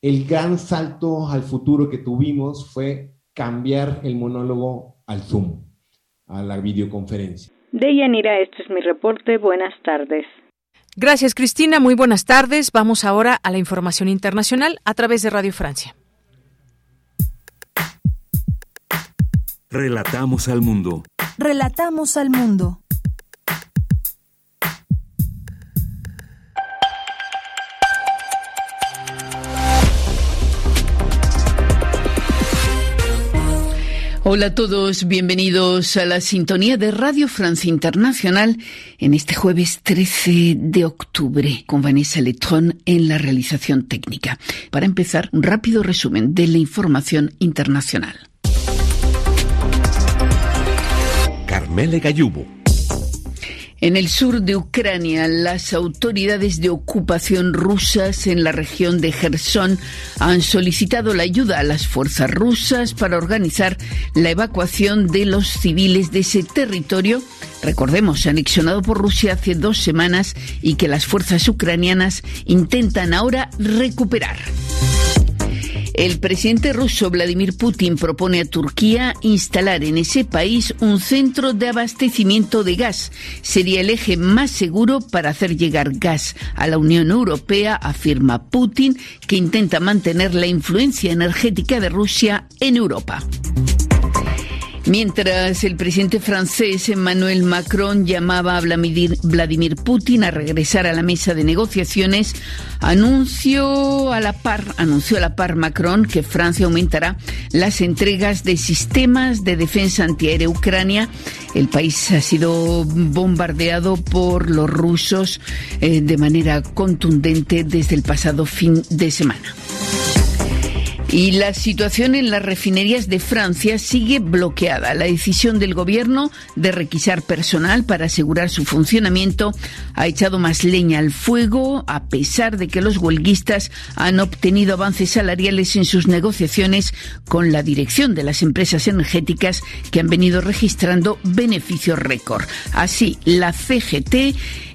el gran salto al futuro que tuvimos fue cambiar el monólogo al Zoom, a la videoconferencia. De Yanira, este es mi reporte. Buenas tardes. Gracias, Cristina. Muy buenas tardes. Vamos ahora a la información internacional a través de Radio Francia. Relatamos al mundo. Relatamos al mundo. Hola a todos, bienvenidos a la sintonía de Radio Francia Internacional en este jueves 13 de octubre con Vanessa Letrón en la realización técnica. Para empezar, un rápido resumen de la información internacional. Carmele Gallubo. En el sur de Ucrania, las autoridades de ocupación rusas en la región de Gerson han solicitado la ayuda a las fuerzas rusas para organizar la evacuación de los civiles de ese territorio, recordemos, anexionado por Rusia hace dos semanas y que las fuerzas ucranianas intentan ahora recuperar. El presidente ruso Vladimir Putin propone a Turquía instalar en ese país un centro de abastecimiento de gas. Sería el eje más seguro para hacer llegar gas a la Unión Europea, afirma Putin, que intenta mantener la influencia energética de Rusia en Europa. Mientras el presidente francés Emmanuel Macron llamaba a Vladimir Putin a regresar a la mesa de negociaciones, anunció a la par, anunció a la par Macron que Francia aumentará las entregas de sistemas de defensa antiaérea a Ucrania. El país ha sido bombardeado por los rusos eh, de manera contundente desde el pasado fin de semana. Y la situación en las refinerías de Francia sigue bloqueada. La decisión del gobierno de requisar personal para asegurar su funcionamiento ha echado más leña al fuego, a pesar de que los huelguistas han obtenido avances salariales en sus negociaciones con la dirección de las empresas energéticas que han venido registrando beneficios récord. Así, la CGT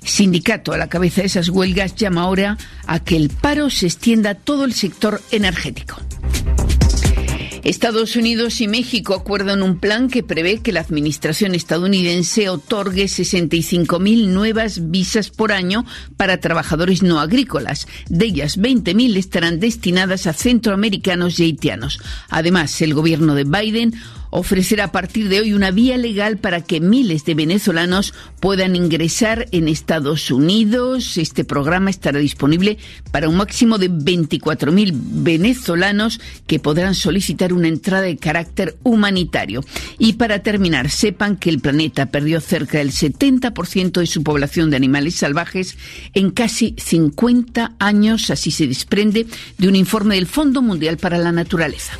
sindicato a la cabeza de esas huelgas llama ahora a que el paro se extienda a todo el sector energético. Estados Unidos y México acuerdan un plan que prevé que la administración estadounidense otorgue 65.000 nuevas visas por año para trabajadores no agrícolas. De ellas, 20.000 estarán destinadas a centroamericanos y haitianos. Además, el gobierno de Biden ofrecerá a partir de hoy una vía legal para que miles de venezolanos puedan ingresar en Estados Unidos. Este programa estará disponible para un máximo de 24.000 venezolanos que podrán solicitar una entrada de carácter humanitario. Y para terminar, sepan que el planeta perdió cerca del 70% de su población de animales salvajes en casi 50 años, así se desprende de un informe del Fondo Mundial para la Naturaleza.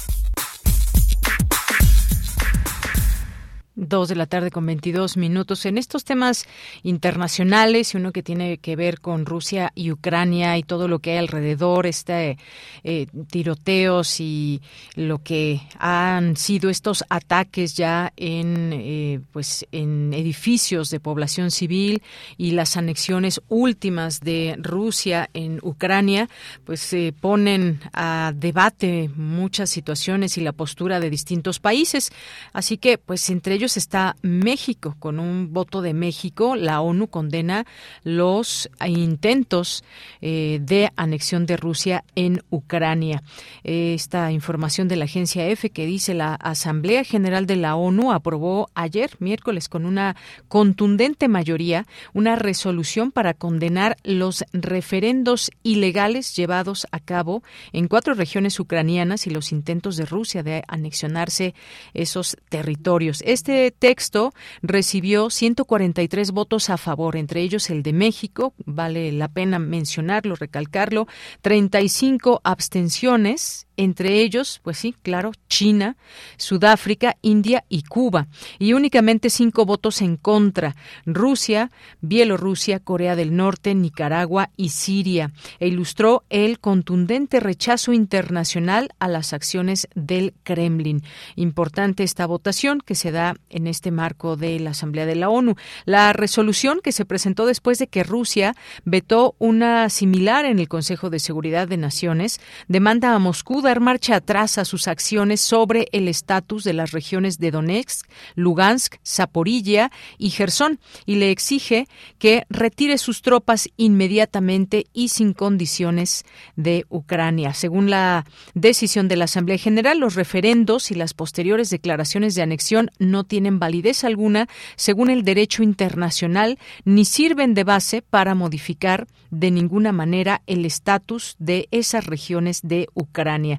Dos de la tarde con 22 minutos. En estos temas internacionales y uno que tiene que ver con Rusia y Ucrania y todo lo que hay alrededor, este eh, tiroteos y lo que han sido estos ataques ya en, eh, pues, en edificios de población civil y las anexiones últimas de Rusia en Ucrania, pues se ponen a debate muchas situaciones y la postura de distintos países. Así que, pues entre ellos está México. Con un voto de México, la ONU condena los intentos eh, de anexión de Rusia en Ucrania. Esta información de la agencia EFE que dice la Asamblea General de la ONU aprobó ayer, miércoles, con una contundente mayoría, una resolución para condenar los referendos ilegales llevados a cabo en cuatro regiones ucranianas y los intentos de Rusia de anexionarse esos territorios. Este texto recibió 143 votos a favor, entre ellos el de México, vale la pena mencionarlo, recalcarlo, 35 abstenciones entre ellos, pues sí, claro, China, Sudáfrica, India y Cuba, y únicamente cinco votos en contra, Rusia, Bielorrusia, Corea del Norte, Nicaragua y Siria, e ilustró el contundente rechazo internacional a las acciones del Kremlin. Importante esta votación que se da en este marco de la Asamblea de la ONU. La resolución que se presentó después de que Rusia vetó una similar en el Consejo de Seguridad de Naciones demanda a Moscú marcha atrás a sus acciones sobre el estatus de las regiones de Donetsk, Lugansk, Zaporilla y Gerson y le exige que retire sus tropas inmediatamente y sin condiciones de Ucrania. Según la decisión de la Asamblea General, los referendos y las posteriores declaraciones de anexión no tienen validez alguna según el derecho internacional ni sirven de base para modificar de ninguna manera el estatus de esas regiones de Ucrania.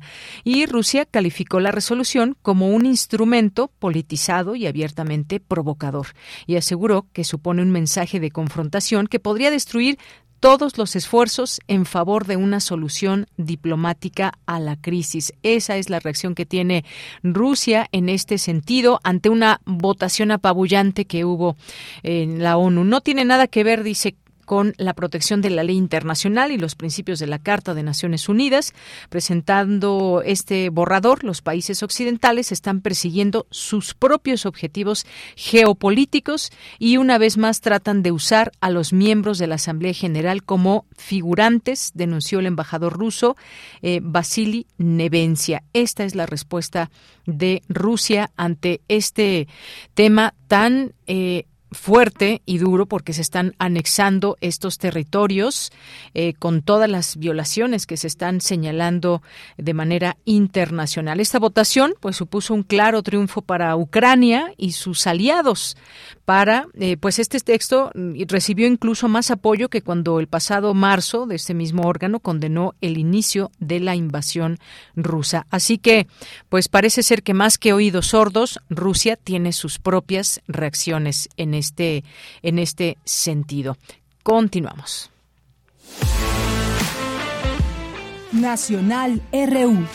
Y Rusia calificó la resolución como un instrumento politizado y abiertamente provocador y aseguró que supone un mensaje de confrontación que podría destruir todos los esfuerzos en favor de una solución diplomática a la crisis. Esa es la reacción que tiene Rusia en este sentido ante una votación apabullante que hubo en la ONU. No tiene nada que ver, dice con la protección de la ley internacional y los principios de la Carta de Naciones Unidas. Presentando este borrador, los países occidentales están persiguiendo sus propios objetivos geopolíticos y una vez más tratan de usar a los miembros de la Asamblea General como figurantes, denunció el embajador ruso eh, Vasily Nevencia. Esta es la respuesta de Rusia ante este tema tan eh, fuerte y duro porque se están anexando estos territorios eh, con todas las violaciones que se están señalando de manera internacional. Esta votación pues supuso un claro triunfo para Ucrania y sus aliados. Para eh, pues este texto mm, recibió incluso más apoyo que cuando el pasado marzo de este mismo órgano condenó el inicio de la invasión rusa. Así que pues parece ser que más que oídos sordos, Rusia tiene sus propias reacciones en este, en este sentido. Continuamos. Nacional RU.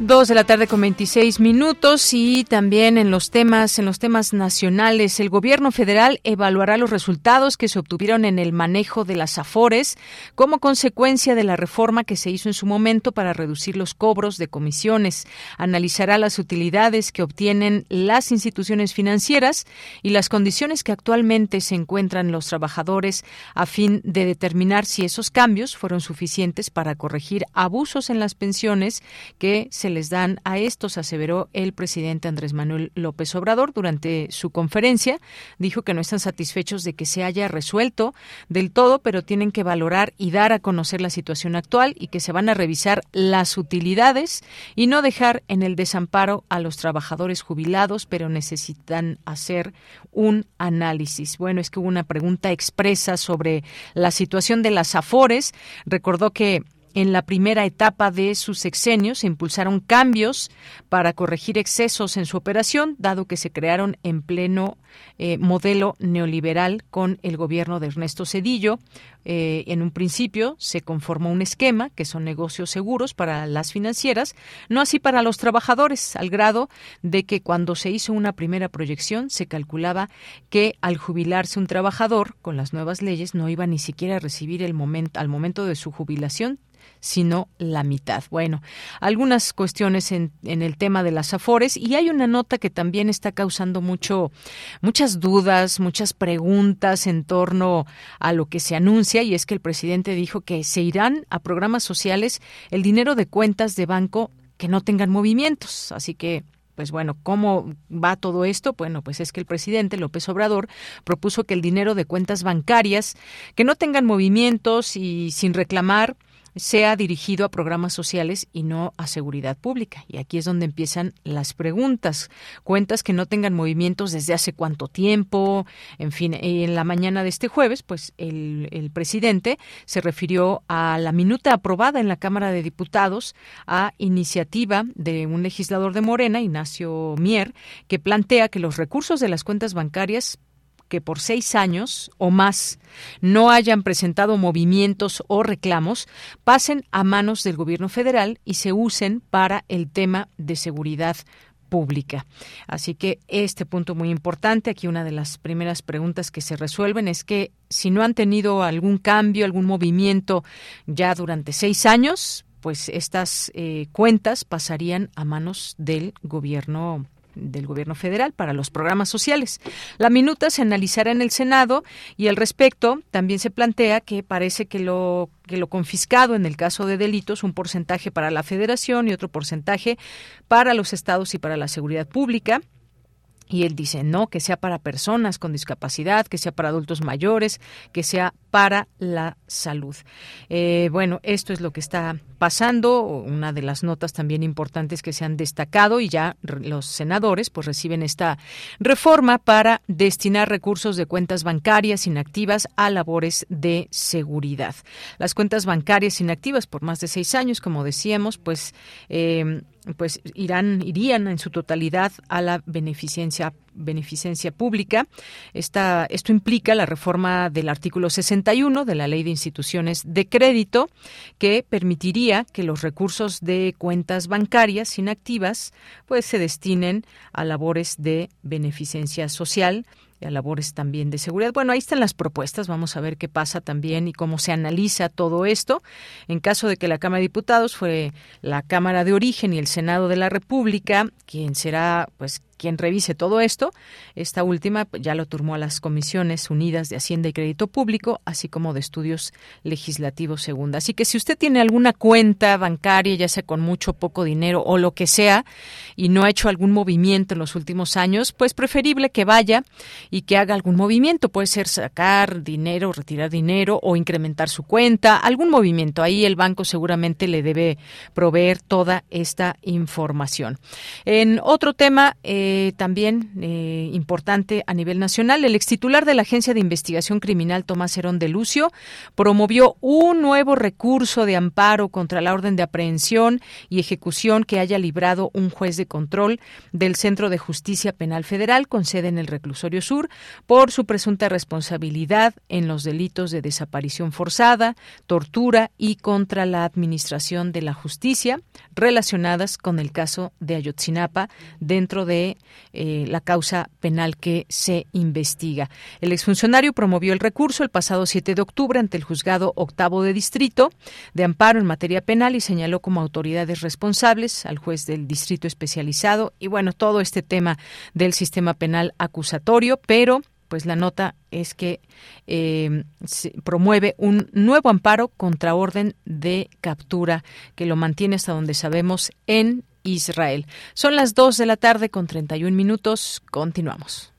Dos de la tarde con 26 minutos y también en los temas en los temas nacionales el gobierno federal evaluará los resultados que se obtuvieron en el manejo de las afores como consecuencia de la reforma que se hizo en su momento para reducir los cobros de comisiones. Analizará las utilidades que obtienen las instituciones financieras y las condiciones que actualmente se encuentran los trabajadores a fin de determinar si esos cambios fueron suficientes para corregir abusos en las pensiones que se les dan a estos, aseveró el presidente Andrés Manuel López Obrador durante su conferencia. Dijo que no están satisfechos de que se haya resuelto del todo, pero tienen que valorar y dar a conocer la situación actual y que se van a revisar las utilidades y no dejar en el desamparo a los trabajadores jubilados, pero necesitan hacer un análisis. Bueno, es que hubo una pregunta expresa sobre la situación de las AFORES. Recordó que en la primera etapa de su sexenio se impulsaron cambios para corregir excesos en su operación, dado que se crearon en pleno eh, modelo neoliberal con el gobierno de Ernesto Cedillo. Eh, en un principio se conformó un esquema, que son negocios seguros para las financieras, no así para los trabajadores, al grado de que cuando se hizo una primera proyección se calculaba que al jubilarse un trabajador con las nuevas leyes no iba ni siquiera a recibir el momento, al momento de su jubilación sino la mitad. Bueno, algunas cuestiones en, en, el tema de las afores y hay una nota que también está causando mucho, muchas dudas, muchas preguntas en torno a lo que se anuncia y es que el presidente dijo que se irán a programas sociales el dinero de cuentas de banco que no tengan movimientos. Así que pues bueno, ¿cómo va todo esto? Bueno, pues es que el presidente López Obrador propuso que el dinero de cuentas bancarias que no tengan movimientos y sin reclamar sea dirigido a programas sociales y no a seguridad pública. Y aquí es donde empiezan las preguntas. Cuentas que no tengan movimientos desde hace cuánto tiempo. En fin, en la mañana de este jueves, pues el, el presidente se refirió a la minuta aprobada en la Cámara de Diputados a iniciativa de un legislador de Morena, Ignacio Mier, que plantea que los recursos de las cuentas bancarias que por seis años o más no hayan presentado movimientos o reclamos pasen a manos del gobierno federal y se usen para el tema de seguridad pública. Así que este punto muy importante, aquí una de las primeras preguntas que se resuelven es que si no han tenido algún cambio, algún movimiento ya durante seis años, pues estas eh, cuentas pasarían a manos del gobierno del gobierno federal para los programas sociales. La minuta se analizará en el Senado y al respecto también se plantea que parece que lo que lo confiscado en el caso de delitos un porcentaje para la Federación y otro porcentaje para los estados y para la seguridad pública. Y él dice, no, que sea para personas con discapacidad, que sea para adultos mayores, que sea para la salud. Eh, bueno, esto es lo que está pasando, una de las notas también importantes que se han destacado y ya los senadores pues reciben esta reforma para destinar recursos de cuentas bancarias inactivas a labores de seguridad. Las cuentas bancarias inactivas por más de seis años, como decíamos, pues eh, pues irán irían en su totalidad a la beneficencia beneficencia pública. Esta, esto implica la reforma del artículo 61 de la Ley de Instituciones de Crédito, que permitiría que los recursos de cuentas bancarias inactivas pues se destinen a labores de beneficencia social y a labores también de seguridad. Bueno, ahí están las propuestas, vamos a ver qué pasa también y cómo se analiza todo esto. En caso de que la Cámara de Diputados fue la Cámara de Origen y el Senado de la República, quien será pues quien revise todo esto. Esta última ya lo turmó a las Comisiones Unidas de Hacienda y Crédito Público, así como de Estudios Legislativos Segunda. Así que si usted tiene alguna cuenta bancaria, ya sea con mucho o poco dinero o lo que sea, y no ha hecho algún movimiento en los últimos años, pues preferible que vaya y que haga algún movimiento. Puede ser sacar dinero, retirar dinero o incrementar su cuenta, algún movimiento. Ahí el banco seguramente le debe proveer toda esta información. En otro tema, eh, también eh, importante a nivel nacional, el extitular de la Agencia de Investigación Criminal, Tomás Herón de Lucio, promovió un nuevo recurso de amparo contra la orden de aprehensión y ejecución que haya librado un juez de control del Centro de Justicia Penal Federal con sede en el Reclusorio Sur por su presunta responsabilidad en los delitos de desaparición forzada, tortura y contra la administración de la justicia relacionadas con el caso de Ayotzinapa dentro de eh, la causa penal que se investiga. El exfuncionario promovió el recurso el pasado 7 de octubre ante el juzgado octavo de distrito de amparo en materia penal y señaló como autoridades responsables al juez del distrito especializado y bueno, todo este tema del sistema penal acusatorio, pero pues la nota es que eh, promueve un nuevo amparo contra orden de captura que lo mantiene hasta donde sabemos en Israel. Son las 2 de la tarde con 31 minutos. Continuamos.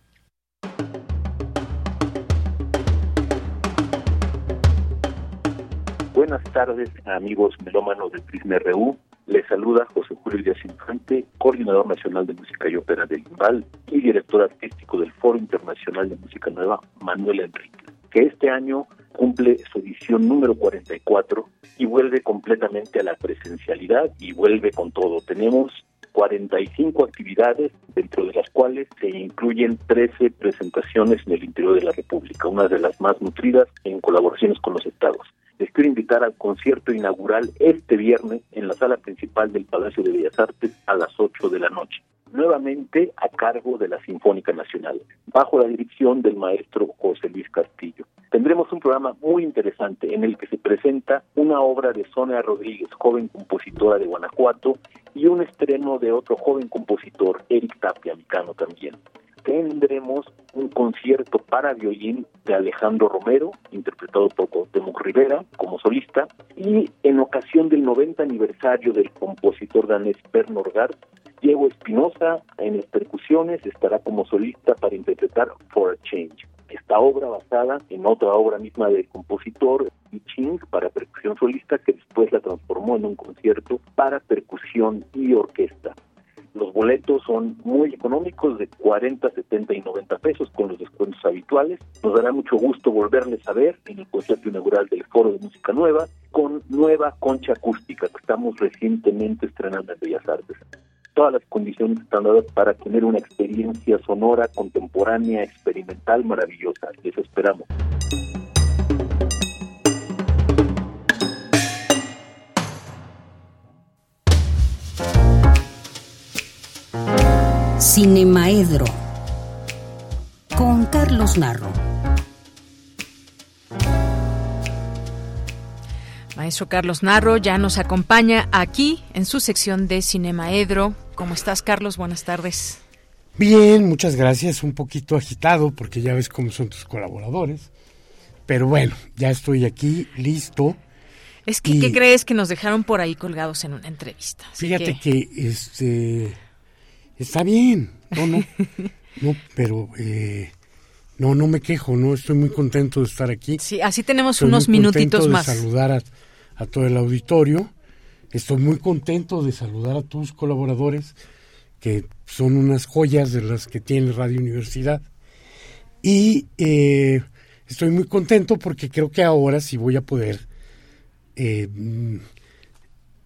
Buenas tardes, amigos melómanos de Prisma RU. Les saluda José Julio Díaz Infante, coordinador nacional de música y ópera del IMBAL y director artístico del Foro Internacional de Música Nueva, Manuel Enrique, que este año cumple su edición número 44 y vuelve completamente a la presencialidad y vuelve con todo. Tenemos 45 actividades, dentro de las cuales se incluyen 13 presentaciones en el interior de la República, una de las más nutridas en colaboraciones con los estados les quiero invitar al concierto inaugural este viernes en la sala principal del Palacio de Bellas Artes a las 8 de la noche, nuevamente a cargo de la Sinfónica Nacional, bajo la dirección del maestro José Luis Castillo. Tendremos un programa muy interesante en el que se presenta una obra de Sonia Rodríguez, joven compositora de Guanajuato, y un estreno de otro joven compositor, Eric Tapia, mexicano también tendremos un concierto para violín de Alejandro Romero, interpretado por Cuauhtémoc Rivera como solista, y en ocasión del 90 aniversario del compositor danés Bernard Gard, Diego Espinosa en las percusiones estará como solista para interpretar For a Change. Esta obra basada en otra obra misma del compositor I Ching para percusión solista que después la transformó en un concierto para percusión y orquesta. Los boletos son muy económicos, de 40, 70 y 90 pesos con los descuentos habituales. Nos dará mucho gusto volverles a ver en el concierto inaugural del Foro de Música Nueva con nueva concha acústica que estamos recientemente estrenando en Bellas Artes. Todas las condiciones están dadas para tener una experiencia sonora, contemporánea, experimental, maravillosa. Les esperamos. Cinemaedro con Carlos Narro. Maestro Carlos Narro ya nos acompaña aquí en su sección de Cinemaedro. ¿Cómo estás, Carlos? Buenas tardes. Bien, muchas gracias. Un poquito agitado porque ya ves cómo son tus colaboradores. Pero bueno, ya estoy aquí, listo. Es que, ¿qué crees que nos dejaron por ahí colgados en una entrevista? fíjate que este Está bien, no, no, (laughs) no, pero eh, no, no me quejo, no, estoy muy contento de estar aquí. Sí, así tenemos unos minutitos más. De saludar a, a todo el auditorio, estoy muy contento de saludar a tus colaboradores, que son unas joyas de las que tiene Radio Universidad. Y eh, estoy muy contento porque creo que ahora sí voy a poder eh,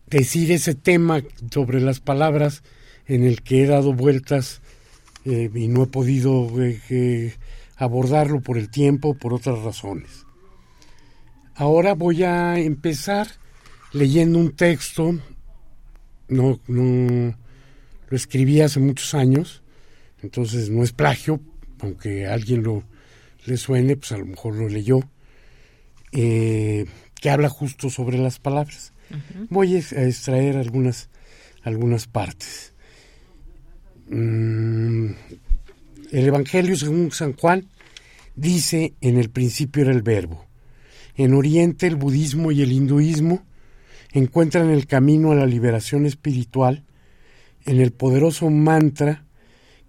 decir ese tema sobre las palabras en el que he dado vueltas eh, y no he podido eh, eh, abordarlo por el tiempo, por otras razones. Ahora voy a empezar leyendo un texto, no, no lo escribí hace muchos años, entonces no es plagio, aunque a alguien lo le suene, pues a lo mejor lo leyó, que habla justo sobre las palabras. Voy a extraer algunas, algunas partes. Mm, el Evangelio según San Juan dice, en el principio era el verbo. En Oriente el budismo y el hinduismo encuentran el camino a la liberación espiritual en el poderoso mantra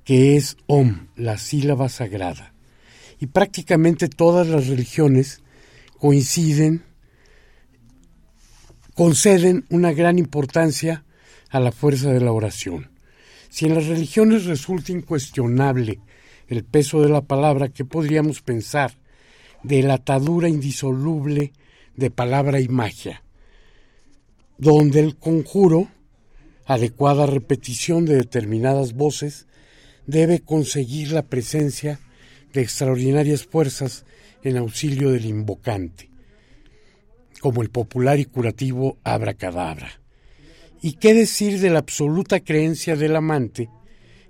que es Om, la sílaba sagrada. Y prácticamente todas las religiones coinciden, conceden una gran importancia a la fuerza de la oración. Si en las religiones resulta incuestionable el peso de la palabra, ¿qué podríamos pensar de la atadura indisoluble de palabra y magia? Donde el conjuro, adecuada repetición de determinadas voces, debe conseguir la presencia de extraordinarias fuerzas en auxilio del invocante, como el popular y curativo abracadabra. ¿Y qué decir de la absoluta creencia del amante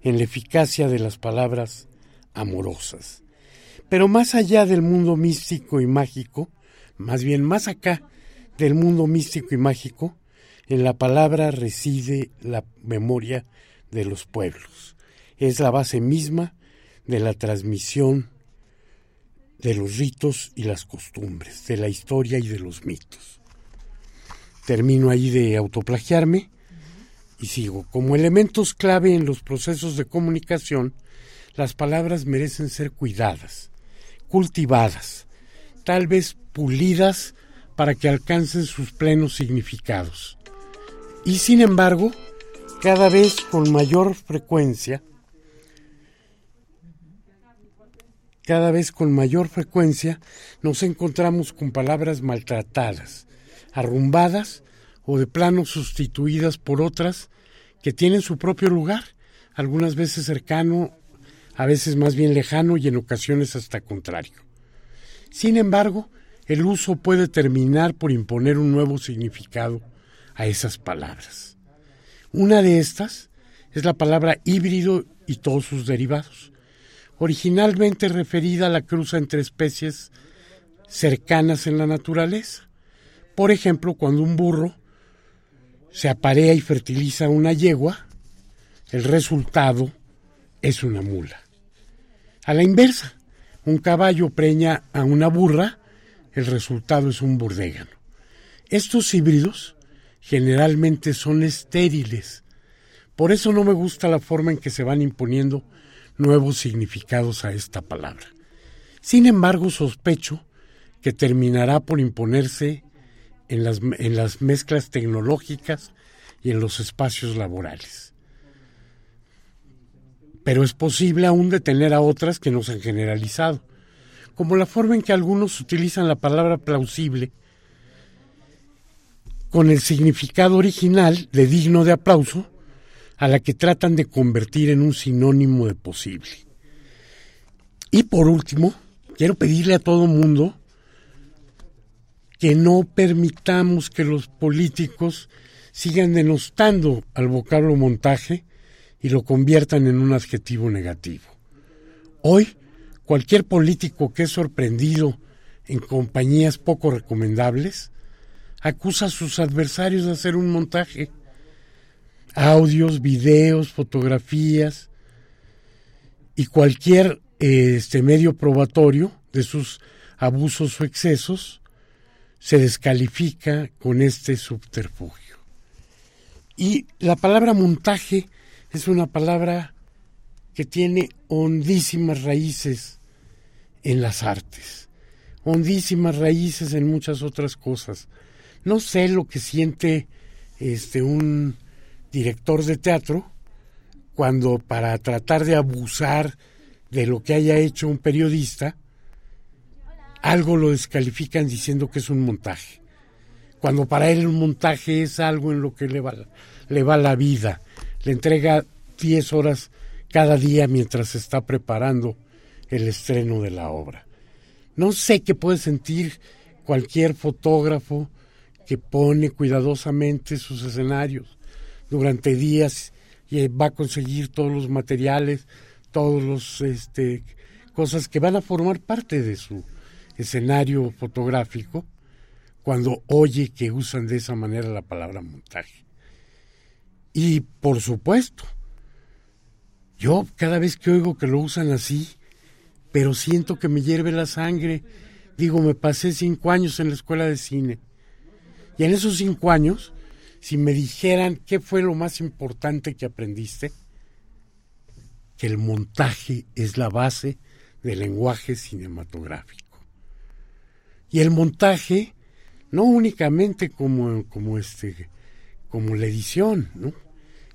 en la eficacia de las palabras amorosas? Pero más allá del mundo místico y mágico, más bien más acá del mundo místico y mágico, en la palabra reside la memoria de los pueblos. Es la base misma de la transmisión de los ritos y las costumbres, de la historia y de los mitos termino ahí de autoplagiarme y sigo. Como elementos clave en los procesos de comunicación, las palabras merecen ser cuidadas, cultivadas, tal vez pulidas para que alcancen sus plenos significados. Y sin embargo, cada vez con mayor frecuencia, cada vez con mayor frecuencia nos encontramos con palabras maltratadas, arrumbadas o de plano sustituidas por otras que tienen su propio lugar, algunas veces cercano, a veces más bien lejano y en ocasiones hasta contrario. Sin embargo, el uso puede terminar por imponer un nuevo significado a esas palabras. Una de estas es la palabra híbrido y todos sus derivados, originalmente referida a la cruza entre especies cercanas en la naturaleza, por ejemplo, cuando un burro se aparea y fertiliza una yegua, el resultado es una mula. A la inversa, un caballo preña a una burra, el resultado es un burdégano. Estos híbridos generalmente son estériles. Por eso no me gusta la forma en que se van imponiendo nuevos significados a esta palabra. Sin embargo, sospecho que terminará por imponerse en las, en las mezclas tecnológicas y en los espacios laborales. Pero es posible aún detener a otras que no se han generalizado, como la forma en que algunos utilizan la palabra plausible con el significado original de digno de aplauso, a la que tratan de convertir en un sinónimo de posible. Y por último, quiero pedirle a todo mundo que no permitamos que los políticos sigan denostando al vocablo montaje y lo conviertan en un adjetivo negativo. Hoy, cualquier político que es sorprendido en compañías poco recomendables acusa a sus adversarios de hacer un montaje. Audios, videos, fotografías y cualquier este medio probatorio de sus abusos o excesos se descalifica con este subterfugio. Y la palabra montaje es una palabra que tiene hondísimas raíces en las artes, hondísimas raíces en muchas otras cosas. No sé lo que siente este un director de teatro cuando para tratar de abusar de lo que haya hecho un periodista algo lo descalifican diciendo que es un montaje. Cuando para él un montaje es algo en lo que le va, le va la vida. Le entrega 10 horas cada día mientras está preparando el estreno de la obra. No sé qué puede sentir cualquier fotógrafo que pone cuidadosamente sus escenarios durante días y va a conseguir todos los materiales, todos los este cosas que van a formar parte de su escenario fotográfico cuando oye que usan de esa manera la palabra montaje. Y por supuesto, Yo cada vez que oigo que lo usan así, pero siento que me hierve la sangre. Digo, me pasé cinco años en la escuela de cine. Y en esos cinco años, si me dijeran qué fue lo más importante que aprendiste, que el montaje es la base del lenguaje cinematográfico. Y el montaje, no únicamente como, como, este, como la edición,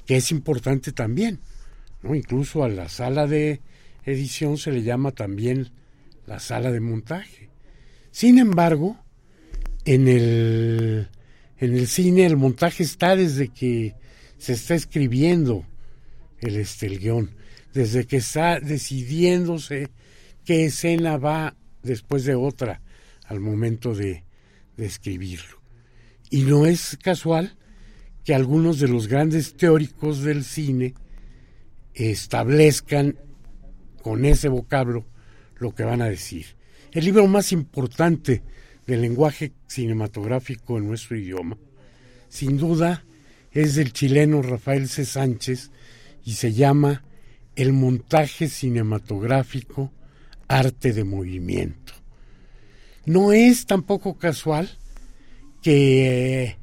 que es importante también, ¿no? Incluso a la sala de edición se le llama también la sala de montaje. Sin embargo, en el, en el cine el montaje está desde que se está escribiendo el, este, el guion, desde que está decidiéndose qué escena va después de otra al momento de, escribirlo. Y no es casual que algunos de los grandes teóricos del cine establezcan con ese vocablo lo que van a decir. El libro más importante del lenguaje cinematográfico en nuestro idioma, sin duda, es del chileno Rafael C. Sánchez y se llama El montaje cinematográfico, arte de movimiento. No es tampoco casual que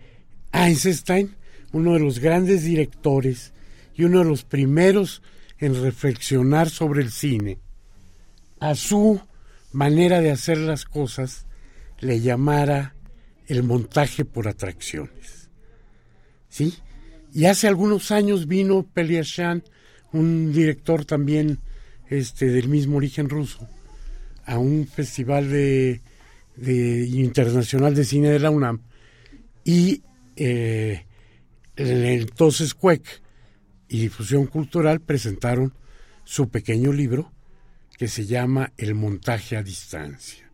Einstein, uno de los grandes directores y uno de los primeros en reflexionar sobre el cine, a su manera de hacer las cosas le llamara el montaje por atracciones. ¿Sí? Y hace algunos años vino Peliashan, un director también este, del mismo origen ruso, a un festival de, internacional de cine de la UNAM y eh, entonces Cuec y Difusión Cultural presentaron su pequeño libro que se llama El montaje a distancia.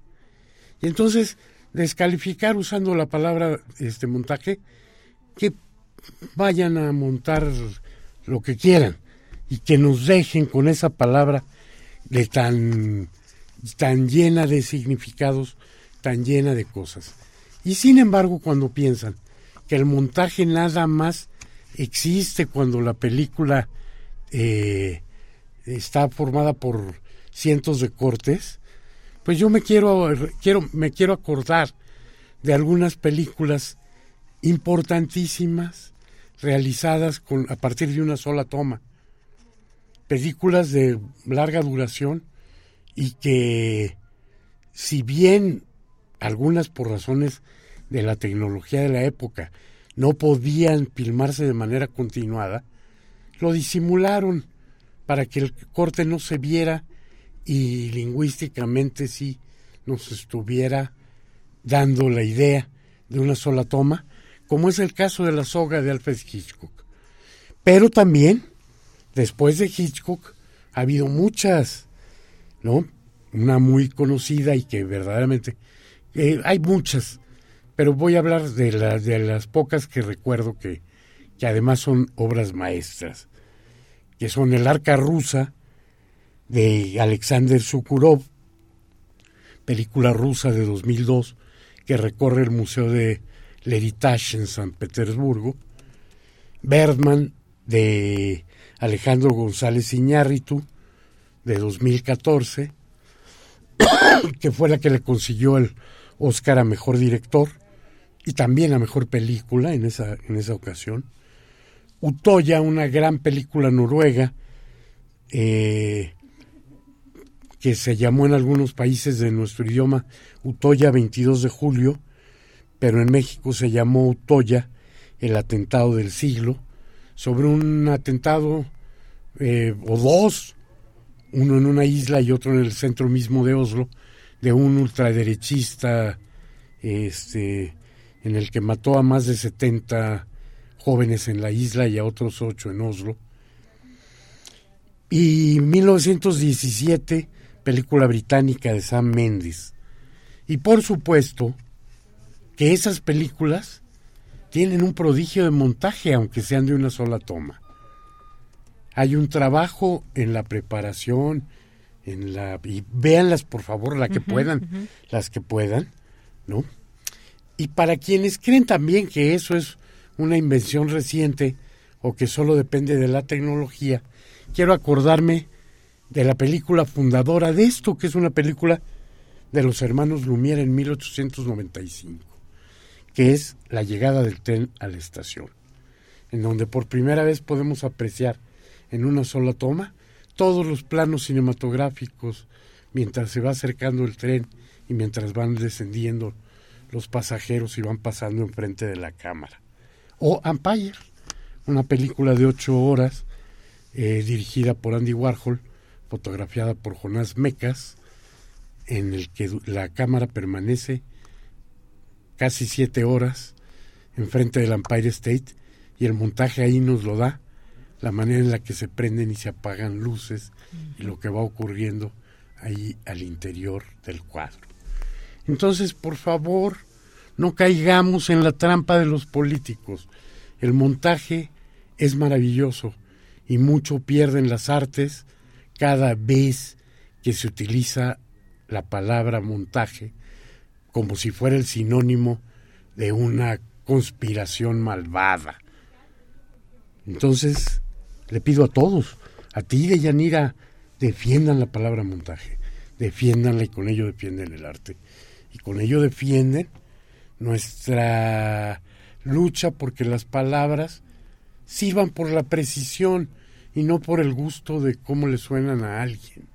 Y entonces descalificar usando la palabra este montaje que vayan a montar lo que quieran y que nos dejen con esa palabra de tan tan llena de significados, tan llena de cosas. Y sin embargo, cuando piensan que el montaje nada más existe cuando la película eh, está formada por cientos de cortes, pues yo me quiero, quiero, me quiero acordar de algunas películas importantísimas realizadas con, a partir de una sola toma. Películas de larga duración y que si bien algunas por razones de la tecnología de la época no podían filmarse de manera continuada, lo disimularon para que el corte no se viera y lingüísticamente sí nos estuviera dando la idea de una sola toma, como es el caso de la soga de Alfred Hitchcock. Pero también, después de Hitchcock, ha habido muchas, ¿no? Una muy conocida y que verdaderamente... Eh, hay muchas pero voy a hablar de, de las pocas que recuerdo que, que además son obras maestras, que son El Arca Rusa de Alexander Sukurov, película rusa de 2002 que recorre el Museo de L'Heritage en San Petersburgo, Bergman de Alejandro González Iñárritu de 2014, (coughs) que fue la que le consiguió el Oscar a Mejor Director, y también la mejor película en esa, en esa ocasión. Utoya, una gran película noruega eh, que se llamó en algunos países de nuestro idioma Utoya 22 de julio, pero en México se llamó Utoya, el atentado del siglo, sobre un atentado eh, o dos, uno en una isla y otro en el centro mismo de Oslo, de un ultraderechista este, en el que mató a más de 70 jóvenes en la isla y a otros ocho en Oslo. Y 1917, película británica de Sam Mendes. Y por supuesto que esas películas tienen un prodigio de montaje, aunque sean de una sola toma. Hay un trabajo en la preparación, en la y véanlas por favor, la que puedan, las que puedan, ¿no? Y para quienes creen también que eso es una invención reciente o que solo depende de la tecnología, quiero acordarme de la película fundadora de esto, que es una película de los hermanos Lumière en 1895, que es La llegada del tren a la estación, en donde por primera vez podemos apreciar en una sola toma todos los planos cinematográficos mientras se va acercando el tren y mientras van descendiendo los pasajeros y van pasando enfrente de la cámara. O Empire, una película de ocho horas eh, dirigida por Andy Warhol, fotografiada por Jonás Mecas, en el que la cámara permanece casi siete horas enfrente del Empire State y el montaje ahí nos lo da la manera en la que se prenden y se apagan luces y lo que va ocurriendo ahí al interior del cuadro. Entonces, por favor, no caigamos en la trampa de los políticos. El montaje es maravilloso y mucho pierden las artes cada vez que se utiliza la palabra montaje como si fuera el sinónimo de una conspiración malvada. Entonces, le pido a todos, a ti, de Yanira, defiendan la palabra montaje, defiéndanla y con ello defienden el arte. Y con ello defienden nuestra lucha porque las palabras sirvan por la precisión y no por el gusto de cómo le suenan a alguien.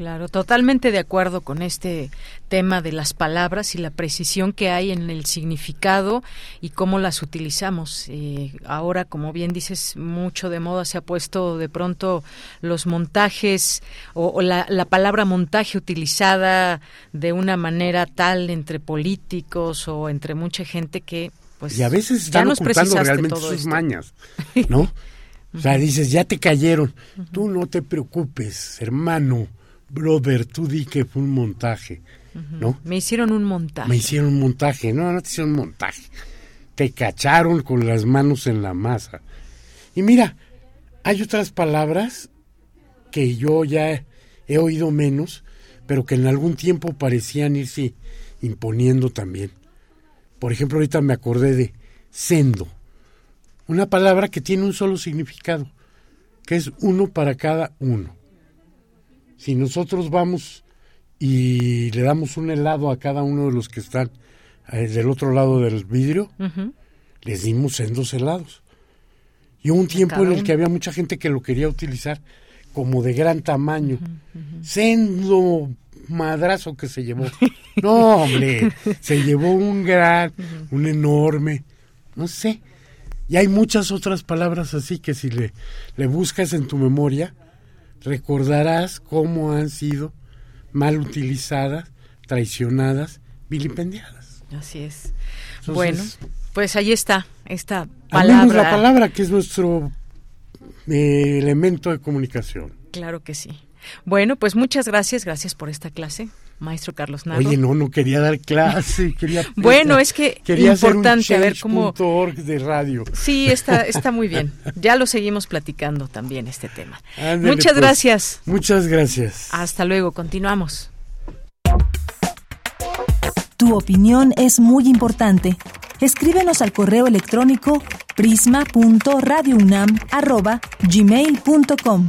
Claro, totalmente de acuerdo con este tema de las palabras y la precisión que hay en el significado y cómo las utilizamos. Eh, ahora, como bien dices, mucho de moda se ha puesto de pronto los montajes o, la, palabra montaje utilizada de una manera tal entre políticos o entre mucha gente que pues y a veces están ocultando realmente sus mañas, (laughs) ¿no? O sea, dices, ya te cayeron. Tú no te preocupes, hermano brother, tú di que fue un montaje, ¿no? Me hicieron un montaje. Me hicieron un montaje, no, no te hicieron un montaje. Te cacharon con las manos en la masa. Y mira, hay otras palabras que yo ya he oído menos, pero que en algún tiempo parecían irse imponiendo también. Por ejemplo, ahorita me acordé de sendo, una palabra que tiene un solo significado, que es uno para cada uno. Si nosotros vamos y le damos un helado a cada uno de los que están eh, del otro lado del vidrio, les dimos en dos helados. Y hubo un tiempo en el que había mucha gente que lo quería utilizar como de gran tamaño. Sendo madrazo que se llevó. (laughs) No, hombre, se llevó un gran, un enorme, no sé. Y hay muchas otras palabras así que si le, le buscas en tu memoria, recordarás cómo han sido mal utilizadas, traicionadas, vilipendiadas. Así es. bueno, pues ahí está esta palabra. la palabra que es nuestro eh, elemento de comunicación. Claro que sí. Bueno, pues muchas gracias, gracias por esta clase, maestro Carlos Narro. Oye, no, no quería dar clase, (laughs) quería Bueno, es que quería importante a ver cómo de radio. Sí, está está muy bien. (laughs) Ya lo seguimos platicando también este tema. muchas pues. gracias. Muchas gracias. Hasta luego, continuamos. Tu opinión es muy importante. Escríbenos al correo electrónico prisma.radiounam@gmail.com.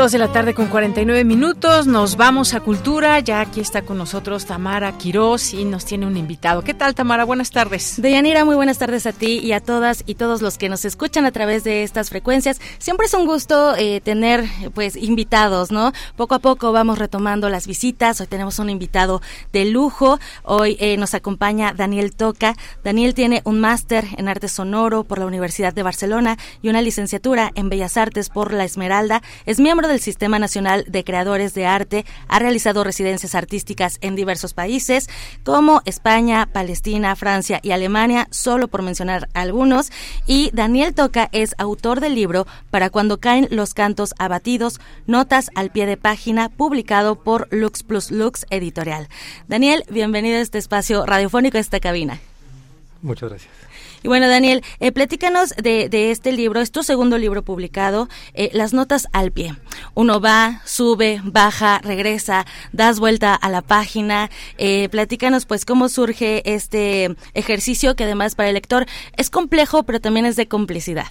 Dos de la tarde con 49 minutos, nos vamos a Cultura, ya aquí está con nosotros Tamara Quirós y nos tiene un invitado. ¿Qué tal Tamara? Buenas tardes. Deyanira, muy buenas tardes a ti y a todas y todos los que nos escuchan a través de estas frecuencias. Siempre es un gusto eh, tener pues invitados, ¿no? Poco a poco vamos retomando las visitas, hoy tenemos un invitado de lujo, hoy eh, nos acompaña Daniel Toca. Daniel tiene un máster en arte sonoro por la Universidad de Barcelona y una licenciatura en Bellas Artes por la Esmeralda, es miembro del Sistema Nacional de Creadores de Arte, ha realizado residencias artísticas en diversos países como España, Palestina, Francia y Alemania, solo por mencionar algunos. Y Daniel Toca es autor del libro Para cuando caen los cantos abatidos, notas al pie de página, publicado por Lux Plus Lux Editorial. Daniel, bienvenido a este espacio radiofónico, a esta cabina. Muchas gracias. Y bueno, Daniel, eh, platícanos de, este libro, es tu segundo libro publicado, eh, Las notas al pie. Uno va, sube, baja, regresa, das vuelta a la página. Eh, platícanos pues cómo surge este ejercicio que además para el lector es complejo, pero también es de complicidad.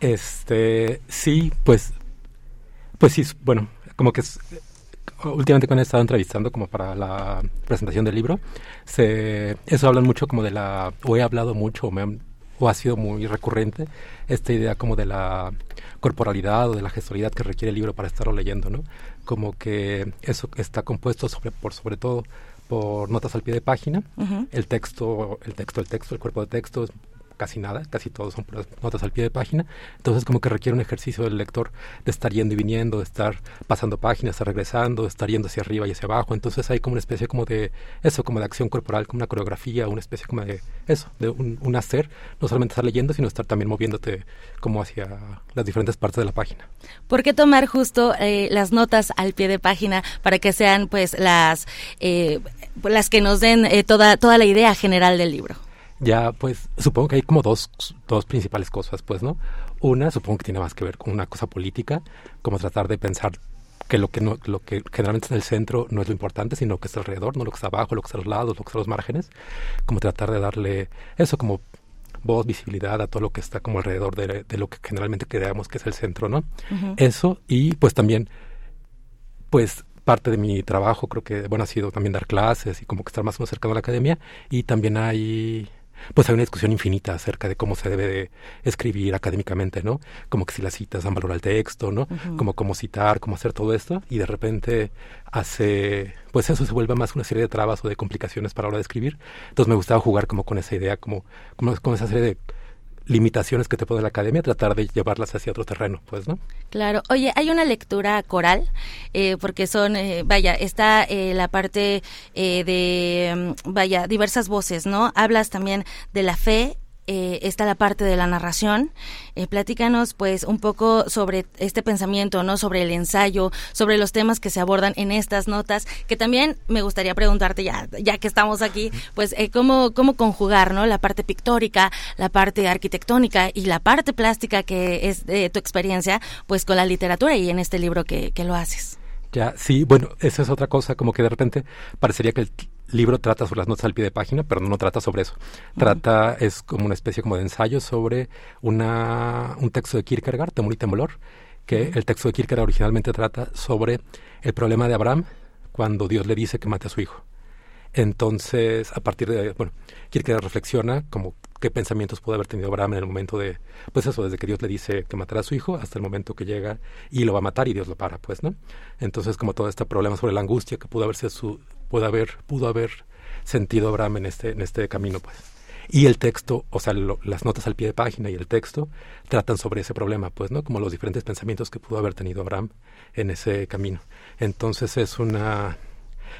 Este, sí, pues, pues sí, bueno, como que es, últimamente cuando he estado entrevistando como para la presentación del libro, se, eso hablan mucho como de la, o he hablado mucho, o, me o ha sido muy recurrente, esta idea como de la corporalidad o de la gestualidad que requiere el libro para estarlo leyendo, ¿no? Como que eso está compuesto sobre, por sobre todo por notas al pie de página, el texto, el texto, el texto, el cuerpo de texto casi nada, casi todos son notas al pie de página, entonces como que requiere un ejercicio del lector de estar yendo y viniendo, de estar pasando páginas, estar regresando, de estar yendo hacia arriba y hacia abajo, entonces hay como una especie como de eso, como de acción corporal, como una coreografía, una especie como de eso, de un, hacer, no solamente estar leyendo, sino estar también moviéndote como hacia las diferentes partes de la página. ¿Por qué tomar justo eh, las notas al pie de página para que sean pues las, eh, las que nos den eh, toda, toda la idea general del libro? Ya pues supongo que hay como dos, dos principales cosas, pues, ¿no? Una supongo que tiene más que ver con una cosa política, como tratar de pensar que lo que no, lo que generalmente está en el centro no es lo importante, sino que está alrededor, no lo que está abajo, lo que está a los lados, lo que está a los márgenes, como tratar de darle eso como voz, visibilidad a todo lo que está como alrededor de, de lo que generalmente creemos que es el centro, ¿no? Eso y pues también pues parte de mi trabajo creo que bueno ha sido también dar clases y como que estar más o menos cercano a la academia y también hay pues hay una discusión infinita acerca de cómo se debe de escribir académicamente, ¿no? Como que si las citas dan valor al texto, ¿no? Como cómo citar, cómo hacer todo esto, y de repente hace, pues eso se vuelve más una serie de trabas o de complicaciones para la hora de escribir. Entonces me gustaba jugar como con esa idea, como, como con esa serie de limitaciones que te pone la academia, tratar de llevarlas hacia otro terreno, pues, ¿no? Claro. Oye, hay una lectura coral, eh, porque son, eh, vaya, está eh, la parte de, mm, vaya, diversas voces, ¿no? Hablas también de la fe eh, está la parte de la narración. Eh, platícanos pues un poco sobre este pensamiento, ¿no? Sobre el ensayo, sobre los temas que se abordan en estas notas, que también me gustaría preguntarte ya, ya que estamos aquí, pues eh, cómo, cómo conjugar, ¿no? La parte pictórica, la parte arquitectónica y la parte plástica que es de tu experiencia, pues con la literatura y en este libro que, que lo haces. Ya, sí, bueno, esa es otra cosa, como que de repente parecería que el libro trata sobre las notas al pie de página, pero no, trata sobre eso. Trata, es como una especie como de ensayo sobre una, un texto de Kierkegaard, Temor y Temblor, que el texto de Kierkegaard originalmente trata sobre el problema de Abraham cuando Dios le dice que mate a su hijo. Entonces, a partir de, bueno, Kierkegaard reflexiona como qué pensamientos puede haber tenido Abraham en el momento de, pues eso, desde que Dios le dice que matará a su hijo hasta el momento que llega y lo va a matar y Dios lo para, pues, ¿no? Entonces, como todo este problema sobre la angustia que pudo haberse su, pudo haber, pudo haber sentido Abraham en este, en este camino, pues. Y el texto, o sea, las notas al pie de página y el texto tratan sobre ese problema, pues, ¿no? Como los diferentes pensamientos que pudo haber tenido Abraham en ese camino. Entonces es una,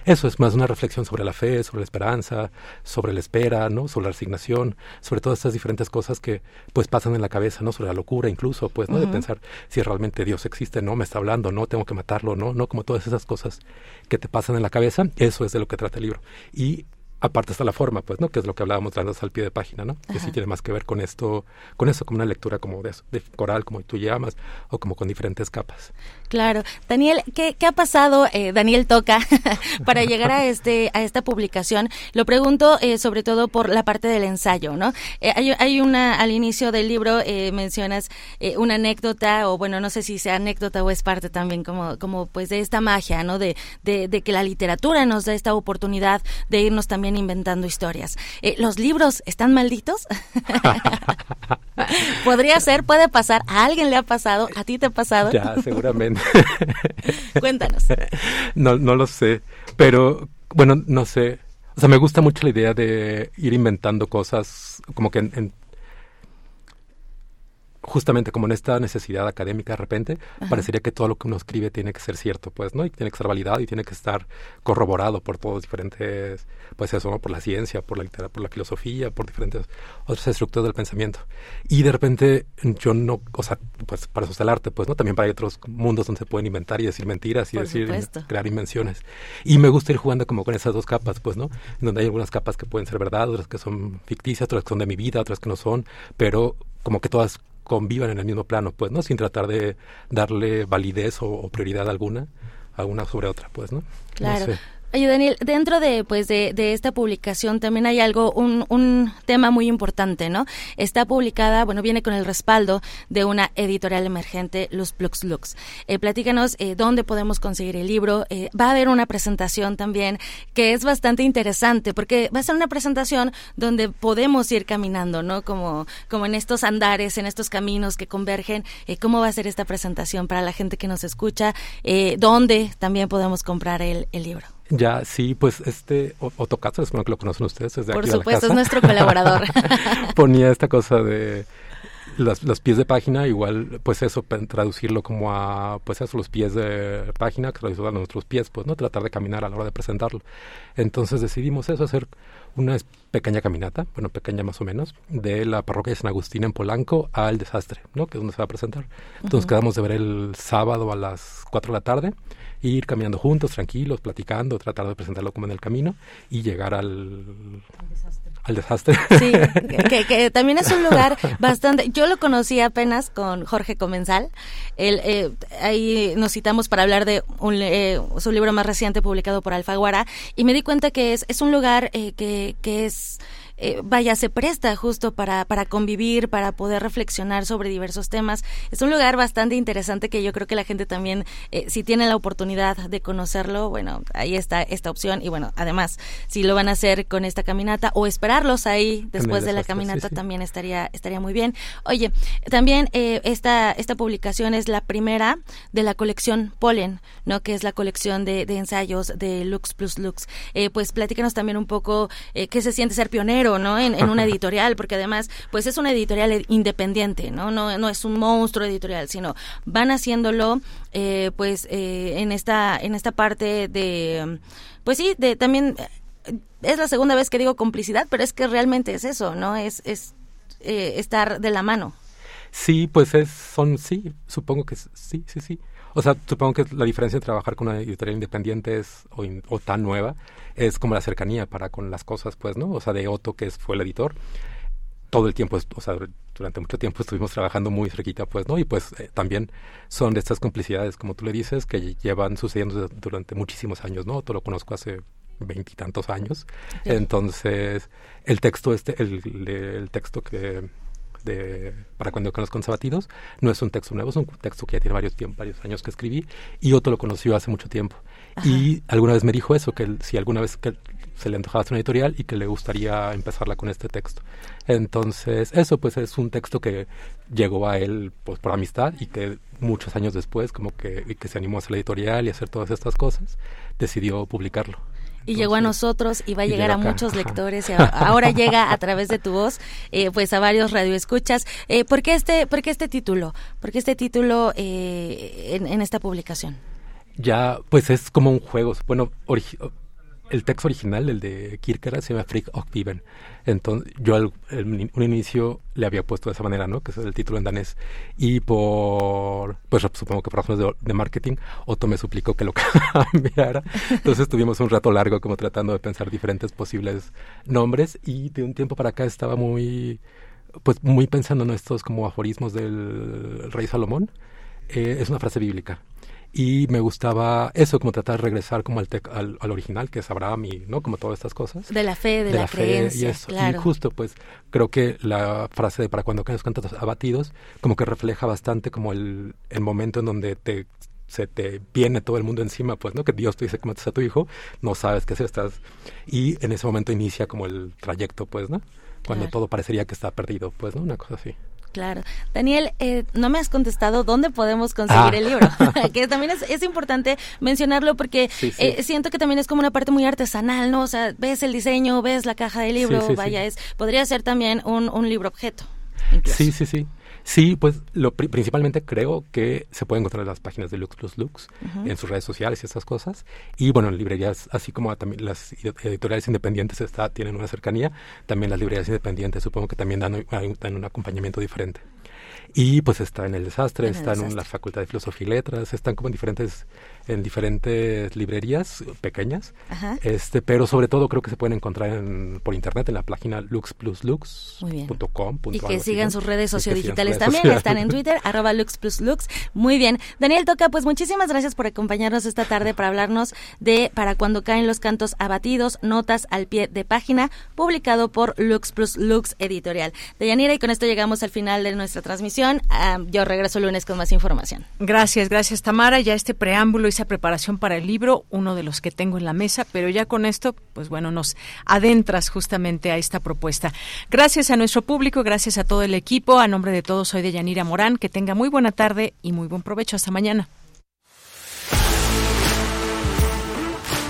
eso es más una reflexión sobre la fe, sobre la esperanza, sobre la espera, ¿no? Sobre la resignación, sobre todas estas diferentes cosas que pues pasan en la cabeza, ¿no? Sobre la locura incluso, pues, ¿no? De pensar si realmente Dios existe, no, me está hablando, no, tengo que matarlo, no, no, como todas esas cosas que te pasan en la cabeza, eso es de lo que trata el libro. Y aparte está la forma, pues, ¿no? Que es lo que hablábamos las al pie de página, ¿no? Que sí tiene más que ver con esto, con eso, como una lectura como de, de coral, como tú llamas, o como con diferentes capas. Claro. Daniel, ¿qué, qué ha pasado, eh, Daniel Toca, (laughs) para llegar a (laughs) este a esta publicación? Lo pregunto eh, sobre todo por la parte del ensayo, ¿no? Eh, hay, hay, una, al inicio del libro mencionas una anécdota, o bueno, no sé si sea anécdota o es parte también como, como pues de esta magia, ¿no? De, de, de que la literatura nos da esta oportunidad de irnos también inventando historias. Eh, ¿Los libros están malditos? (laughs) Podría ser, puede pasar. ¿A alguien le ha pasado? ¿A ti te ha pasado? Ya, seguramente. (laughs) Cuéntanos. No, no lo sé, pero bueno, no sé. O sea, me gusta mucho la idea de ir inventando cosas como que en justamente como en esta necesidad académica de repente, parecería que todo lo que uno escribe tiene que ser cierto, pues, ¿no? Y tiene que ser validado y tiene que estar corroborado por todos diferentes, pues eso, ¿no? Por la ciencia, por la literatura, por la filosofía, por diferentes otras estructuras del pensamiento. Y de repente yo no, o sea, pues para eso está el arte, pues, ¿no? También para hay otros mundos donde se pueden inventar y decir mentiras y decir, crear invenciones. Y me gusta ir jugando como con esas dos capas, pues, ¿no? Donde hay algunas capas que pueden ser verdad, otras que son ficticias, otras que son de mi vida, otras que no son, pero como que todas convivan en el mismo plano, pues, ¿no? Sin tratar de darle validez o, prioridad alguna a una sobre otra, pues, ¿no? Claro. Oye, Daniel, dentro de, pues, de, de, esta publicación también hay algo, un, un tema muy importante, ¿no? Está publicada, bueno, viene con el respaldo de una editorial emergente, Luz Plux Lux. Eh, platícanos eh, dónde podemos conseguir el libro. Eh, va a haber una presentación también que es bastante interesante, porque va a ser una presentación donde podemos ir caminando, ¿no? Como, como en estos andares, en estos caminos que convergen. Eh, ¿Cómo va a ser esta presentación para la gente que nos escucha? ¿Dónde también podemos comprar el, el libro? Ya, sí, pues este Otto Castro, es que lo conocen ustedes. Desde Por supuesto, es nuestro colaborador. (laughs) Ponía esta cosa de los, pies de página, igual, pues eso, traducirlo como a, pues eso, los pies de página, que traducirlo a nuestros pies, pues, ¿no? Tratar de caminar a la hora de presentarlo. Entonces decidimos eso, hacer una pequeña caminata, bueno, pequeña más o menos, de la parroquia de San Agustín en Polanco al desastre, ¿no? Que es donde se va a presentar. Entonces quedamos de ver el sábado a las 4 de la tarde ir caminando juntos, tranquilos, platicando, tratar de presentarlo como en el camino y llegar al, al desastre. Sí, (laughs) que, también es un lugar bastante. Yo lo conocí apenas con Jorge Comensal. Él, eh, ahí nos citamos para hablar de un, eh, su libro más reciente publicado por Alfaguara y me di cuenta que es, es un lugar eh, que, que es eh, vaya, se presta justo para, para convivir, para poder reflexionar sobre diversos temas. Es un lugar bastante interesante que yo creo que la gente también, eh, si tiene la oportunidad de conocerlo, bueno, ahí está esta opción. Y bueno, además, si lo van a hacer con esta caminata o esperarlos ahí después de la caminata, también estaría, estaría muy bien. Oye, también eh, esta, esta publicación es la primera de la colección Polen, ¿no? Que es la colección de, de ensayos de Lux Plus Lux. Eh, pues platícanos también un poco eh, qué se siente ser pionero ¿no? En, una (laughs) editorial, porque además, pues es una editorial independiente, ¿no? No, no es un monstruo editorial, sino van haciéndolo, eh, pues, eh, en esta, en esta parte de, pues sí, de también, es la segunda vez que digo complicidad, pero es que realmente es eso, ¿no? Es, es eh, estar de la mano. Sí, pues es, son, sí, supongo que sí, sí, sí. O sea, supongo que la diferencia de trabajar con una editorial independiente es, o, tan nueva es como la cercanía para con las cosas, pues, ¿no? O sea, de Otto, que fue el editor, todo el tiempo, o sea, durante mucho tiempo estuvimos trabajando muy cerquita, pues, ¿no? Y pues eh, también son de estas complicidades, como tú le dices, que llevan sucediendo durante muchísimos años, ¿no? Otto lo conozco hace veintitantos años. Entonces, el texto este, el, el texto que de, para cuando con los conservativos. No es un texto nuevo, es un texto que ya tiene varios, tiempos, varios años que escribí y otro lo conoció hace mucho tiempo. Y alguna vez me dijo eso, que si alguna vez que se le antojaba hacer una editorial y que le gustaría empezarla con este texto. Entonces, eso pues es un texto que llegó a él pues por amistad y que muchos años después como que, que se animó a hacer la editorial y hacer todas estas cosas, decidió publicarlo y llegó a nosotros y va a llegar a muchos lectores y (laughs) ahora llega a través de tu voz eh, pues a varios radioescuchas. Eh, ¿por, qué este, ¿Por qué este título? ¿Por qué este título eh, en, en, esta publicación? Ya, pues es como un juego. Bueno, el texto original, el de Kierkegaard, se llama Freak of Viven. Entonces, yo al un inicio le había puesto de esa manera, ¿no? Que es el título en danés. Y por, pues supongo que por razones de, marketing, Otto me suplicó que lo (laughs) cambiara. Entonces tuvimos un rato largo como tratando de pensar diferentes posibles nombres. Y de un tiempo para acá estaba muy, pues muy pensando en estos como aforismos del rey Salomón. Eh, es una frase bíblica y me gustaba eso, como tratar de regresar como al, al, original, que es Abraham y, ¿no? Como todas estas cosas. De la fe, de, la, creencia, y eso. Y justo, pues, creo que la frase de para cuando caen los cantos abatidos, como que refleja bastante como el, el momento en donde te se te viene todo el mundo encima, pues, ¿no? Que Dios te dice que mates a tu hijo, no sabes qué hacer, estás... Y en ese momento inicia como el trayecto, pues, ¿no? Cuando todo parecería que está perdido, pues, ¿no? Una cosa así. Claro. Daniel, eh, no me has contestado dónde podemos conseguir el libro, (laughs) (laughs) que también es, importante mencionarlo porque eh, siento que también es como una parte muy artesanal, ¿no? O sea, ves el diseño, ves la caja del libro, vaya, es podría ser también un, un libro objeto. Sí, sí, sí. Sí, pues lo principalmente creo que se puede encontrar en las páginas de Lux Plus Lux, en sus redes sociales y esas cosas. Y bueno, en librerías, así como también las editoriales independientes está, tienen una cercanía, también las librerías independientes supongo que también dan, dan un acompañamiento diferente. Y pues está en el desastre, está en la Facultad de Filosofía y Letras, están como en diferentes en diferentes librerías pequeñas, este, pero sobre todo creo que se pueden encontrar en, por internet en la página luxpluslux.com. Y que sigan sus redes sociodigitales también, están en Twitter, (laughs) arroba luxpluslux. Muy bien. Daniel Toca, pues muchísimas gracias por acompañarnos esta tarde para hablarnos de Para cuando caen los cantos abatidos, notas al pie de página, publicado por Lux Plus Lux Editorial. Deyanira, y con esto llegamos al final de nuestra transmisión. Yo regreso el lunes con más información. Gracias, gracias Tamara. Ya este preámbulo y preparación para el libro, uno de los que tengo en la mesa, pero ya con esto, pues bueno, nos adentras justamente a esta propuesta. Gracias a nuestro público, gracias a todo el equipo, a nombre de todos soy de Yanira Morán, que tenga muy buena tarde y muy buen provecho. Hasta mañana.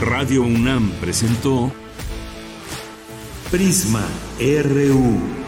Radio UNAM presentó Prisma RU.